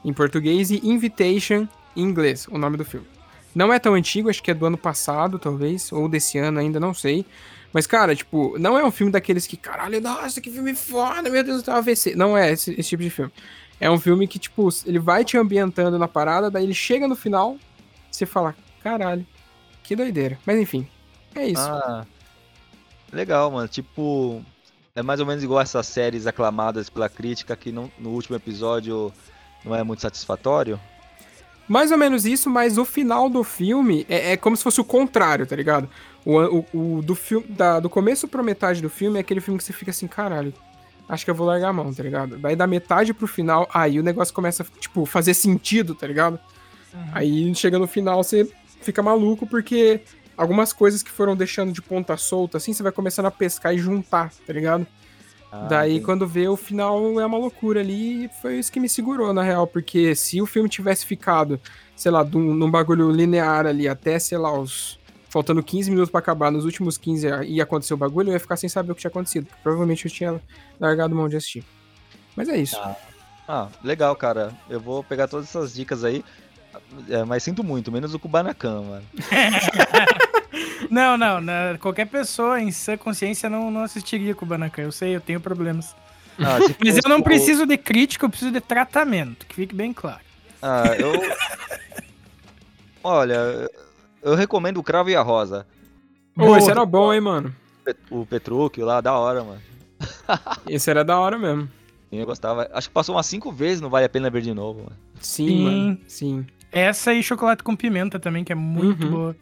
em português, e Invitation, em inglês, o nome do filme. Não é tão antigo, acho que é do ano passado, talvez, ou desse ano ainda, não sei. Mas, cara, tipo, não é um filme daqueles que, caralho, nossa, que filme foda, meu Deus, tá AVC. Não é esse, esse tipo de filme. É um filme que, tipo, ele vai te ambientando na parada, daí ele chega no final, você fala, caralho, que doideira. Mas enfim, é isso. Ah, legal, mano. Tipo, é mais ou menos igual essas séries aclamadas pela crítica que no, no último episódio não é muito satisfatório. Mais ou menos isso, mas o final do filme é, é como se fosse o contrário, tá ligado? O, o, o do, filme, da, do começo pra metade do filme é aquele filme que você fica assim, caralho, acho que eu vou largar a mão, tá ligado? Daí da metade pro final, aí o negócio começa, tipo, fazer sentido, tá ligado? Uhum. Aí chega no final, você fica maluco porque algumas coisas que foram deixando de ponta solta, assim, você vai começando a pescar e juntar, tá ligado? Ah, Daí, entendi. quando vê o final, é uma loucura ali, e foi isso que me segurou, na real, porque se o filme tivesse ficado, sei lá, num, num bagulho linear ali até, sei lá, os faltando 15 minutos pra acabar, nos últimos 15 ia acontecer o bagulho, eu ia ficar sem saber o que tinha acontecido. Provavelmente eu tinha largado mão de assistir. Mas é isso. Ah, ah legal, cara. Eu vou pegar todas essas dicas aí. É, mas sinto muito, menos o Kubanacan, mano. [laughs] não, não, não, Qualquer pessoa em sã consciência não, não assistiria Kubanacan. Eu sei, eu tenho problemas. Ah, [laughs] mas eu não preciso de crítica, eu preciso de tratamento, que fique bem claro. Ah, eu. Olha, eu recomendo o Cravo e a Rosa. Pô, esse era bom, hein, mano. O Petrúquio lá, da hora, mano. [laughs] esse era da hora mesmo. Sim, eu gostava. Acho que passou umas cinco vezes, não vale a pena ver de novo, mano. Sim, sim. mano. Sim. Essa e chocolate com pimenta também, que é muito uhum. boa.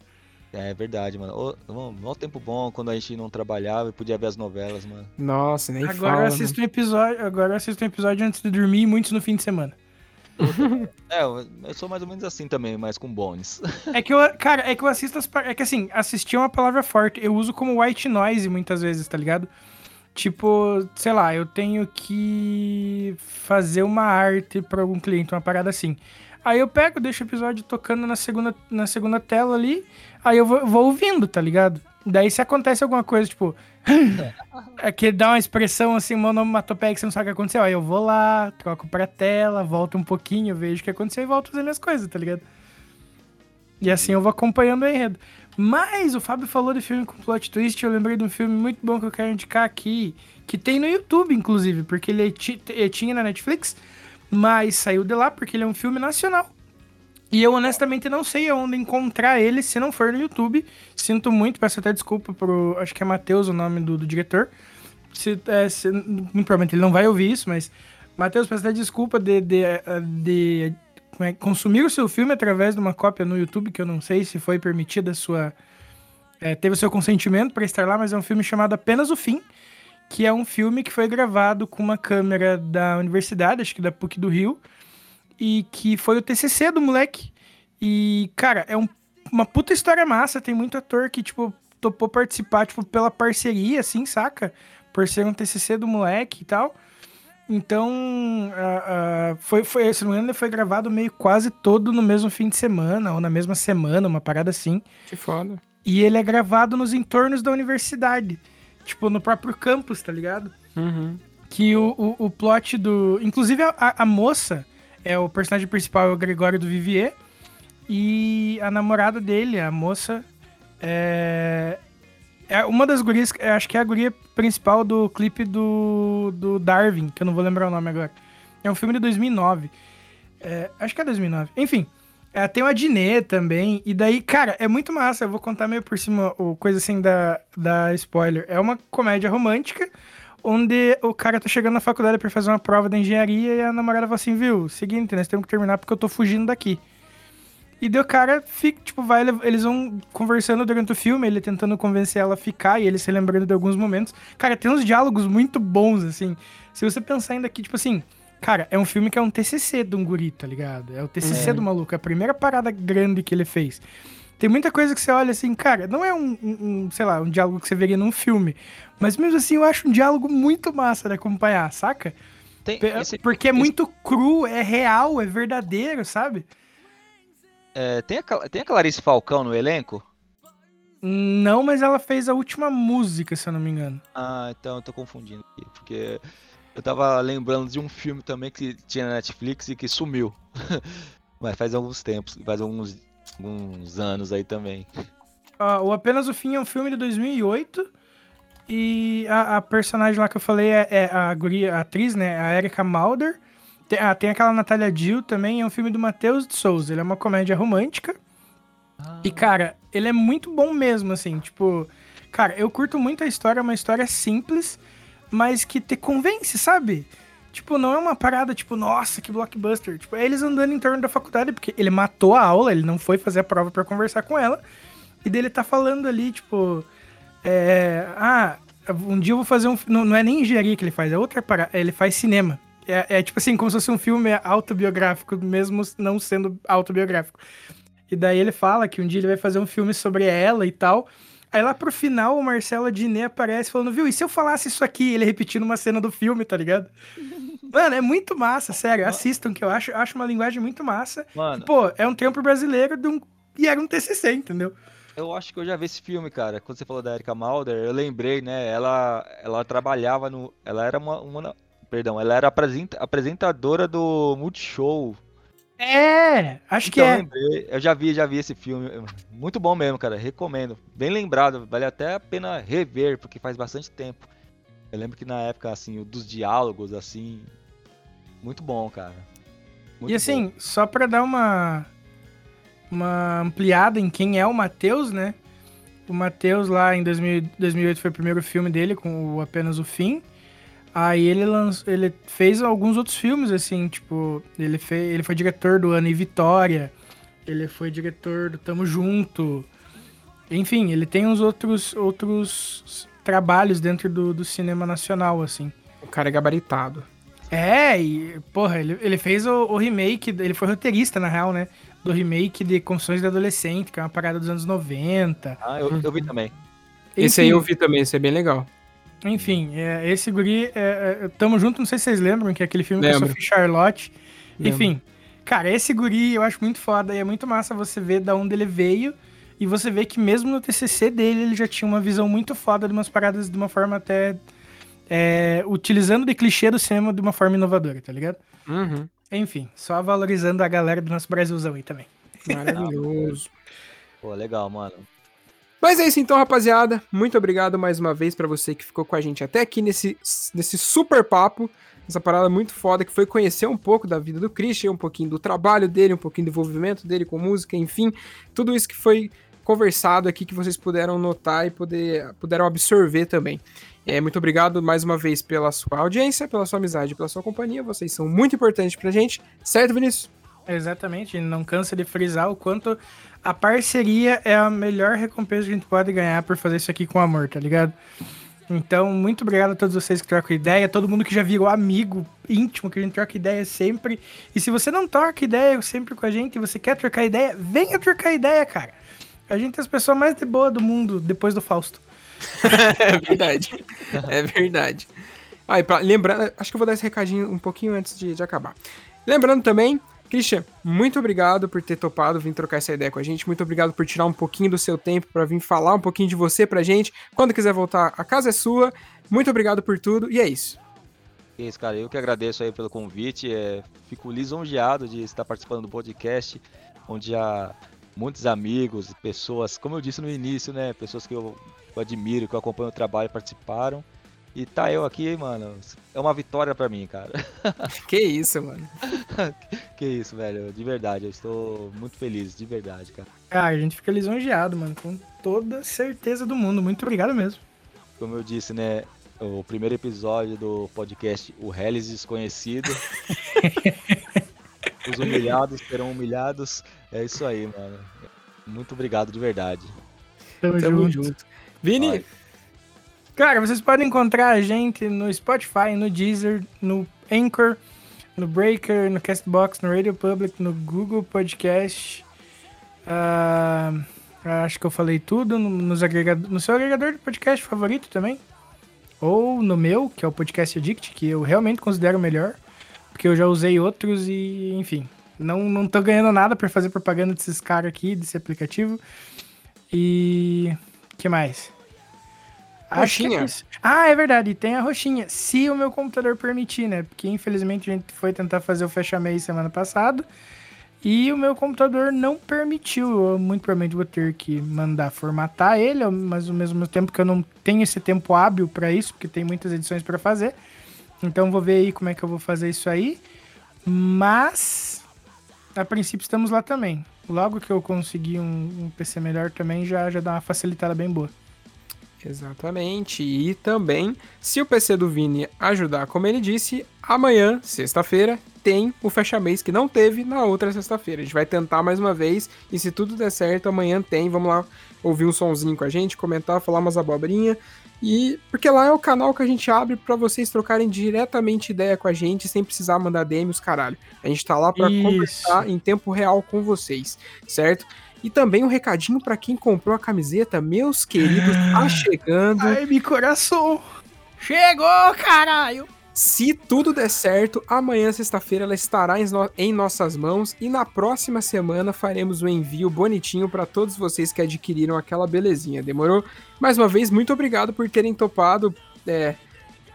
É verdade, mano. Mó tempo bom quando a gente não trabalhava e podia ver as novelas, mano. Nossa, nem agora fala. Eu assisto um episódio, agora eu assisto um episódio antes de dormir e muitos no fim de semana. [laughs] é, eu sou mais ou menos assim também, mas com bônus. [laughs] É que eu, cara, é que eu assisto as, É que assim, assistir é uma palavra forte. Eu uso como white noise muitas vezes, tá ligado? Tipo, sei lá, eu tenho que fazer uma arte para algum cliente, uma parada assim. Aí eu pego, deixo o episódio tocando na segunda, na segunda tela ali, aí eu vou, vou ouvindo, tá ligado? Daí se acontece alguma coisa, tipo, [laughs] é que dá uma expressão assim, monomatopeia que você não sabe o que aconteceu, aí eu vou lá, troco pra tela, volto um pouquinho, vejo o que aconteceu e volto a fazer minhas coisas, tá ligado? E assim eu vou acompanhando o enredo. Mas o Fábio falou de filme com plot twist, eu lembrei de um filme muito bom que eu quero indicar aqui, que tem no YouTube, inclusive, porque ele tinha na Netflix, mas saiu de lá porque ele é um filme nacional. E eu honestamente não sei onde encontrar ele se não for no YouTube. Sinto muito, peço até desculpa pro. Acho que é Matheus o nome do, do diretor. Se, é, se, muito provavelmente ele não vai ouvir isso, mas. Matheus, peço até desculpa de, de, de, de é, consumir o seu filme através de uma cópia no YouTube, que eu não sei se foi permitida a sua. É, teve o seu consentimento para estar lá, mas é um filme chamado Apenas o Fim que é um filme que foi gravado com uma câmera da universidade, acho que da PUC do Rio, e que foi o TCC do moleque. E, cara, é um, uma puta história massa, tem muito ator que, tipo, topou participar, tipo, pela parceria, assim, saca? Por ser um TCC do moleque e tal. Então, uh, uh, foi, foi, se não me engano, ele foi gravado meio quase todo no mesmo fim de semana, ou na mesma semana, uma parada assim. Que foda. E ele é gravado nos entornos da universidade tipo, no próprio campus, tá ligado? Uhum. Que o, o, o, plot do. Inclusive, a, a moça é o personagem principal, é o Gregório do Vivier. E a namorada dele, a moça, é. É uma das gurias, acho que é a guria principal do clipe do, do Darwin, que eu não vou lembrar o nome agora. É um filme de 2009. É, acho que é 2009. Enfim, é, tem o Adnet também. E daí, cara, é muito massa. Eu vou contar meio por cima o coisa assim da, da spoiler. É uma comédia romântica onde o cara tá chegando na faculdade para fazer uma prova da engenharia e a namorada fala assim, viu, seguinte, nós temos que terminar porque eu tô fugindo daqui. E daí o cara fica, tipo, vai, eles vão conversando durante o filme, ele tentando convencer ela a ficar e ele se lembrando de alguns momentos. Cara, tem uns diálogos muito bons, assim. Se você pensar ainda aqui, tipo assim, Cara, é um filme que é um TCC de um guri, tá ligado? É o TCC é. do maluco, é a primeira parada grande que ele fez. Tem muita coisa que você olha assim, cara, não é um, um, sei lá, um diálogo que você veria num filme. Mas mesmo assim, eu acho um diálogo muito massa de acompanhar, saca? Tem, esse, Porque é esse... muito cru, é real, é verdadeiro, sabe? É, tem, a, tem a Clarice Falcão no elenco? Não, mas ela fez a última música, se eu não me engano. Ah, então eu tô confundindo aqui. Porque eu tava lembrando de um filme também que tinha na Netflix e que sumiu. [laughs] Mas faz alguns tempos, faz alguns, alguns anos aí também. Uh, o Apenas o Fim é um filme de 2008. E a, a personagem lá que eu falei é, é a, guria, a atriz, né? A Erika Mulder. Tem, ah, tem aquela Natália Jill também. É um filme do Matheus de Souza. Ele é uma comédia romântica. Ah. E, cara, ele é muito bom mesmo, assim. Tipo, cara, eu curto muito a história. É uma história simples mas que te convence, sabe? Tipo, não é uma parada tipo, nossa, que blockbuster. Tipo, é eles andando em torno da faculdade, porque ele matou a aula, ele não foi fazer a prova para conversar com ela. E dele tá falando ali, tipo, é, ah, um dia eu vou fazer um. Não, não é nem engenharia que ele faz, é outra parada. Ele faz cinema. É, é, tipo assim, como se fosse um filme autobiográfico, mesmo não sendo autobiográfico. E daí ele fala que um dia ele vai fazer um filme sobre ela e tal. Aí lá pro final, o Marcelo Adnet aparece falando, viu, e se eu falasse isso aqui, ele repetindo uma cena do filme, tá ligado? [laughs] Mano, é muito massa, sério. Assistam, que eu acho, acho uma linguagem muito massa. Mano. Pô, é um tempo brasileiro de um... e era um TCC, entendeu? eu acho que eu já vi esse filme, cara. Quando você falou da Erika Mulder, eu lembrei, né? Ela, ela trabalhava no. Ela era uma. uma perdão, ela era apresentadora do Multishow. É, acho então, que é. Eu, lembrei, eu já vi, já vi esse filme. Muito bom mesmo, cara. Recomendo. Bem lembrado. Vale até a pena rever, porque faz bastante tempo. Eu lembro que na época, assim, dos diálogos, assim. Muito bom, cara. Muito e assim, bom. só pra dar uma uma ampliada em quem é o Matheus, né? O Matheus lá em 2000, 2008 foi o primeiro filme dele com o Apenas o Fim. Aí ele lançou, ele fez alguns outros filmes assim, tipo, ele fez, ele foi diretor do Ano e Vitória, ele foi diretor do Tamo Junto. Enfim, ele tem uns outros outros trabalhos dentro do, do cinema nacional assim. O cara é gabaritado. É, e, porra, ele, ele fez o, o remake, ele foi roteirista, na real, né? do remake de Confissões de Adolescente, que é uma parada dos anos 90. Ah, eu, eu vi também. Enfim, esse aí eu vi também, esse é bem legal. Enfim, é, esse guri, é, é, Tamo Junto, não sei se vocês lembram, que é aquele filme Lembro. com a Sophie Charlotte. Lembro. Enfim, cara, esse guri eu acho muito foda e é muito massa você ver da onde ele veio e você vê que mesmo no TCC dele ele já tinha uma visão muito foda de umas paradas de uma forma até... É, utilizando de clichê do cinema de uma forma inovadora, tá ligado? Uhum. Enfim, só valorizando a galera do nosso Brasilzão aí também. Maravilhoso. Pô, legal, mano. Mas é isso então, rapaziada. Muito obrigado mais uma vez para você que ficou com a gente até aqui nesse, nesse super papo. Essa parada muito foda que foi conhecer um pouco da vida do Christian, um pouquinho do trabalho dele, um pouquinho do envolvimento dele com música, enfim, tudo isso que foi conversado aqui que vocês puderam notar e poder, puderam absorver também. É, muito obrigado mais uma vez pela sua audiência, pela sua amizade, pela sua companhia. Vocês são muito importantes pra gente, certo, Vinícius? Exatamente, não cansa de frisar o quanto a parceria é a melhor recompensa que a gente pode ganhar por fazer isso aqui com amor, tá ligado? Então, muito obrigado a todos vocês que trocam ideia, todo mundo que já virou amigo íntimo, que a gente troca ideia sempre. E se você não troca ideia sempre com a gente e você quer trocar ideia, venha trocar ideia, cara. A gente é as pessoas mais de boa do mundo depois do Fausto. [laughs] é verdade. É verdade. Aí, pra, lembrando, acho que eu vou dar esse recadinho um pouquinho antes de, de acabar. Lembrando também, Christian, muito obrigado por ter topado vir trocar essa ideia com a gente. Muito obrigado por tirar um pouquinho do seu tempo para vir falar um pouquinho de você pra gente. Quando quiser voltar, a casa é sua. Muito obrigado por tudo e é isso. É isso, cara. Eu que agradeço aí pelo convite. É, fico lisonjeado de estar participando do podcast, onde já muitos amigos, pessoas, como eu disse no início, né? Pessoas que eu, eu admiro, que eu acompanho o trabalho, participaram. E tá eu aqui, mano. É uma vitória para mim, cara. [laughs] Que isso, mano. [laughs] que isso, velho. De verdade, eu estou muito feliz, de verdade, cara. Ah, a gente fica lisonjeado, mano. Com toda certeza do mundo. Muito obrigado mesmo. Como eu disse, né? O primeiro episódio do podcast O Hellis Desconhecido. [laughs] Os humilhados serão humilhados. É isso aí, mano. Muito obrigado de verdade. Tamo, Tamo junto. junto. Vini, Vai. Cara, vocês podem encontrar a gente no Spotify, no Deezer, no Anchor, no Breaker, no Castbox, no Radio Public, no Google Podcast. Uh, acho que eu falei tudo no, nos no seu agregador de podcast favorito também. Ou no meu, que é o Podcast Addict, que eu realmente considero melhor. Porque eu já usei outros e, enfim, não, não tô ganhando nada por fazer propaganda desses caras aqui, desse aplicativo. E. que mais? Roxinha. Ah, é verdade, tem a roxinha. Se o meu computador permitir, né? Porque infelizmente a gente foi tentar fazer o fecha mês semana passada. E o meu computador não permitiu. Eu muito provavelmente vou ter que mandar formatar ele, mas ao mesmo tempo que eu não tenho esse tempo hábil para isso, porque tem muitas edições para fazer. Então vou ver aí como é que eu vou fazer isso aí. Mas a princípio estamos lá também. Logo que eu conseguir um, um PC melhor também, já, já dá uma facilitada bem boa. Exatamente. E também, se o PC do Vini ajudar, como ele disse, amanhã, sexta-feira, tem o fecha mês que não teve na outra sexta-feira. A gente vai tentar mais uma vez e se tudo der certo, amanhã tem. Vamos lá ouvir um sonzinho com a gente, comentar, falar umas abobrinhas e porque lá é o canal que a gente abre para vocês trocarem diretamente ideia com a gente, sem precisar mandar DM os caralho. A gente tá lá para conversar em tempo real com vocês, certo? E também um recadinho para quem comprou a camiseta, meus queridos, tá chegando. Ai, meu coração. Chegou, caralho. Se tudo der certo, amanhã, sexta-feira, ela estará em nossas mãos e na próxima semana faremos o um envio bonitinho para todos vocês que adquiriram aquela belezinha. Demorou? Mais uma vez, muito obrigado por terem topado é,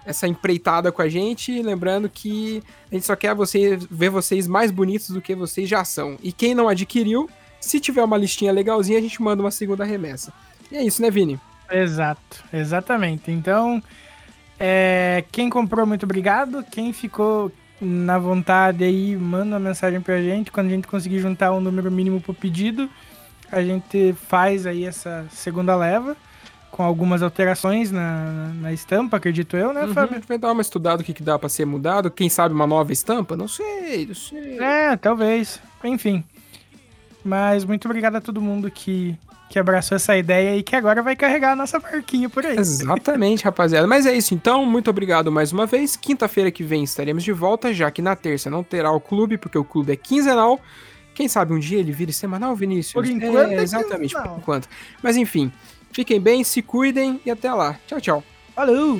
essa empreitada com a gente. Lembrando que a gente só quer você, ver vocês mais bonitos do que vocês já são. E quem não adquiriu, se tiver uma listinha legalzinha, a gente manda uma segunda remessa. E é isso, né, Vini? Exato, exatamente. Então, é, quem comprou, muito obrigado. Quem ficou na vontade aí, manda uma mensagem pra gente. Quando a gente conseguir juntar o um número mínimo pro pedido, a gente faz aí essa segunda leva. Com algumas alterações na, na estampa, acredito eu, né, uhum, Fábio? Vai dar uma estudada o que, que dá para ser mudado. Quem sabe uma nova estampa? Não sei, não sei. É, talvez. Enfim. Mas muito obrigado a todo mundo que que abraçou essa ideia e que agora vai carregar a nossa barquinha por aí. Exatamente, [laughs] rapaziada. Mas é isso então, muito obrigado mais uma vez. Quinta-feira que vem estaremos de volta, já que na terça não terá o clube, porque o clube é quinzenal. Quem sabe um dia ele vire semanal, Vinícius? Por enquanto, é, é exatamente, por enquanto. Mas enfim, fiquem bem, se cuidem e até lá. Tchau, tchau. Falou!